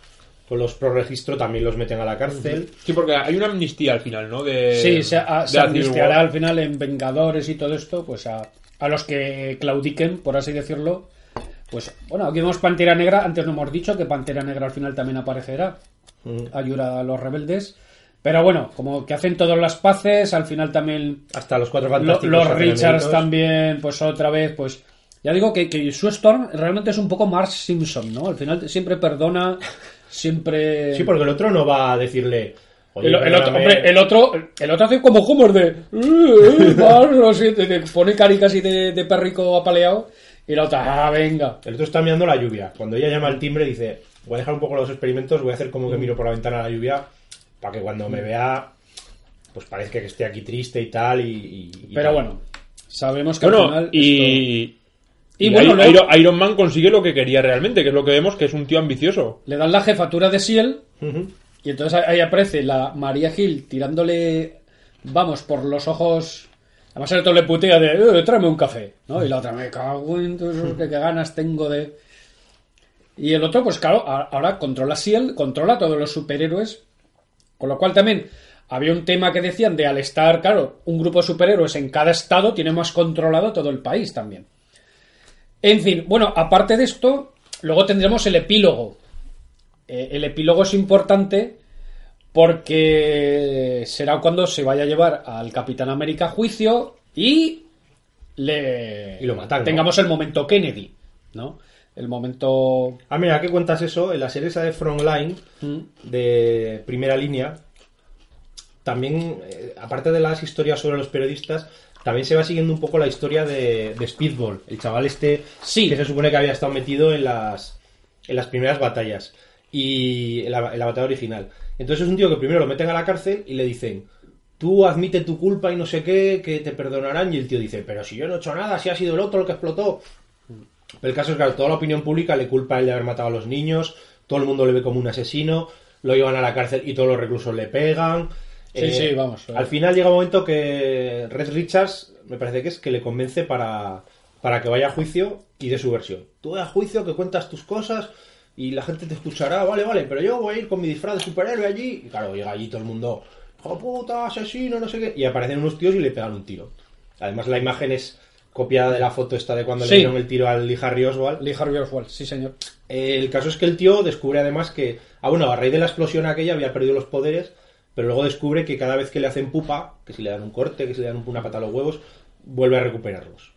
con los pro registro también los meten a la cárcel. Sí, porque hay una amnistía al final, ¿no? De, Sí, se, a- de se la Civil amnistiará al final en Vengadores y todo esto, pues a, a los que claudiquen, por así decirlo. Pues bueno, aquí vemos Pantera Negra. Antes no hemos dicho que Pantera Negra al final también aparecerá. Ayuda a los rebeldes. Pero bueno, como que hacen todas las paces, al final también Hasta los cuatro fantásticos. los Richards también, pues otra vez, pues ya digo que, que Sue Storm realmente es un poco Marge Simpson, ¿no? Al final siempre perdona, siempre... Sí, porque el otro no va a decirle. "Oye, El, el otro, perdóname". hombre, el otro, el otro hace como Homer de. Pone cari casi de, de perrico apaleado. Y la otra, ah, venga. El otro está mirando la lluvia. Cuando ella llama al timbre, dice: Voy a dejar un poco los experimentos, voy a hacer como que miro por la ventana la lluvia, para que cuando me vea, pues parezca que esté aquí triste y tal. Y, y- y Pero tal". bueno, sabemos que al Bueno, final. y, esto- y, Y bueno, Iron, luego- Iron Man consigue lo que quería realmente, que es lo que vemos, que es un tío ambicioso. le dan la jefatura de Siel. Y entonces ahí aparece la María Gil tirándole. Vamos, por los ojos. Además el otro le putea de. "Eh, tráeme un café. ¿no? Y la otra, me cago en todo eso, que, que ganas tengo de. Y el otro, pues claro, ahora controla Siel, controla a todos los superhéroes. Con lo cual también había un tema que decían de al estar, claro, un grupo de superhéroes en cada estado tiene más controlado todo el país también. En fin, bueno, aparte de esto, luego tendremos el epílogo. Eh, el epílogo es importante porque será cuando se vaya a llevar al Capitán América a juicio y le Y lo matan, ¿no? tengamos el momento Kennedy, ¿no? El momento Ah, mira, ¿qué cuentas eso? En la serie esa de Frontline, de primera línea, también, eh, aparte de las historias sobre los periodistas, también se va siguiendo un poco la historia de, de Speedball, el chaval este Sí. que se supone que había estado metido en las, en las primeras batallas. y en la, en la batalla original. Entonces es un tío que primero lo meten a la cárcel y le dicen, tú admite tu culpa y no sé qué, que te perdonarán. Y el tío dice, pero si yo no he hecho nada, si ha sido el otro el que explotó. Pero el caso es que claro, toda la opinión pública le culpa a él de haber matado a los niños, todo el mundo le ve como un asesino, lo llevan a la cárcel y todos los reclusos le pegan. Sí, sí, vamos. Al final llega un momento que Red Richards, me parece que es, que le convence para, para que vaya a juicio y dé su versión. Tú ve a juicio, que cuentas tus cosas y la gente te escuchará, vale, vale, pero yo voy a ir con mi disfraz de superhéroe allí. Y claro, llega allí todo el mundo, ¡oh puta, asesino, no sé qué! Y aparecen unos tíos y le pegan un tiro. Además, la imagen es copiada de la foto esta de cuando Sí. le dieron el tiro al Lee Harry Oswald. Lee Harvey Oswald, sí, señor. El caso es que el tío descubre además que, ah bueno, a raíz de la explosión aquella había perdido los poderes, pero luego descubre que cada vez que le hacen pupa, que si le dan un corte, que si le dan una pata a los huevos, vuelve a recuperarlos.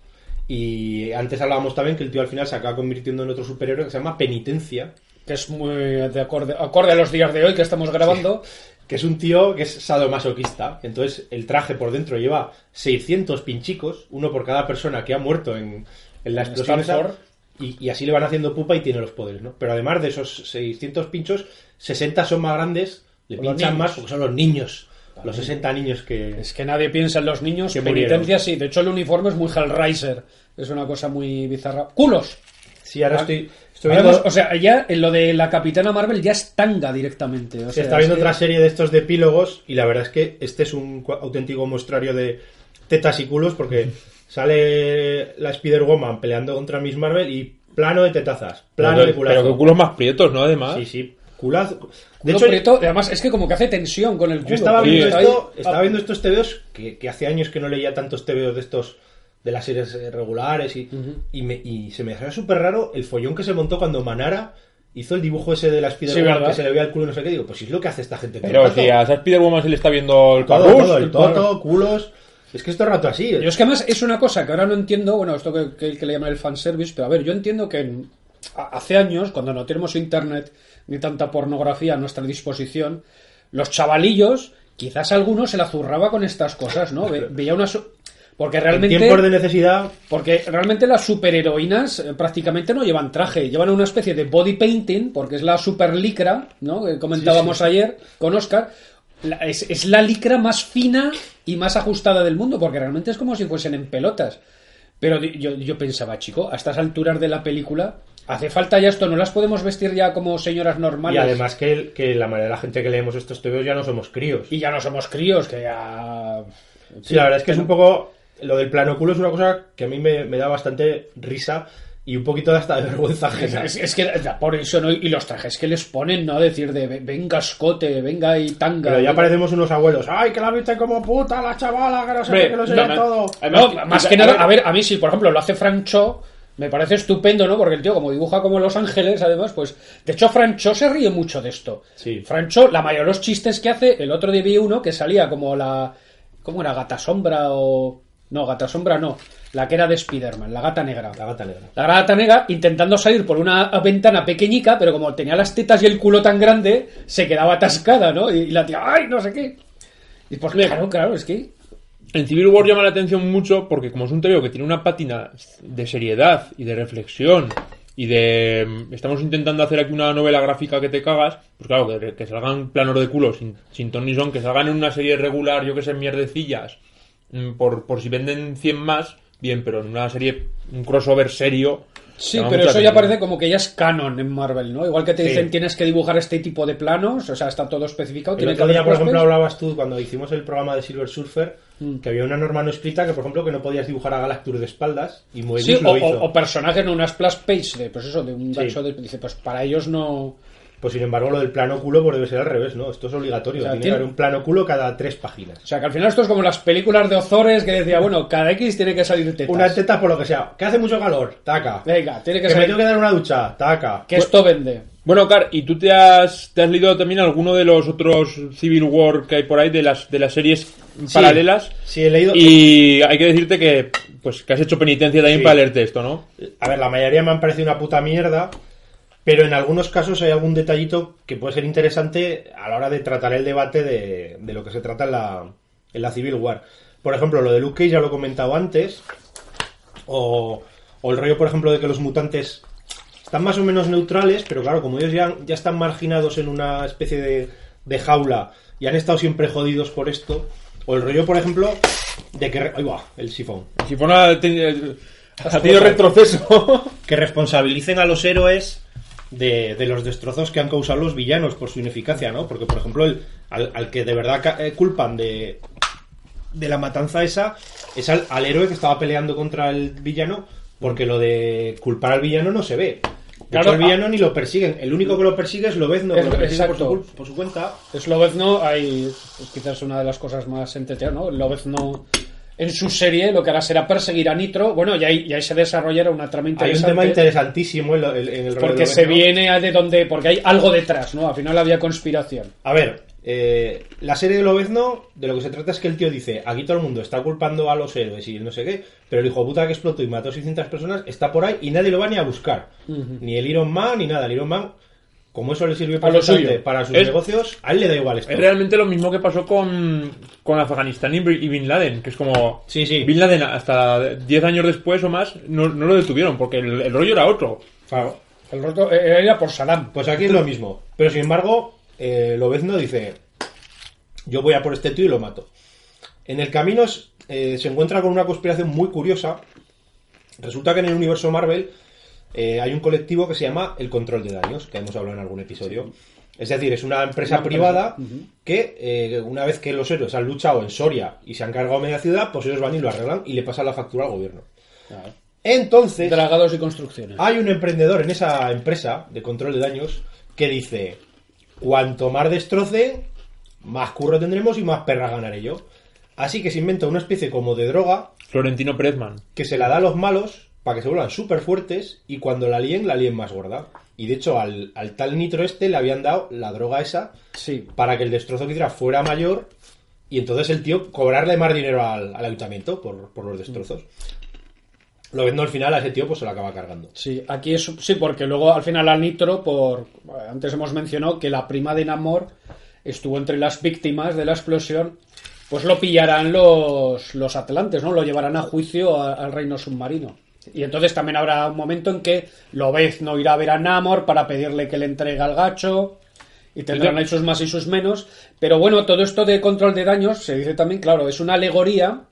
Y antes hablábamos también que el tío al final se acaba convirtiendo en otro superhéroe que se llama Penitencia, Que es muy de acorde, acorde a los días de hoy que estamos grabando. Que es un tío que es sadomasoquista. Entonces el traje por dentro lleva 600 pinchicos, uno por cada persona que ha muerto en, en la En explosión esa, y, y así le van haciendo pupa y tiene los poderes, ¿no? Pero además de esos 600 pinchos, 60 son más grandes, le Los pinchan niños. más porque son los niños, los 60 niños que... Es que nadie piensa en los niños. Que Penitencia sí. De hecho, el uniforme es muy Hellraiser. Es una cosa muy bizarra. ¡Culos! Sí, ahora estoy, estoy O sea, ya en lo de la Capitana Marvel ya es tanga directamente. o se sea, está viendo es que- otra serie de estos de epílogos y la verdad es que este es un auténtico muestrario de tetas y culos porque sale la Spider-Woman peleando contra Miss Marvel y plano de tetazas, plano pero, de culazo. pero que culos más prietos, ¿no? Además. Sí, sí, culazo. De Culo hecho, prieto, además es que como que hace tensión con el culo. yo estaba viendo esto, estaba viendo estos TVOs que, que hace años que no leía tantos TVOs de estos de las series eh, regulares y, y, me- y se me hacía súper raro el follón que se montó cuando Manara hizo el dibujo ese de la Spider-Woman que se le veía el culo y no sé qué. Digo, pues si es lo que hace esta gente. Pero si a esa Spider-Woman se le está viendo el Todo, todo, el toto, culos. Es que esto es rato así. Yo es que además es una cosa que ahora no entiendo, bueno, esto que, que, que le llaman el fanservice, pero a ver, yo entiendo que en- hace años, cuando no tenemos internet ni tanta pornografía a nuestra disposición, los chavalillos, quizás algunos se la zurraba con estas cosas, ¿no? Ve- veía una... Porque En realmente... tiempos de necesidad, Porque realmente las superheroínas eh, prácticamente no llevan traje, llevan una especie de body painting, porque es la super licra, ¿no? Que comentábamos ayer con Oscar. La- es, es la licra más fina y más ajustada del mundo, porque realmente es como si fuesen en pelotas. Pero yo, yo pensaba, chico, a estas alturas de la película, hace falta ya esto, no las podemos vestir ya como señoras normales. y además que, que la mayoría de la gente que leemos estos TVOs ya no somos críos. Y ya no somos críos, que ya. Sí, la verdad es que es un poco. Lo del plano culo es una cosa que a mí me, me da bastante risa y un poquito de hasta de vergüenza ajena. Es, es que por eso, ¿no? Y los trajes que les ponen, ¿no? Decir de "Ve- venga escote, venga y tanga. Pero ya parecemos unos abuelos. ¡Ay, que la viste como puta la chavala! Que no sé Hombre, que lo sé no, todo. No, más que nada, a ver, a mí sí, por ejemplo, lo hace Francho, me parece estupendo, ¿no? Porque el tío, como dibuja como Los Ángeles, además, pues. De hecho, Francho se ríe mucho de esto. Sí. Francho, la mayoría de los chistes que hace, el otro día vi uno que salía como la. ¿Cómo era? Gata Sombra o. No, Gata Sombra no. La que era de Spider-Man, la gata negra. La gata negra. La gata negra intentando salir por una ventana pequeñica, pero como tenía las tetas y el culo tan grande, se quedaba atascada, ¿no? Y, y la tía, ¡ay, no sé qué! Y pues claro, claro, es que... En Civil War llama la atención mucho porque como es un TVO que tiene una pátina de seriedad y de reflexión y de... mm, Estamos intentando hacer aquí una novela gráfica que te cagas, pues claro, que, que salgan planos de culo sin, sin ton ni son, que salgan en una serie regular, yo que sé, mierdecillas, por, por si venden 100 más, bien, pero en una serie, un crossover serio... Sí, pero eso ya parece como que ya es canon en Marvel, ¿no? Igual que te Sí. dicen tienes que dibujar este tipo de planos, o sea, está todo especificado. El otro día, por ejemplo, hablabas tú cuando hicimos el programa de Silver Surfer Mm. que había una norma no escrita que, por ejemplo, que no podías dibujar a Galactus de espaldas y Moebius Sí, lo o, hizo. o- o personajes en una splash page de, pues eso, de un Sí. de... Dice, pues para ellos no... Pues sin embargo, lo del plano culo pues debe ser al revés, ¿no? Esto es obligatorio. O sea, Tiene tiene- que haber un plano culo cada tres páginas. O sea, que al final esto es como las películas de Ozores que decía, bueno, cada X tiene que salir tetas. Una teta por lo que sea. Que hace mucho calor, taca. Venga, tiene que Que me salir... tengo que dar una ducha, taca. Que esto vende. Bueno, Car, ¿y tú te has, te has leído también alguno de los otros Civil War que hay por ahí, de las, de las series paralelas? Sí, he leído. Y hay que decirte que, pues, que has hecho penitencia también Sí. para leerte esto, ¿no? A ver, la mayoría me han parecido una puta mierda, pero en algunos casos hay algún detallito que puede ser interesante a la hora de tratar el debate de, de lo que se trata en la, en la Civil War. Por ejemplo, lo de Luke Cage ya lo he comentado antes, o, o el rollo, por ejemplo, de que los mutantes están más o menos neutrales, pero claro, como ellos ya, ya están marginados en una especie de, de jaula y han estado siempre jodidos por esto, o el rollo, por ejemplo, de que... Ahí va, el sifón. Si fuera ha tenido, ha tenido retroceso. Que responsabilicen a los héroes de, de los destrozos que han causado los villanos por su ineficacia, ¿no? Porque, por ejemplo, el, al, al que de verdad eh, culpan de, de la matanza esa es al, al héroe que estaba peleando contra el villano, porque lo de culpar al villano no se ve. De Claro, hecho, villano ni lo persiguen. El único que lo persigue es Lobezno, que Es- lo persigue por su, por su cuenta. Es Lobezno, hay pues, quizás una de las cosas más entretenidas, ¿no? Lobezno en su serie lo que hará será perseguir a Nitro, bueno, y ahí, y ahí se desarrollará una trama Hay un interesante. tema interesantísimo en, en- en el de porque se Lobezno. viene de donde, porque hay algo detrás, ¿no? Al final había conspiración. A ver, eh, la serie de Lobezno, de lo que se trata es que el tío dice, aquí todo el mundo está culpando a los héroes y no sé qué, pero el hijo de puta que explotó y mató a 600 personas está por ahí y nadie lo va ni a buscar. Ni el Iron Man ni nada. El Iron Man, como eso le sirve A lo perfectamente suyo. para sus Es- negocios, a él le da igual esto. Es realmente lo mismo que pasó con, con Afganistán y Bin y Bin Laden, que es como... Sí, sí. Bin Laden hasta 10 años después o más no, no lo detuvieron, porque el, el rollo era otro. Claro. El eh, era por Saddam. Pues aquí es lo mismo. Pero sin embargo, eh, Lobezno dice: Yo voy a por este tío y lo mato. En el camino eh, se encuentra con una conspiración muy curiosa. Resulta que en el universo Marvel eh, hay un colectivo que se llama el Control de Daños, que hemos hablado en algún episodio. Es decir, es una empresa Una empresa, privada que eh, una vez que los héroes han luchado en Soria y se han cargado media ciudad, pues ellos van y lo arreglan y le pasan la factura al gobierno. Entonces, Dragados y construcciones. hay un emprendedor en esa empresa de control de daños que dice, cuanto más destroce, más curro tendremos y más perra ganaré yo. Así que se inventa una especie como de droga Florentino Perezman. que se la da a los malos para que se vuelvan súper fuertes y cuando la líen, la líen más gorda. Y de hecho al, al tal nitro este le habían dado la droga esa Sí. para que el destrozo que hiciera fuera mayor y entonces el tío cobrarle más dinero al, al ayuntamiento por, por los destrozos. Lo viendo al final a ese tío pues se lo acaba cargando. Sí, aquí es sí, porque luego al final al Nitro, por antes hemos mencionado que la prima de Namor estuvo entre las víctimas de la explosión, pues lo pillarán los, los atlantes, ¿no? Lo llevarán a juicio a- al reino submarino. Y entonces también habrá un momento en que Lobezno irá a ver a Namor para pedirle que le entregue al gacho. Y tendrán ahí sus más y sus menos. Pero bueno, todo esto de control de daños, se dice también, claro, es una alegoría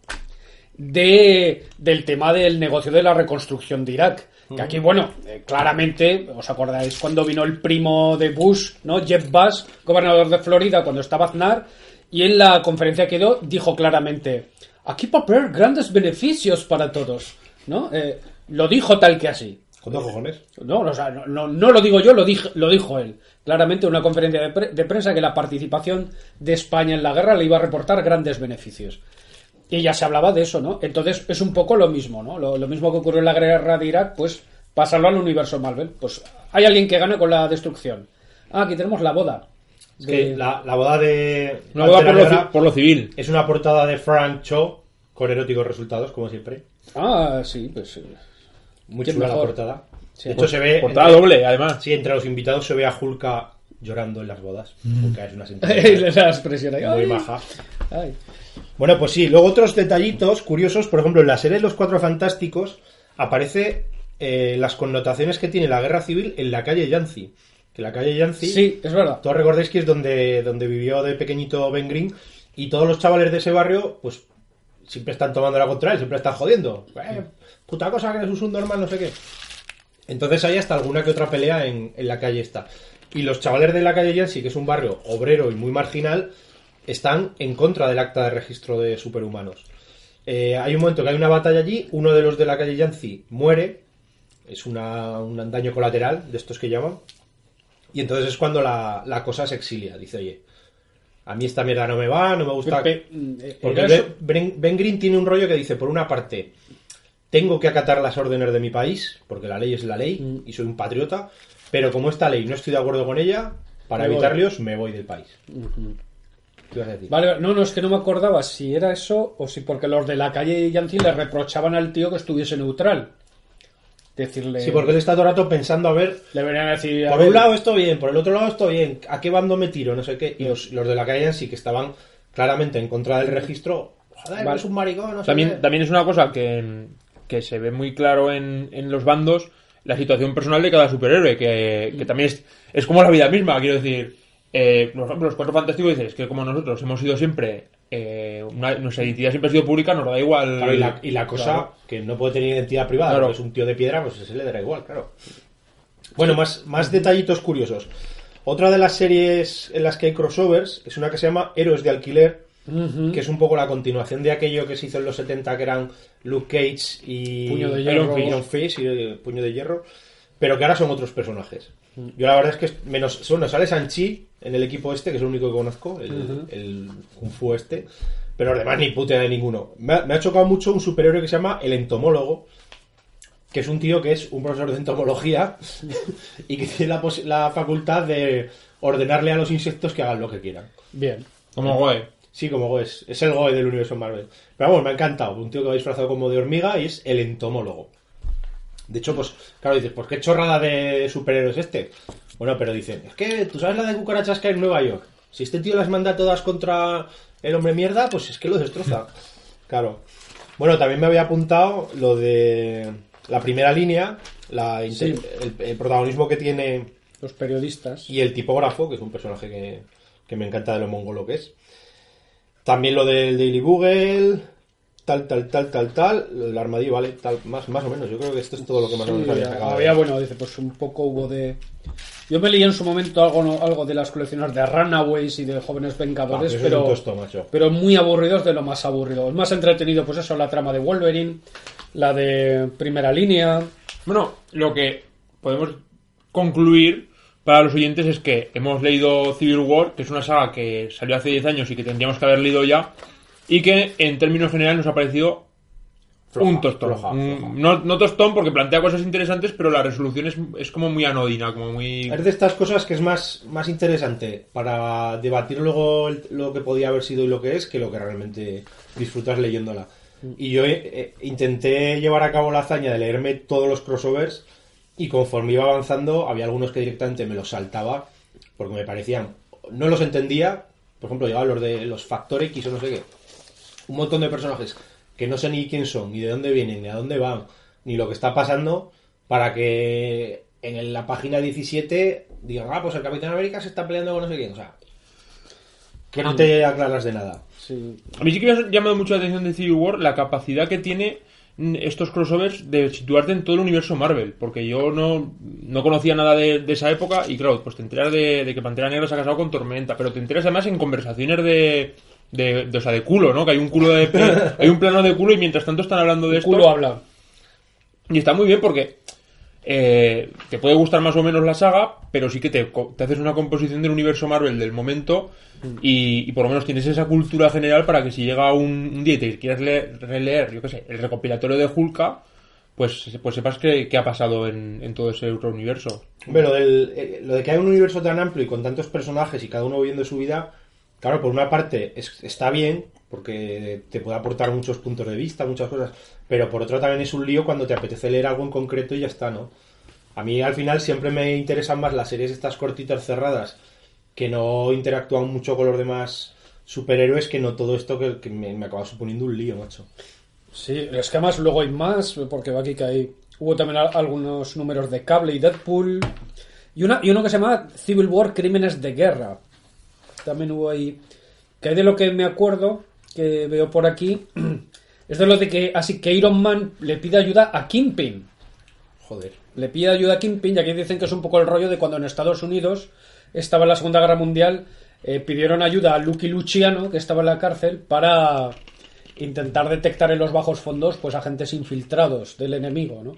de, del tema del negocio de la reconstrucción de Irak. Que aquí, bueno, eh, claramente, os acordáis cuando vino el primo de Bush, ¿no? Jeff Bass, gobernador de Florida, cuando estaba Aznar, y en la conferencia que dio, dijo claramente, aquí va a haber grandes beneficios para todos, ¿no? Eh, lo dijo tal que así. ¿Con dos cojones? No, o sea, no, no- no lo digo yo, lo, dijo- lo dijo él. Claramente en una conferencia de, pre- de prensa que la participación de España en la guerra le iba a reportar grandes beneficios. Y ya se hablaba de eso, ¿no? Entonces es un poco lo mismo, ¿no? Lo, lo mismo que ocurrió en la guerra de Irak, pues pasarlo al universo Marvel. Pues hay alguien que gana con la destrucción. Ah, aquí tenemos la boda. Es que la, la boda de. Una boda por lo, por lo civil. Es una portada de Frank Cho con eróticos resultados, como siempre. Ah, sí, pues... eh, Muy ¿Quién chula la portada. Sí. de hecho, se ve. Portada entre- doble, además. Sí, entre los invitados se ve a Hulka llorando en las bodas. Hulka es una sentencia la expresión ahí. muy ay. Bueno, pues sí, luego otros detallitos curiosos, por ejemplo, en la serie de Los Cuatro Fantásticos aparece eh, las connotaciones que tiene la guerra civil en la calle Yancy. Que la calle Yancy, Sí, es verdad. todos recordáis que es donde, donde vivió de pequeñito Ben Green y todos los chavales de ese barrio, pues siempre están tomando la contra él, siempre están jodiendo. Eh, puta cosa que eres un subnormal, no sé qué. Entonces hay hasta alguna que otra pelea en, en la calle esta. Y los chavales de la calle Yancy, que es un barrio obrero y muy marginal, están en contra del acta de registro de superhumanos. Eh, hay un momento que hay una batalla allí, uno de los de la calle Yancy muere, es una, un daño colateral, de estos que llaman, y entonces es cuando la, la cosa se exilia, dice, oye, a mí esta mierda no me va, no me gusta... Pe- eh, Porque era eso- Ben, Ben- Green tiene un rollo que dice, por una parte, tengo que acatar las órdenes de mi país, porque la ley es la ley, Mm. y soy un patriota, pero como esta ley no estoy de acuerdo con ella, para Me voy. evitar líos, me voy del país. ¿Qué ibas a decir? Vale, no, no, es que no me acordaba si era eso o si porque los de la calle Yancy le reprochaban al tío que estuviese neutral. Decirle. Sí, porque él está todo el rato pensando a ver, Le venían a decir. a por ver, un lado esto bien, por el otro lado esto bien, ¿a qué bando me tiro? No sé qué. Y los, los de la calle sí que estaban claramente en contra del registro. Joder, Vale. es un maricón, no sé También, qué. también es una cosa que, que se ve muy claro en, en los bandos, la situación personal de cada superhéroe, que, que también es, es como la vida misma, quiero decir. Eh, por ejemplo, los Cuatro Fantásticos dices que como nosotros hemos sido siempre, eh, una- nuestra identidad siempre ha sido pública, nos da igual. Claro, y, la, y la cosa Claro. que no puede tener identidad privada, Claro. porque es un tío de piedra, pues ese le dará igual, claro. Bueno, más, más detallitos curiosos. Otra de las series en las que hay crossovers es una que se llama Héroes de Alquiler, que es un poco la continuación de aquello que se hizo en los 70, que eran Luke Cage y Puño de Iron Hierro. Fist, Iron Fist y el Puño de Hierro, pero que ahora son otros personajes. Yo la verdad es que es- menos bueno, sale Sanchi en el equipo este, que es el único que conozco, el, el Kung Fu este, pero los demás ni puta de ninguno. Me ha, me ha chocado mucho un superhéroe que se llama el entomólogo, que es un tío que es un profesor de entomología y que tiene la, la facultad de ordenarle a los insectos que hagan lo que quieran. Bien. Como Goe. Sí, como Goe, es, es el Goe del universo Marvel. Pero vamos, me ha encantado. Un tío que va disfrazado como de hormiga y es el entomólogo. De hecho, pues, claro, dices, ¿por qué chorrada de superhéroes este? Bueno, pero dicen, es que tú sabes la de cucarachas que hay en Nueva York. Si este tío las manda todas contra el hombre mierda, pues es que lo destroza. Claro. Bueno, también me había apuntado lo de la primera línea, la Sí. el, el protagonismo que tiene Los periodistas. y el tipógrafo, que es un personaje que, que me encanta de lo mongolo que es. También lo del Daily Bugle, tal, tal, tal, tal, tal. El armadillo, vale, tal, más, más o menos. Yo creo que esto es todo lo que más o menos había sacado. había, bueno, dice, pues un poco hubo de... Yo me leí en su momento algo, no- algo de las colecciones de Runaways y de Jóvenes Ah, Vengadores, un pero, tosto, pero muy aburridos de lo más aburrido. El más entretenido, pues eso, la trama de Wolverine, la de primera línea. Bueno, lo que podemos concluir para los oyentes es que hemos leído Civil War, que es una saga que salió hace 10 años y que tendríamos que haber leído ya, y que en términos generales nos ha parecido Floja, un tostón. floja, floja. No, no tostón porque plantea cosas interesantes, pero la resolución es, es como muy anodina, como muy... Es de estas cosas que es más, más interesante para debatir luego el- lo que podía haber sido y lo que es que lo que realmente disfrutas leyéndola. Y yo eh, eh, intenté llevar a cabo la hazaña de leerme todos los crossovers y conforme iba avanzando había algunos que directamente me los saltaba porque me parecían, no los entendía, por ejemplo llegaban los de los Factor X o no sé qué, un montón de personajes que no sé ni quién son, ni de dónde vienen, ni a dónde van, ni lo que está pasando, para que en la página 17 digan, ah, pues el Capitán América se está peleando con no sé quién, o sea, que no te aclaras de nada. Sí. A mí sí que me ha llamado mucho la atención de Civil War la capacidad que tiene mm, estos crossovers de situarte en todo el universo Marvel, porque yo no, no conocía nada de, de esa época y claro, pues te enteras de, de que Pantera Negra se ha casado con Tormenta, pero te enteras además en conversaciones de, de, de- o sea, de culo, ¿no? Que hay un culo de, hay un plano de culo y mientras tanto están hablando de El esto. culo habla. Y está muy bien porque eh, te puede gustar más o menos la saga, pero sí que te, te haces una composición del universo Marvel del momento y, y por lo menos tienes esa cultura general para que si llega un, un día y te quieras leer- releer, yo qué sé, el recopilatorio de Hulka, pues, pues sepas qué qué ha pasado en, en todo ese otro universo. Lo, del- eh, lo de que hay un universo tan amplio y con tantos personajes y cada uno viviendo su vida, claro, por una parte es- está bien, porque te puede aportar muchos puntos de vista, muchas cosas, pero por otra también es un lío cuando te apetece leer algo en concreto y ya está, ¿no? A mí al final siempre me interesan más las series estas cortitas cerradas que no interactúan mucho con los demás superhéroes que no todo esto que, me, acaba suponiendo un lío, macho. Sí, es que además luego hay más, porque va aquí que hay... Hubo también al- algunos números de Cable y Deadpool. Y uno que se llama Civil War Crímenes de Guerra. También hubo ahí... Que hay de lo que me acuerdo, que veo por aquí, es de lo de que así que Iron Man le pide ayuda a Kingpin. Joder. Le pide ayuda a Kingpin, y aquí dicen que es un poco el rollo de cuando en Estados Unidos estaba la Segunda Guerra Mundial, eh, pidieron ayuda a Lucky Luciano, que estaba en la cárcel, para intentar detectar en los bajos fondos pues agentes infiltrados del enemigo, ¿no?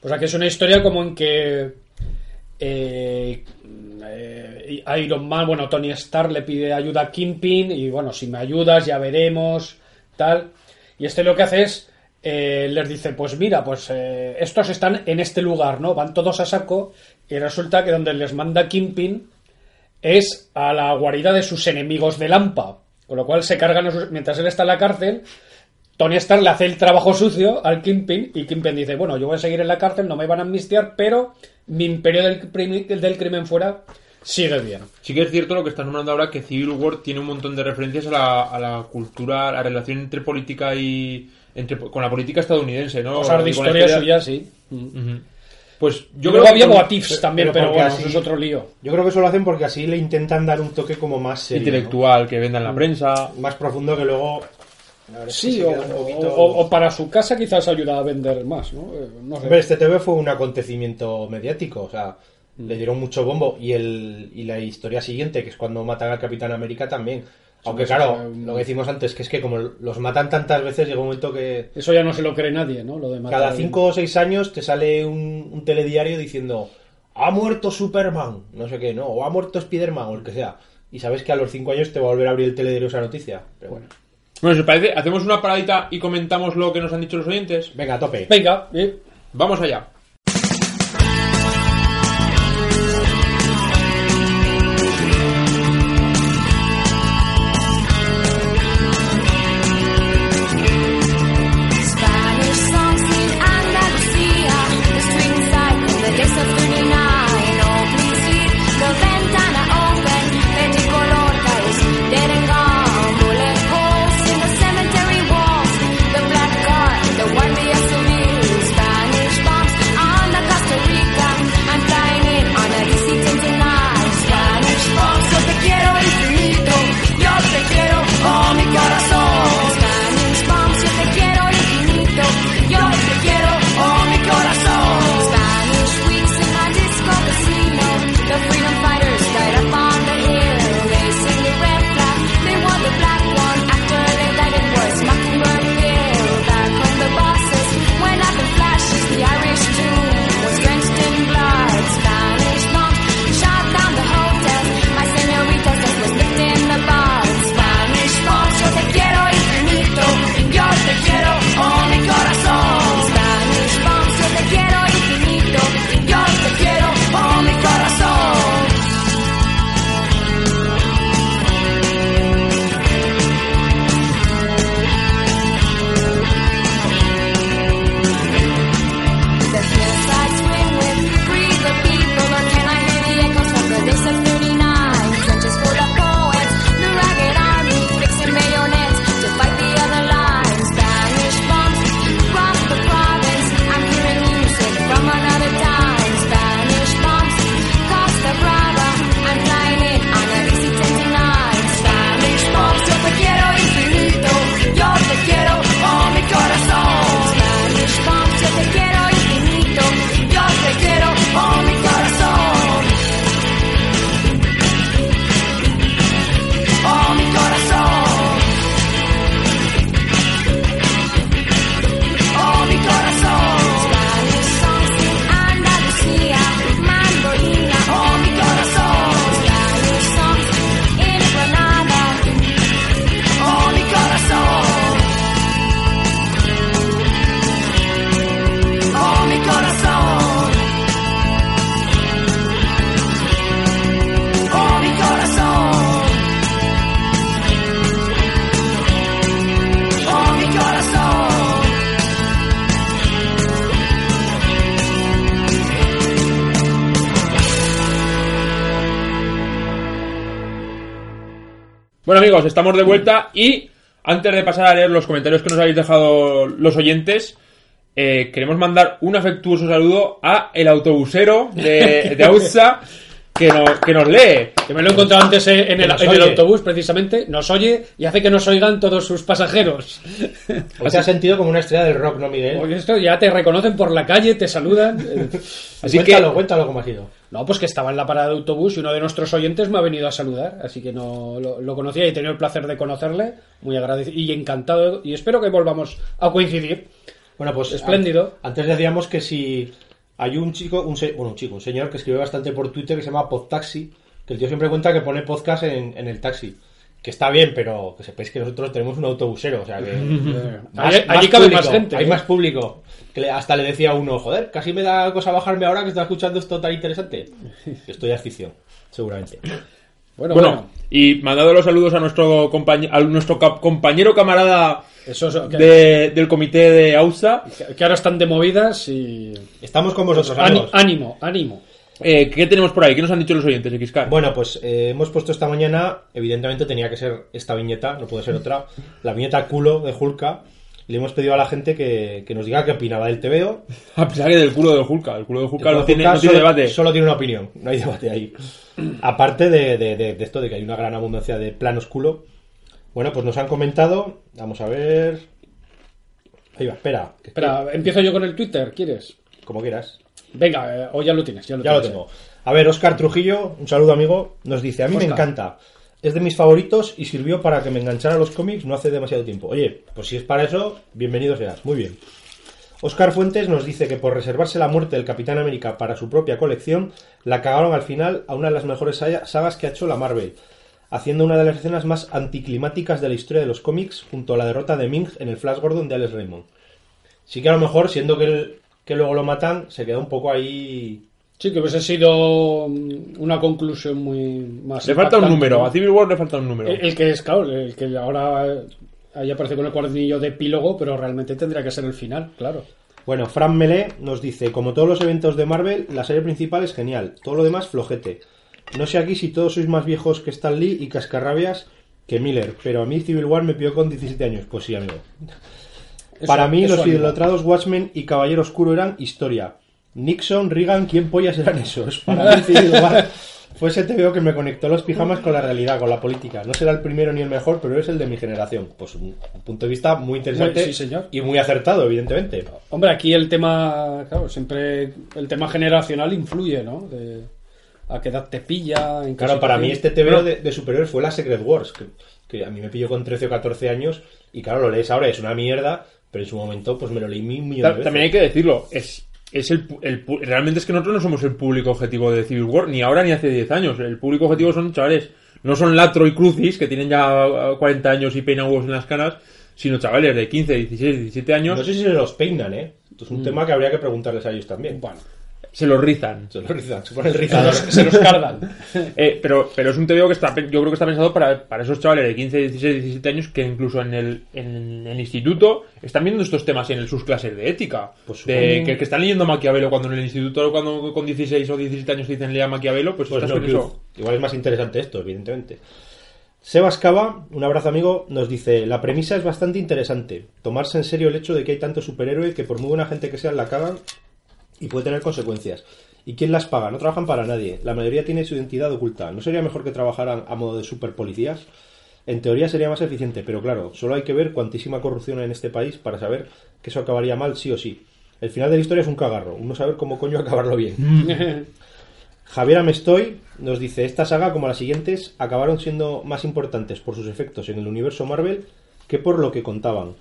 Pues aquí es una historia como en que eh, eh, Iron Man, bueno, Tony Stark le pide ayuda a Kingpin y bueno, si me ayudas ya veremos, tal. Y este lo que hace es, eh, les dice, pues mira, pues eh, estos están en este lugar, ¿no? Van todos a saco y resulta que donde les manda Kingpin es a la guarida de sus enemigos de Lampa. Con lo cual se cargan, sus- mientras él está en la cárcel, Tony Stark le hace el trabajo sucio al Kingpin y Kingpin dice, bueno, yo voy a seguir en la cárcel, no me van a amnistiar, pero mi imperio del, crimen fuera sigue bien. Sí que es cierto lo que estás nombrando ahora, que Civil War tiene un montón de referencias a la, a la cultura, a la relación entre política y... Entre, con la política estadounidense, ¿no? Cosas de historia suya, sí. Mm. Pues yo Yo creo creo que había con- What Ifs también, pero bueno, así- eso es otro lío. Yo creo que eso lo hacen porque así le intentan dar un toque como más serio, ¿no? intelectual que venda en la prensa. Más profundo que luego... Sí, o, queda un poquito- o- o para su casa quizás ayuda a vender más, ¿no? Eh, no sé. Este TV fue un acontecimiento mediático, o sea, le dieron mucho bombo y el y la historia siguiente, que es cuando matan al Capitán América también. Aunque eso claro, un- lo que decimos antes, que es que como los matan tantas veces, llega un momento que Eso ya no se lo cree nadie, ¿no? Lo de matar cada cinco o seis años te sale un, un telediario diciendo ha muerto Superman, no sé qué, no, o ha muerto Spiderman o el que sea. Y sabes que a los cinco años te va a volver a abrir el telediario esa noticia. Pero bueno, Bueno, si os parece, hacemos una paradita y comentamos lo que nos han dicho los oyentes. venga, a tope. Venga, eh, Vamos allá. Bueno amigos, estamos de vuelta y antes de pasar a leer los comentarios que nos habéis dejado los oyentes, eh, queremos mandar un afectuoso saludo a el autobusero de, de Autza que, nos, que nos lee. que me lo he encontrado antes en el, en el autobús, precisamente. Nos oye y hace que nos oigan todos sus pasajeros. Hoy te has sentido como una estrella del rock, ¿no, Miguel? Porque esto ya te reconocen por la calle, te saludan. Así cuéntalo, que- cuéntalo cómo ha sido. No, pues que estaba en la parada de autobús y uno de nuestros oyentes me ha venido a saludar, así que no lo, lo conocía y he tenido el placer de conocerle, muy agradecido y encantado y espero que volvamos a coincidir. Bueno, pues Espléndido. an- Antes decíamos que si hay un chico, un se- bueno, un chico, un señor que escribe bastante por Twitter que se llama Podtaxi, que el tío siempre cuenta que pone podcast en, en el taxi. Que está bien, pero que sepáis que nosotros tenemos un autobusero, o sea que... Allí- allí cabe más gente, Hay ¿eh? más público. Que le- hasta le decía a uno, joder, casi me da cosa bajarme ahora que está escuchando esto tan interesante. Esto ya es ficción, seguramente. Bueno, Bueno, bueno, y mandado los saludos a nuestro, compañe- a nuestro cap- compañero camarada eso es- que, de- del comité de Autza. que ahora están de movidas y... Estamos con vosotros, amigos. ánimo, ánimo. Eh, ¿Qué tenemos por ahí? ¿Qué nos han dicho los oyentes, Xcar? Bueno, pues eh, hemos puesto esta mañana, evidentemente tenía que ser esta viñeta, no puede ser otra, la viñeta culo de Hulka. y le hemos pedido a la gente que, que nos diga qué opinaba del TVO. A pesar que del culo de Hulka. El culo de Hulka no tiene, no tiene solo, debate. Solo tiene una opinión, no hay debate ahí. Aparte de, de- de- de esto de que hay una gran abundancia de planos culo. Bueno, pues nos han comentado. Vamos a ver. Ahí va, espera. Espera, empiezo yo con el Twitter, ¿quieres? Como quieras. Venga, eh, o ya lo tienes, ya lo Ya lo tengo. A ver, Oscar Trujillo, un saludo amigo, nos dice, a mí me encanta. Es de mis favoritos y sirvió para que me enganchara a los cómics no hace demasiado tiempo. Oye, pues si es para eso, bienvenido seas. Muy bien. Oscar Fuentes nos dice que por reservarse la muerte del Capitán América para su propia colección, la cagaron al final a una de las mejores sa- sagas que ha hecho la Marvel, haciendo una de las escenas más anticlimáticas de la historia de los cómics junto a la derrota de Ming en el Flash Gordon de Alex Raymond. Sí que a lo mejor, siendo que, el- que luego lo matan, se queda un poco ahí Sí, que hubiese sido mm, una conclusión muy más. Le falta un número. ¿no? A Civil War le falta un número. El, el que es, claro, el que ahora eh, ahí aparece con el cuadernillo de epílogo, pero realmente tendría que ser el final, claro. Bueno, Fran Melé nos dice, como todos los eventos de Marvel, la serie principal es genial, todo lo demás flojete. No sé aquí si todos sois más viejos que Stan Lee y cascarrabias que Miller, pero a mí Civil War me pilló con 17 años. Pues sí, amigo. Eso- Para mí los anima. idolatrados Watchmen y Caballero Oscuro eran historia. Nixon, Reagan, ¿quién pollas eran esos? Para mí fue ese TVO que me conectó los pijamas con la realidad, con la política. No será el primero ni el mejor, pero es el de mi generación. Pues un, un punto de vista muy interesante Sí, señor. y muy acertado, evidentemente. Hombre, aquí el tema, claro, siempre el tema generacional influye, ¿no? De a qué edad te pilla. En Claro, para mí este. TVO de, de superiores fue la Secret Wars, que, que a mí me pilló con 13 o 14 años y claro, lo lees ahora, es una mierda, pero en su momento pues me lo leí mil millones de veces. También hay que decirlo, es, es el, el realmente es que nosotros no somos el público objetivo de Civil War, ni ahora ni hace 10 años. El público objetivo son chavales, no son Latro y Crucis, que tienen ya eh, 40 años y peinan huevos en las canas, sino chavales de 15, 16, 17 años, No sé si se los peinan, ¿eh? Esto es un tema que habría que preguntarles a ellos también. Bueno, se los rizan. Se los rizan, se pone el se los, cargan. Eh, pero, pero es un TVO que está, yo creo que está pensado para, para esos chavales de 15, 16, 17 años que incluso en el, en el instituto están viendo estos temas en sus clases de ética. Pues de, que, que están leyendo Maquiavelo cuando en el instituto, cuando con 16 o 17 años dicen lea Maquiavelo, pues, Pues estás no, con Cruz. eso. Igual es más interesante esto, evidentemente. Sebas Cava, un abrazo amigo, nos dice, la premisa es bastante interesante. Tomarse en serio el hecho de que hay tantos superhéroes que por muy buena gente que sean la cagan y puede tener consecuencias. ¿Y quién las paga? No trabajan para nadie. La mayoría tiene su identidad oculta. ¿No sería mejor que trabajaran a modo de superpolicías? En teoría sería más eficiente, pero claro, solo hay que ver cuantísima corrupción hay en este país para saber que eso acabaría mal sí o sí. El final de la historia es un cagarro, uno saber cómo coño acabarlo bien. Javier Amestoy nos dice, esta saga, como las siguientes, acabaron siendo más importantes por sus efectos en el universo Marvel que por lo que contaban.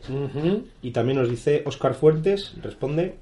Y también nos dice Oscar Fuentes, responde,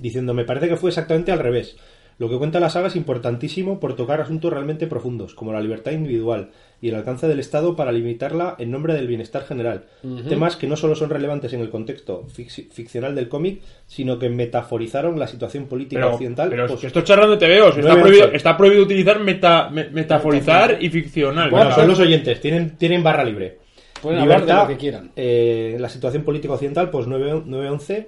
diciendo, me parece que fue exactamente al revés. Lo que cuenta la saga es importantísimo por tocar asuntos realmente profundos, como la libertad individual y el alcance del Estado para limitarla en nombre del bienestar general. Temas que no solo son relevantes en el contexto fic- ficcional del cómic, sino que metaforizaron la situación política Pero, occidental. pero es pues, que esto es charlando te veo. Está prohibido, ocho. está prohibido utilizar meta, me- metaforizar y ficcional. Bueno, son los oyentes, tienen, tienen barra libre. Pueden hablar de lo que quieran. eh, la situación política occidental, pues 9 9-11,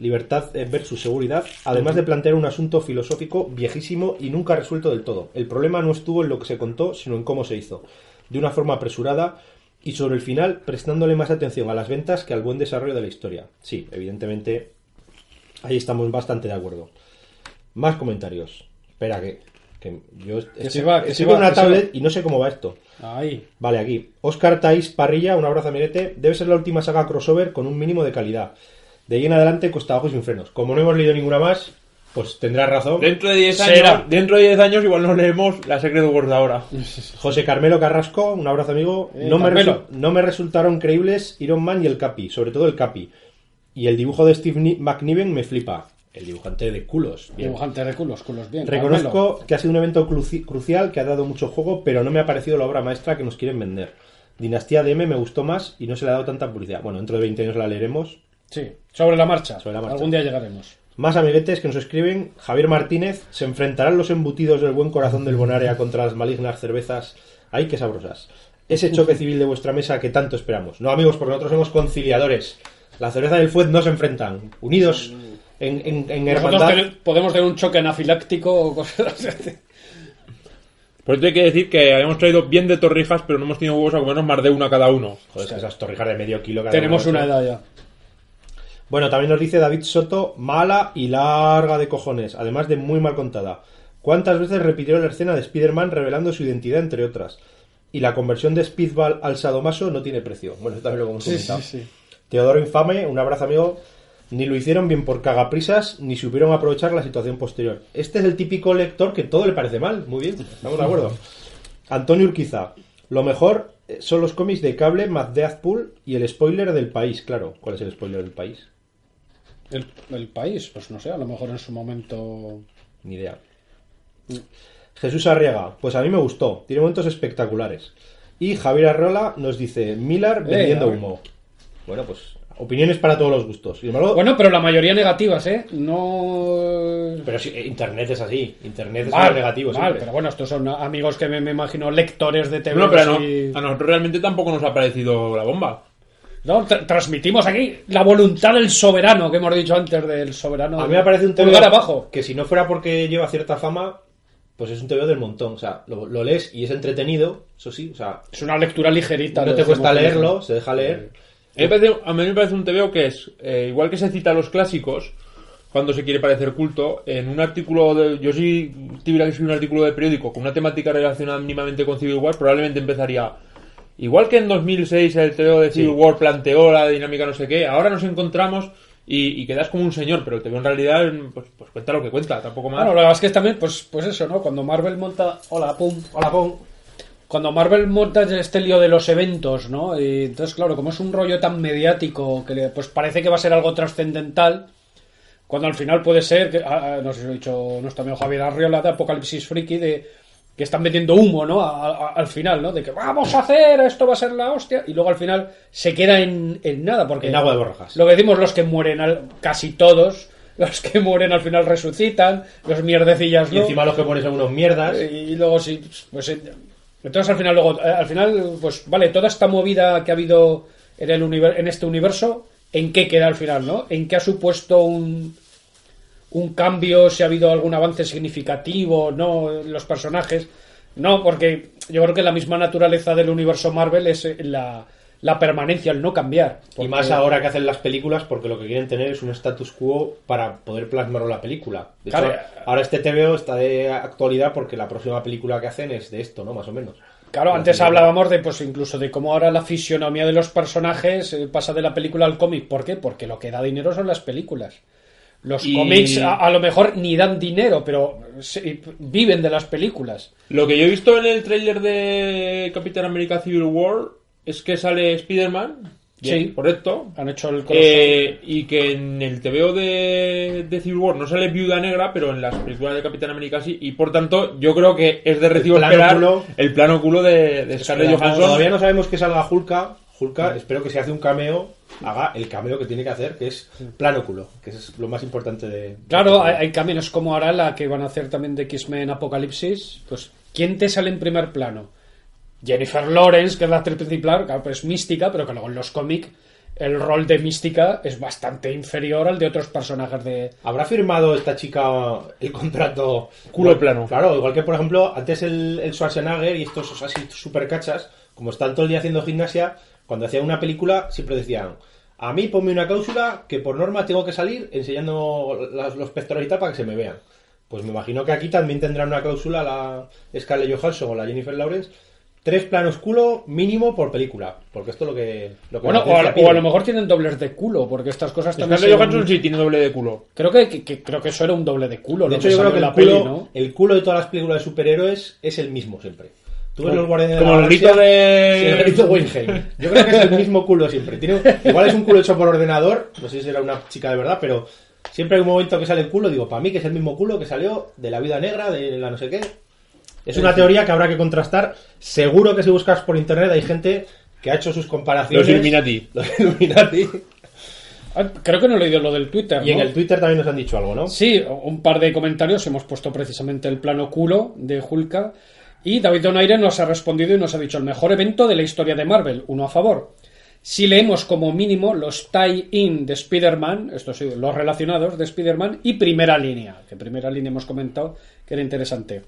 libertad versus seguridad, además de plantear un asunto filosófico viejísimo y nunca resuelto del todo. El problema no estuvo en lo que se contó, sino en cómo se hizo, de una forma apresurada y sobre el final prestándole más atención a las ventas que al buen desarrollo de la historia. Sí, evidentemente, ahí estamos bastante de acuerdo. Más comentarios. Espera que, que yo estoy, se va, que estoy se con va, una se tablet y no sé cómo va esto. Ahí. Vale, aquí. Oscar Tais Parrilla, un abrazo amiguete. Debe ser la última saga crossover con un mínimo de calidad. De ahí en adelante cuesta abajo y sin frenos. Como no hemos leído ninguna más, pues tendrás razón. Dentro de 10 Será. años, dentro de 10 años igual nos leemos la Secret Wars de ahora. José Carmelo Carrasco, un abrazo amigo. Eh, no, me resu- no me resultaron creíbles Iron Man y el Capi, sobre todo el Capi. Y el dibujo de Steve Ni- McNiven me flipa. El dibujante de culos. Bien. Dibujante de culos, culos bien. Reconozco que ha sido un evento cruci- crucial que ha dado mucho juego, pero no me ha parecido la obra maestra que nos quieren vender. Dinastía DM me gustó más y no se le ha dado tanta publicidad. Bueno, dentro de 20 años la leeremos. Sí, sobre la marcha. Sobre la marcha. Algún día llegaremos. Más amiguetes que nos escriben. Javier Martínez. ¿Se enfrentarán los embutidos del buen corazón del Bonaria contra las malignas cervezas? ¡Ay, qué sabrosas! Ese choque civil de vuestra mesa que tanto esperamos. No, amigos, porque nosotros somos conciliadores. La cerveza y el fuet no se enfrentan. Unidos en, en, en Nosotros hermandad. ten- podemos tener un choque anafiláctico o cosas así. Por eso hay que decir que habíamos traído bien de torrijas, pero no hemos tenido huevos a comernos más de una cada uno. Joder, esas torrijas de medio kilo cada Tenemos una edad ya. Bueno, también nos dice David Soto, mala y larga de cojones, además de muy mal contada. ¿Cuántas veces repitieron la escena de Spider-Man revelando su identidad, entre otras? Y la conversión de Speedball al sadomaso no tiene precio. Bueno, eso también lo hemos comentado. Teodoro Infame, un abrazo amigo. Ni lo hicieron bien por cagaprisas, ni supieron aprovechar la situación posterior. Este es el típico lector que todo le parece mal. Muy bien, estamos de acuerdo. Antonio Urquiza, lo mejor eh, son los cómics de cable, Matt Deathpool y el spoiler del país. Claro, ¿cuál es el spoiler del país? El, el país, pues no sé, a lo mejor en su momento. Ni idea. Jesús Arriaga, pues a mí me gustó, tiene momentos espectaculares. Y Javier Arrola nos dice, Miller vendiendo a ver. humo. Bueno, pues opiniones para todos los gustos. Embargo, Bueno, pero la mayoría negativas, ¿eh? No. pero sí, eh, Internet es así. Internet es Vale, negativo. vale, pero bueno, estos son amigos que me, me imagino lectores de TV. No, pero no- a nosotros realmente tampoco nos ha parecido la bomba. No, tra- transmitimos aquí la voluntad del soberano que hemos dicho antes del soberano. A mí me parece un pulgar TVO abajo. que si no fuera porque lleva cierta fama, pues es un TVO del montón. O sea, lo, lo lees y es entretenido, eso sí. O sea, Es una lectura ligerita. no te cuesta leerlo, se deja leer. A mí me parece, a mí me parece un TVO que es, eh, igual que se cita a los clásicos, cuando se quiere parecer culto, en un artículo de... Yo si tuviera que escribir un artículo de periódico con una temática relacionada mínimamente con Civil War, probablemente empezaría... Igual que en 2006 el TVO de Civil War planteó la dinámica no sé qué, ahora nos encontramos y, y quedas como un señor, pero el TVO en realidad pues, pues cuenta lo que cuenta, tampoco más. Bueno, la verdad es que también, pues, pues eso, ¿no? Cuando Marvel monta. Hola, pum. Hola, pon. Cuando Marvel monta este lío de los eventos, ¿no? Y entonces, claro, como es un rollo tan mediático que le- pues parece que va a ser algo trascendental, cuando al final puede ser, que, ah, ah, no sé si lo ha dicho nuestro amigo Javier Arriola de Apocalipsis Friki, de que están metiendo humo, ¿no? A- a- al final, ¿no? De que vamos a hacer, esto va a ser la hostia, y luego al final se queda en, en nada, porque En agua de borrajas. lo que decimos, los que mueren, al- casi todos, los que mueren al final resucitan, los mierdecillas Y no. encima los que pones son unos mierdas. Y luego sí, pues eh, entonces al final luego eh, al final pues vale, toda esta movida que ha habido en el en este universo, ¿en qué queda al final, no? ¿En qué ha supuesto un un cambio, si ha habido algún avance significativo, no en los personajes? No, porque yo creo que la misma naturaleza del universo Marvel es eh, la, la permanencia, el no cambiar. Y más ahora que hacen las películas, porque lo que quieren tener es un status quo para poder plasmarlo en la película. De hecho, Claro. ahora este TVO está de actualidad porque la próxima película que hacen es de esto, ¿no? Más o menos. Claro, La antes película. hablábamos de, pues incluso de cómo ahora la fisionomía de los personajes eh, pasa de la película al cómic. ¿Por qué? Porque lo que da dinero son las películas. Los Y- cómics a, a lo mejor ni dan dinero, pero se- viven de las películas. Lo que yo he visto en el tráiler de Capitán América Civil War es que sale Spider-Man. Sí. Correcto. Han hecho el. Eh, y que en el TVO de, de Civil War no sale Viuda Negra, pero en las películas de Capitán América sí. Y por tanto, yo creo que es de recibo plano esperar culo. el plano culo de, de Scarlett Johansson. Todavía no sabemos que salga Hulka. Hulka, espero que si hace un cameo, haga el cameo que tiene que hacer, que es plano culo, que es lo más importante de... Claro, hay, hay caminos como ahora la que van a hacer también de X-Men Apocalipsis. Pues, ¿quién te sale en primer plano? Jennifer Lawrence, que es la actriz principal, claro, pues es mística, pero que luego en los cómics el rol de mística es bastante inferior al de otros personajes de... ¿Habrá firmado esta chica el contrato Culo plano. Claro, igual que por ejemplo, antes el, el Schwarzenegger y estos así super cachas, como están todo el día haciendo gimnasia, cuando hacían una película siempre decían, a mí ponme una cláusula que por norma tengo que salir enseñando las- los pectorales y tal para que se me vean. Pues me imagino que aquí también tendrán una cláusula la Scarlett Johansson o la Jennifer Lawrence, tres planos culo mínimo por película, porque esto es lo que... Lo que Bueno, o a, o lo mejor tienen dobles de culo, porque estas cosas también... Scarlett Johansson sí tiene doble de culo. Creo que, que- que- creo que eso era un doble de culo. De lo hecho, yo creo que el la peli, culo, ¿no? el culo de todas las películas de superhéroes es el mismo siempre. Tú ves los guardianes de Como la el Galaxia, grito de- sí, el grito de Wilhelm. Yo creo que es el mismo culo siempre. Tiene- igual es un culo hecho por ordenador, no sé si será una chica de verdad, pero siempre hay un momento que sale el culo, digo, para mí que es el mismo culo que salió de la vida negra, de la no sé qué. Es una teoría que habrá que contrastar. Seguro que si buscas por internet hay gente que ha hecho sus comparaciones. Los Illuminati. Los Illuminati. Ah, Creo que no he leído lo del Twitter, Y en ¿no? el Twitter también nos han dicho algo, ¿no? Sí, un par de comentarios. Hemos puesto precisamente el plano culo de Hulka. Y David Donaire nos ha respondido y nos ha dicho el mejor evento de la historia de Marvel, uno a favor. Si leemos como mínimo los tie-in de Spider-Man, estos sí, los relacionados de Spider-Man, y primera línea, que primera línea hemos comentado que era interesante.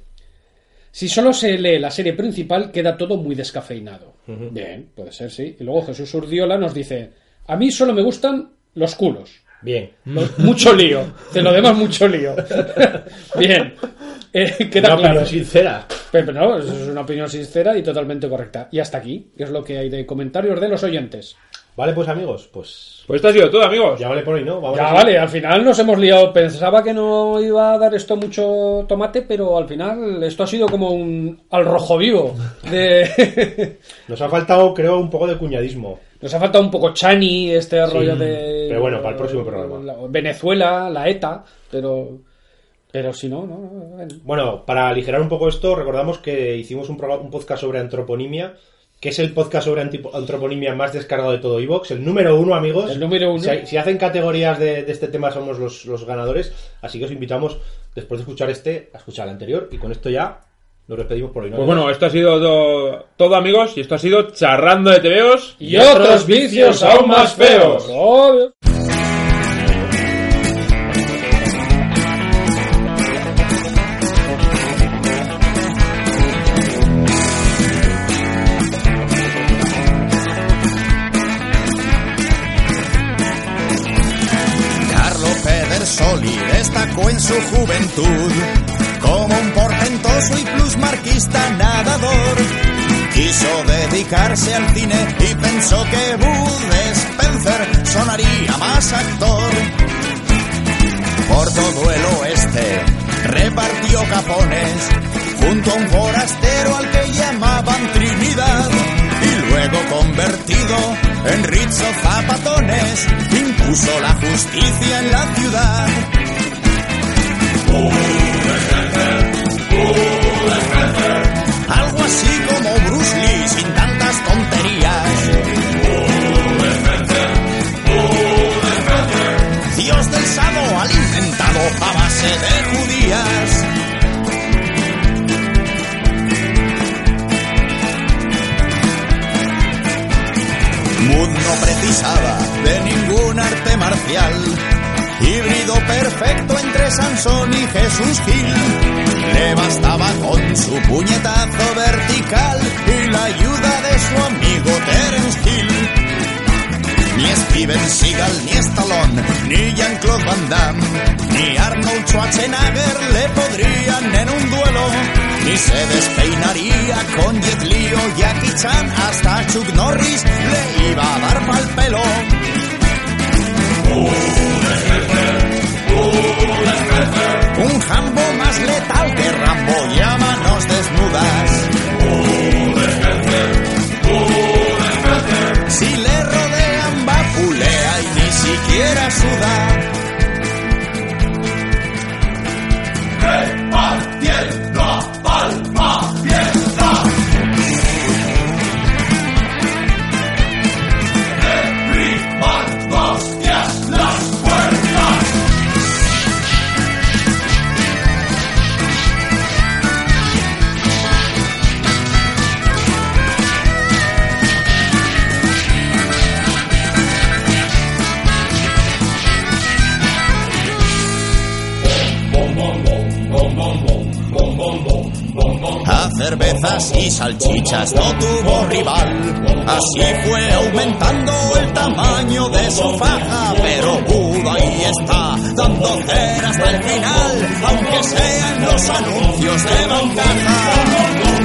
Si solo se lee la serie principal, queda todo muy descafeinado. Bien, puede ser, sí. Y luego Jesús Urdiola nos dice: A mí solo me gustan los culos. Bien. Lo- mucho lío. De lo demás, mucho lío. Bien. Eh, queda Una claro. opinión sincera. Pero no, es una opinión sincera y totalmente correcta. Y hasta aquí, que es lo que hay de comentarios de los oyentes. Vale, pues amigos, pues Pues esto ha sido todo, amigos. ya vale por hoy, ¿no? Vamos Ya vale, al final nos hemos liado. Pensaba que no iba a dar esto mucho tomate, pero al final esto ha sido como un al rojo vivo. De... Nos ha faltado, creo, un poco de cuñadismo. Nos ha faltado un poco Chani, este rollo de. pero bueno, para el próximo programa. la- Venezuela, la ETA, pero. Pero si no, no. no, bueno. Bueno, para aligerar un poco esto, recordamos que hicimos un, programa- un podcast sobre antroponimia, que es el podcast sobre antroponimia más descargado de todo Evox, el número uno, amigos. El número uno. Si, hacen categorías de, de este tema, somos los, los ganadores. Así que os invitamos, después de escuchar este, a escuchar el anterior. Y con esto ya nos despedimos por hoy. ¿no? Pues bueno, esto ha sido todo, todo, amigos, y esto ha sido Charrando de TVOs Y otros vicios aún más feos. Obvio. Carlo Pedersoli destacó en su juventud como un portentoso y plusmarquista nadador. Quiso dedicarse al cine y pensó que Bud Spencer sonaría más actor. Por todo el oeste repartió capones junto a un forastero al que llamaban Trinidad y luego convertido en Rizzo Zapatones impuso la justicia en la ciudad. Algo así como Bruce Lee sin tantas tonterías. Dios del sado alimentado a base de judías. Mood no precisaba de ningún arte marcial. Híbrido perfecto entre Sansón y Jesús Gil. Le bastaba con su puñetazo vertical y la ayuda de su amigo Terence Hill. Ni Steven Seagal, ni Stallone, ni Jean-Claude Van Damme, ni Arnold Schwarzenegger le podrían en un duelo. Ni se despeinaría con Jet Li o Jackie Chan, hasta Chuck Norris le iba a dar pa'l pelo. Un jambo más letal que Rambo y a manos desnudas. Si le rodean vapulea y ni siquiera suda. Cervezas y salchichas no tuvo rival. Así fue aumentando el tamaño de su faja. Pero Buda ahí está, dando cera hasta el final. Aunque sea en los anuncios de bancaja.